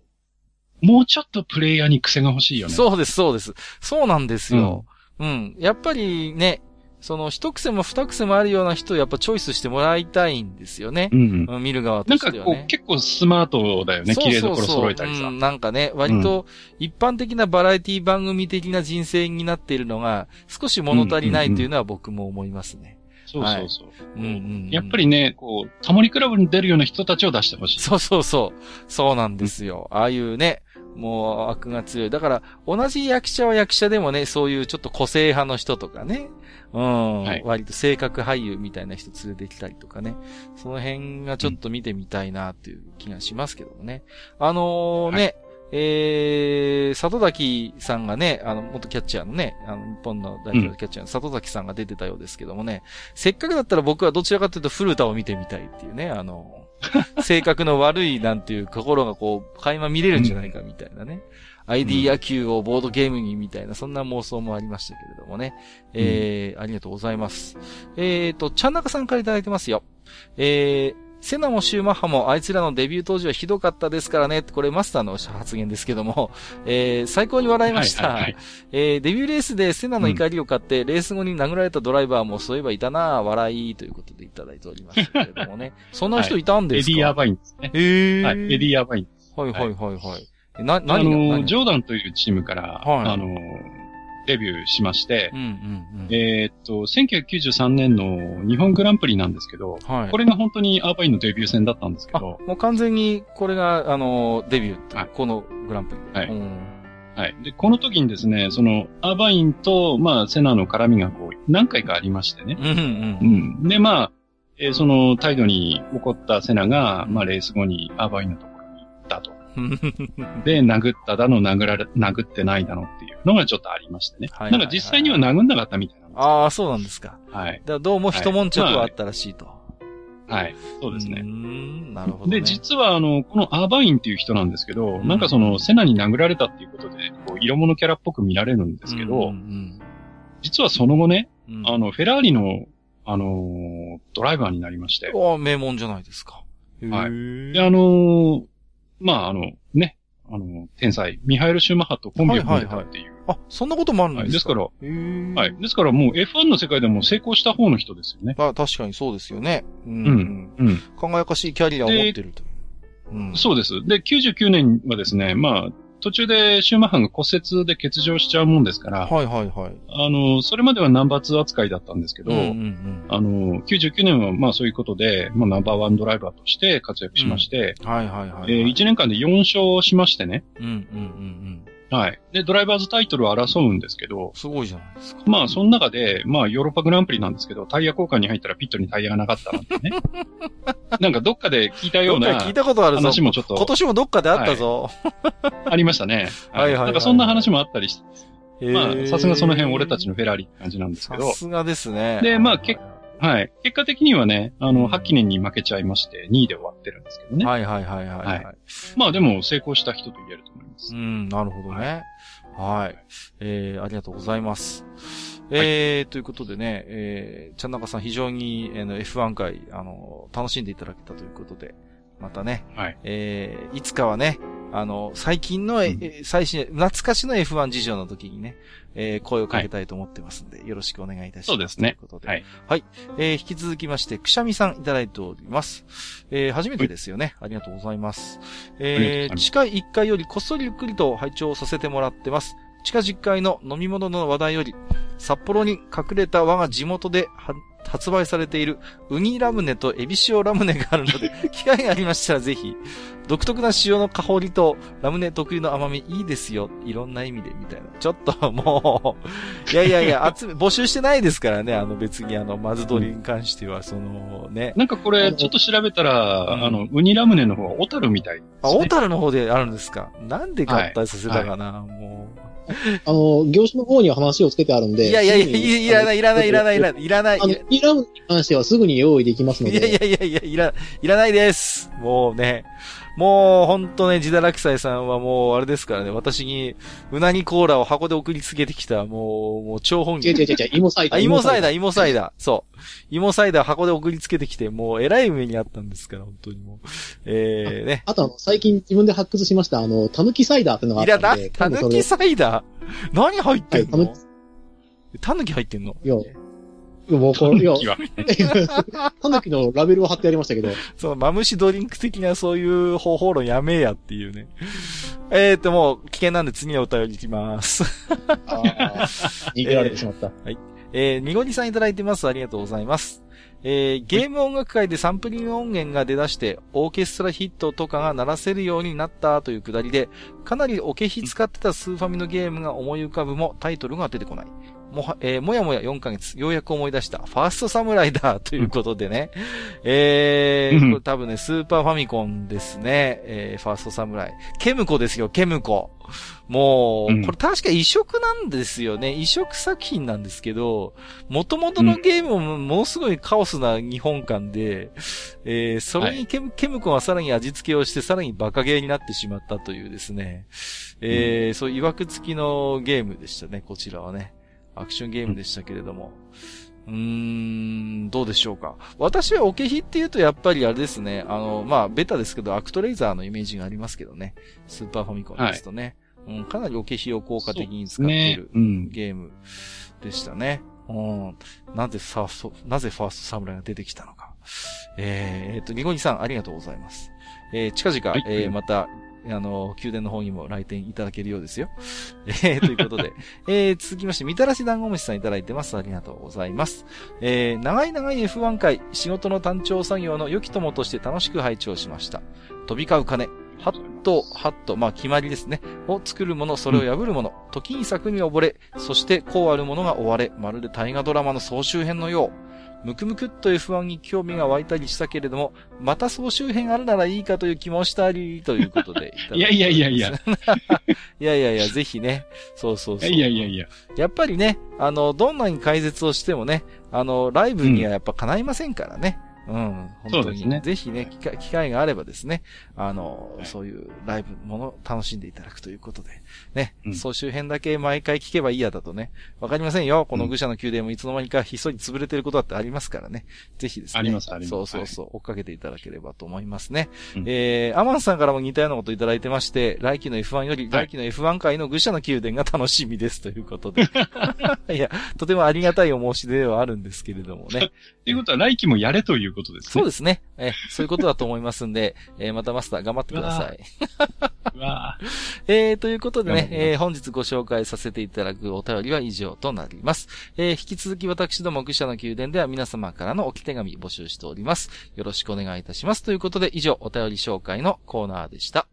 もうちょっとプレイヤーに癖が欲しいよね。そうです、そうです。そうなんですよ。うん。やっぱりね、その一癖も二癖もあるような人をやっぱチョイスしてもらいたいんですよね。うん。うん、見る側となんかしてはね。こう結構スマートだよね。綺麗どころ揃えたりさうん。なんかね、割と一般的なバラエティ番組的な人生になっているのが少し物足りないというのは僕も思いますね。そうそうそう。うんうんうんやっぱりね、こう、タモリクラブに出るような人たちを出してほしい。そうそうそう。そうなんですよ。ああいうね、もう悪が強い。だから、同じ役者は役者でもね、そういうちょっと個性派の人とかね、うん、はい割と性格俳優みたいな人連れてきたりとかね、その辺がちょっと見てみたいなっていう気がしますけどもね。あのーね、えー、里崎さんがね、あの、元キャッチャーのね、あの、日本の代表キャッチャーの里崎さんが出てたようですけどもね、せっかくだったら僕はどちらかというと古田を見てみたいっていうね、あの、[laughs] 性格の悪いなんていう心がこう、垣間見れるんじゃないかみたいなね。ID 野球をボードゲームにみたいな、そんな妄想もありましたけれどもね。えー、ありがとうございます。えーと、ちゃんなかさんからいただいてますよ。えー、セナもシューマッハもあいつらのデビュー当時はひどかったですからね。これマスターの発言ですけども、えー、最高に笑いました。はいはいはいえー、デビューレースでセナの怒りを買って、レース後に殴られたドライバーもそういえばいたなぁ、笑いということでいただいておりますけれどもね。[laughs] そんな人いたんですか、エディ・アーバインですね。えー。はい。エディ・アーバイン。はいはいはいはい。えな、あ何がの、何ジョーダンというチームから、はいあの、デビューしまして。えーっと、1993年の日本グランプリなんですけど、はい。これが本当にアーバインのデビュー戦だったんですけあ、ど、もう完全にこれが、あの、デビューはいこのグランプリ。はいうんはい。で、この時にですね、その、アーバインと、まあ、セナの絡みがこう、何回かありましてね。うんうんう。ん。で、まあ、えーその態度に怒ったセナが、まあ、レース後にアーバインのところに行ったと。で、殴っただの、殴られ、殴ってないだのっていうのがちょっとありましてね。はいはいはいなんか実際には殴んなかったみたいなんですよああ、そうなんですか。はい。だどうも一悶着はあったらしいと。はい。そうですね。ん、なるほど、ね。で、実は、あの、このアーバインっていう人なんですけど、うんなんかその、セナに殴られたっていうことで、こう、色物キャラっぽく見られるんですけど、うん実はその後ね、うんうん、あの、フェラーリの、あのードライバーになりまして、ああ、名門じゃないですか。へはいーで、あのーまあ、あの、ね、あの、天才、ミハエル・シューマッハとコンビを組んでたっていう。あ、そんなこともあるんですか、はいですから、はい。ですからもう F1 の世界でも成功した方の人ですよね。まあ、確かにそうですよね。うん。うんうん。輝かしいキャリアを持ってると。うん。そうです。で、99年はですね、まあ、途中でシューマッハが骨折で欠場しちゃうもんですから、はいはいはい。あの、それまではナンバー2扱いだったんですけど、うんうんうん。あの、99年はまあそういうことで、まあナンバーワンドライバーとして活躍しまして、はいはいはい、はい。えー1年間で4勝しましてね、うんうんうんうん。はい。で、ドライバーズタイトルを争うんですけど、すごいじゃないですか。まあ、その中で、まあ、ヨーロッパグランプリなんですけど、タイヤ交換に入ったらピットにタイヤがなかったなんてね。[laughs] [laughs] なんかどっかで聞いたような聞いたことあるぞ。話もちょっと今年もどっかであったぞ。[laughs] ありましたね。はいはいはいなんかそんな話もあったりして、へまーあ、さすがその辺俺たちのフェラーリって感じなんですけどさ、すがですね。でまあ結はい。結果的にはね、あうんの、8記念に負けちゃいまして、2位で終わってるんですけどね。はいはいはいはい。はいはまあでも成功した人と言えると思いますう。ん、なるほどね。はい。えー、ありがとうございます。えー、ということでね、えー、ちゃんなかさん非常に、あの、F1 回、あの、楽しんでいただけたということで、またね、はい。えー、いつかはね、あの、最近の、えうんえ最新、懐かしの F1 事情の時にね、えー、声をかけたいと思ってますんで、よろしくお願いいたします。そうですねということで。はい。はい。えー、引き続きまして、くしゃみさんいただいております。えー、初めてですよね。ありがとうございます。えー、ありがとうございます地下1階よりこっそりゆっくりと拝聴させてもらってます。地下10階の飲み物の話題より、札幌に隠れた我が地元では発売されているウニラムネとエビ塩ラムネがあるので、[laughs] 機会がありましたらぜひ、独特な塩の香りとラムネ特有の甘みいいですよ。いろんな意味で、みたいな。ちょっともう、いやいやいや、[laughs] 集め、募集してないですからね。あの別にあの、マズドリに関しては、そのね。なんかこれ、ちょっと調べたら、うんあの、ウニラムネの方は小樽みたいね。あ、小樽の方であるんですか？なんで合体させたかな、も [laughs] あの、業種の方には話をつけてあるんう。で。いやいやいや、いらない、いらない、いらない、いらない、いらない。あの、イラムに関してはすぐに用意できますので。いやいやいやいや、いら、いらないです。もうね。もう、ほんとね、ジダラキサイさんはもう、あれですからね、私に、うなぎコーラを箱で送りつけてきた、もう、もう、超本気。違う違う違う芋サイダあ、ー。芋サイダー、ー。芋サイダー。そう。芋サイダー箱で送りつけてきて、もう、えらい目にあったんですから、本当にもう。えー、ね。あとあの、最近自分で発掘しました、あの、たぬきサイダーってのがあったんで。、たぬきサイダー？何入ってんの？はいたぬき入ってんの？いや、もうこれ、いや、気はたぬきのラベルを貼ってやりましたけど、その、マムシドリンク的なそういう方法論やめえやっていうね。えーと、もう、危険なんで次のお便りいきます。ああ、逃げられてしまった。[laughs] えー、みごりさんいただいてます。ありがとうございます。えー、ゲーム音楽界でサンプリング音源が出だして、オーケストラヒットとかが鳴らせるようになったというくだりで、かなりおけひ使ってたスーファミのゲームが思い浮かぶもタイトルが出てこない。もは、えー、もやもや4ヶ月、ようやく思い出した、ファーストサムライだということでね。えー、うんこれ多分ね、スーパーファミコンですね。えー、ファーストサムライ。ケムコですよ、ケムコ。もう、うんこれ確か移植なんですよね。移植作品なんですけど、元々のゲームもものすごいカオスな日本館で、えー、それにケム,、ケムコがさらに味付けをして、さらにバカゲーになってしまったというですね、えーそういう曰く付きのゲームでしたね、こちらはね。アクションゲームでしたけれども。うーん、どうでしょうか。私はオケヒって言うとやっぱりあれですね、あの、まあ、ベタですけど、アクトレイザーのイメージがありますけどね。スーパーファミコンですとね。うん、かなりオケヒを効果的に使っていねる。うん。ゲームでしたね。うん。なぜファースト、なぜファーストサムライが出てきたのか。えー、えっと、リゴニさん、ありがとうございます。えー、近々、はいえー、また、あの、宮殿の方にも来店いただけるようですよ。えー、ということで、[laughs] えー、続きまして、みたらし団子虫さんいただいてます。ありがとうございます。えー、長い長い F1 回、仕事の単調作業の良き友として楽しく拝聴しました。飛び交う金、ハット、ハット、まあ決まりですね。を作るもの、それを破るもの、時に策に溺れ、そしてこうあるものが追われ、まるで大河ドラマの総集編のよう。ムクムクっと F1 に興味が湧いたりしたけれども、また総集編あるならいいかという気もしたり、ということで [laughs] いやいやいやいや。[laughs] いやいやいや、ぜひね。そうそうそう。いやいやいや。やっぱりね、あの、どんなに解説をしてもね、あの、ライブにはやっぱ叶いませんからね。うんうん、本当に。ね、ぜひね機会、機会があればですね、あの、はい、そういうライブものを楽しんでいただくということで、ね、うん、総集編だけ毎回聞けばいいやだとね、わかりませんよ。この愚者の宮殿もいつの間にかひっそり潰れてることだってありますからね。ぜひですね。あります、あります。そうそうそう、追っかけていただければと思いますね。うん、えー、アマンさんからも似たようなこといただいてまして、来期の F1 より、来期の F1 回の愚者の宮殿が楽しみですということで。[laughs] いや、とてもありがたいお申し出ではあるんですけれどもね。[laughs] ということは来期もやれということですね。そうですね。えそういうことだと思いますんで、えー、またマスター頑張ってください。[laughs] えー、ということでね、えー、本日ご紹介させていただくお便りは以上となります。えー、引き続き私ども愚者の宮殿では皆様からの置き手紙募集しております。よろしくお願いいたします。ということで以上、お便り紹介のコーナーでした。は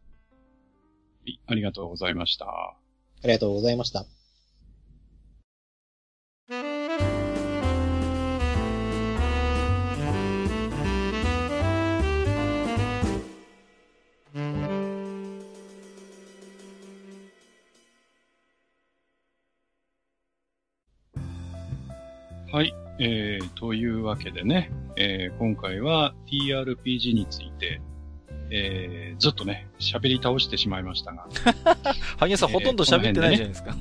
い、ありがとうございました。ありがとうございました。はい。えー、というわけでね、えー、今回は TRPG について、えー、ずっとね、喋り倒してしまいましたが。[laughs] ハゲさん、えー、ほとんど喋ってないじゃないですか。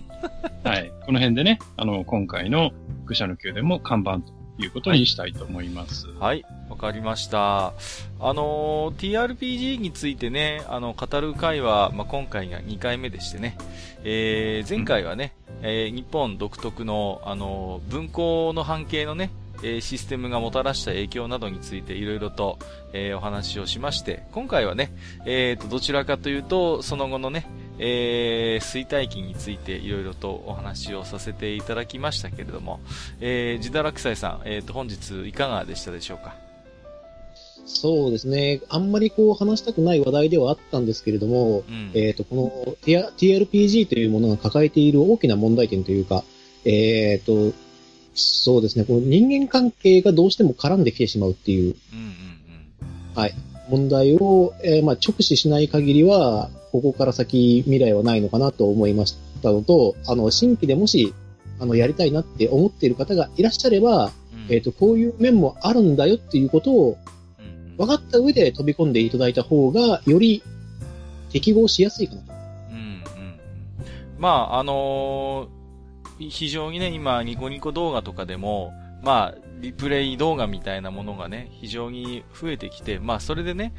はい。この辺でね、あの、今回の愚者の宮殿も看板ということにしたいと思います。はい。わ、かりました。あのー、TRPG についてね、あの、語る回は、まあ、今回が2回目でしてね、えー、前回はね、うん、えー、日本独特の、あのー、文庫の半径のね、えシステムがもたらした影響などについていろいろと、えお話をしまして、今回はね、えと、どちらかというと、その後のね、えー、衰退期についていろいろとお話をさせていただきましたけれども、えー、自堕落斎さん、えっ、ー、と、本日いかがでしたでしょうか？そうですね。あんまりこう話したくない話題ではあったんですけれども、うん、えっ、ー、と、この TRPG というものが抱えている大きな問題点というか、えっ、ー、と、そうですね、この人間関係がどうしても絡んできてしまうっていう、うんうんうん、はい、問題を、えー、まあ、直視しない限りは、ここから先未来はないのかなと思いましたのと、あの、新規でもし、あの、やりたいなって思っている方がいらっしゃれば、うん、えっ、ー、と、こういう面もあるんだよっていうことを、分かった上で飛び込んでいただいた方が、より適合しやすいかなと。うんうん。まあ、あのー、非常にね、今、ニコニコ動画とかでも、まあ、リプレイ動画みたいなものがね、非常に増えてきて、まあ、それでね、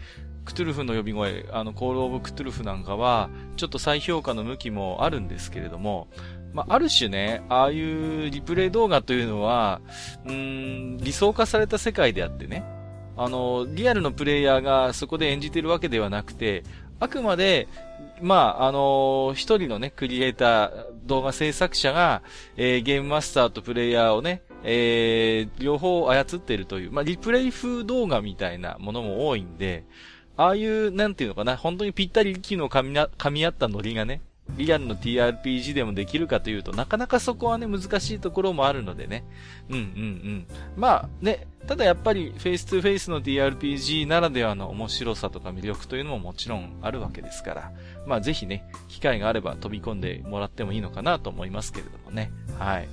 クトゥルフの呼び声、あの、コールオブクトゥルフなんかは、ちょっと再評価の向きもあるんですけれども、まあ、ある種ね、ああいうリプレイ動画というのは、うん、理想化された世界であってね、あの、リアルのプレイヤーがそこで演じてるわけではなくて、あくまで、まあ、あの一人のね、クリエイター、動画制作者が、えー、ゲームマスターとプレイヤーをね、えー、両方操っているという、まあ、リプレイ風動画みたいなものも多いんで、ああいう、なんていうのかな、本当にぴったり息の噛みな、噛み合ったノリがね、リアルの TRPG でもできるかというと、なかなかそこはね、難しいところもあるのでね。うんうんうん。まあね、ただやっぱりフェイス2フェイスの TRPG ならではの面白さとか魅力というのももちろんあるわけですから、まあぜひね、機会があれば飛び込んでもらってもいいのかなと思いますけれどもね。はい。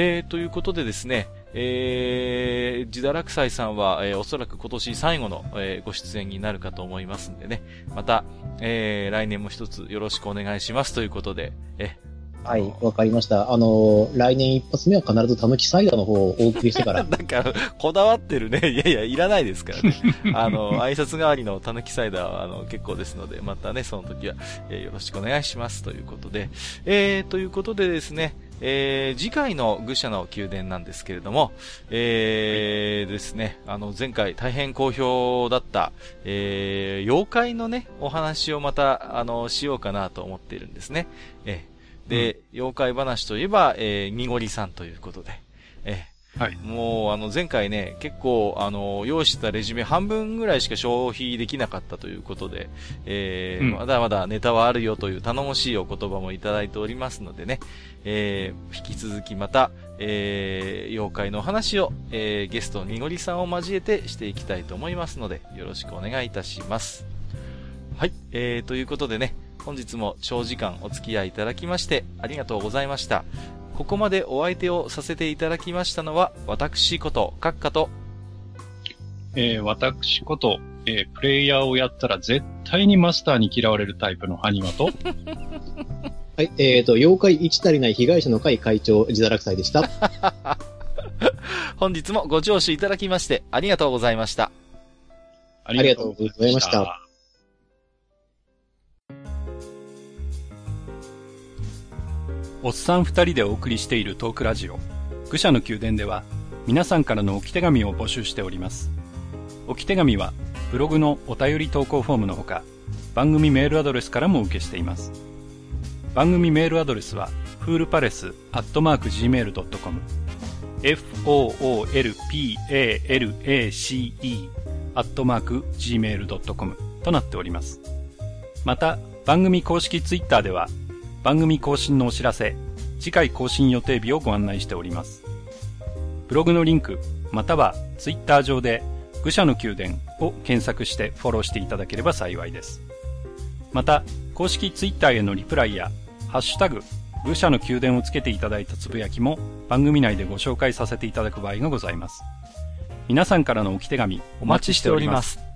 えー、ということでですね、えー、自堕落斎さんは、えー、おそらく今年最後の、えー、ご出演になるかと思いますんでね、また、えー、来年も一つよろしくお願いしますということで、えはい、わかりました。あの、来年一発目は必ずたぬきサイダーの方をお送りしてから。[laughs] なんか、こだわってるね。いやいや、いらないですからね。[laughs] あの、挨拶代わりのたぬきサイダーは、あの、結構ですので、またね、その時は、えー、よろしくお願いしますということで、えー、ということでですね、えー、次回の愚者の宮殿なんですけれども、えー、ですね、あの、前回大変好評だった、えー、妖怪のね、お話をまた、あの、しようかなと思っているんですね。えー、で、うん、妖怪話といえば、えー、みごりさんということで、えはい。もう、あの、前回ね、結構、あの、用意してたレジュメ半分ぐらいしか消費できなかったということで、えーうんまだまだネタはあるよという頼もしいお言葉もいただいておりますのでね、えー引き続きまた、えー妖怪のお話を、えーゲストのにごりさんを交えてしていきたいと思いますので、よろしくお願いいたします。はい、えー、ということでね、本日も長時間お付き合いいただきまして、ありがとうございました。ここまでお相手をさせていただきましたのは、私こと、閣下と、えー私こと、えープレイヤーをやったら絶対にマスターに嫌われるタイプのハニワと、[laughs] はい、えっ、と、妖怪一足りない被害者の会会長、自堕落斎でした。[laughs] 本日もご聴取いただきまして、ありがとうございました。ありがとうございました。おっさん二人でお送りしているトークラジオ、愚者の宮殿では、皆さんからの置き手紙を募集しております。置き手紙は、ブログのお便り投稿フォームのほか、番組メールアドレスからも受けしています。番組メールアドレスは、フールパレスアットマーク Gmail.com、foolpalace.gmail.com となっております。また、番組公式ツイッターでは、番組更新のお知らせ、次回更新予定日をご案内しております。ブログのリンク、またはツイッター上で、愚者の宮殿を検索してフォローしていただければ幸いです。また、公式ツイッターへのリプライや、ハッシュタグ、愚者の宮殿をつけていただいたつぶやきも番組内でご紹介させていただく場合がございます。皆さんからの置き手紙お待ちしております。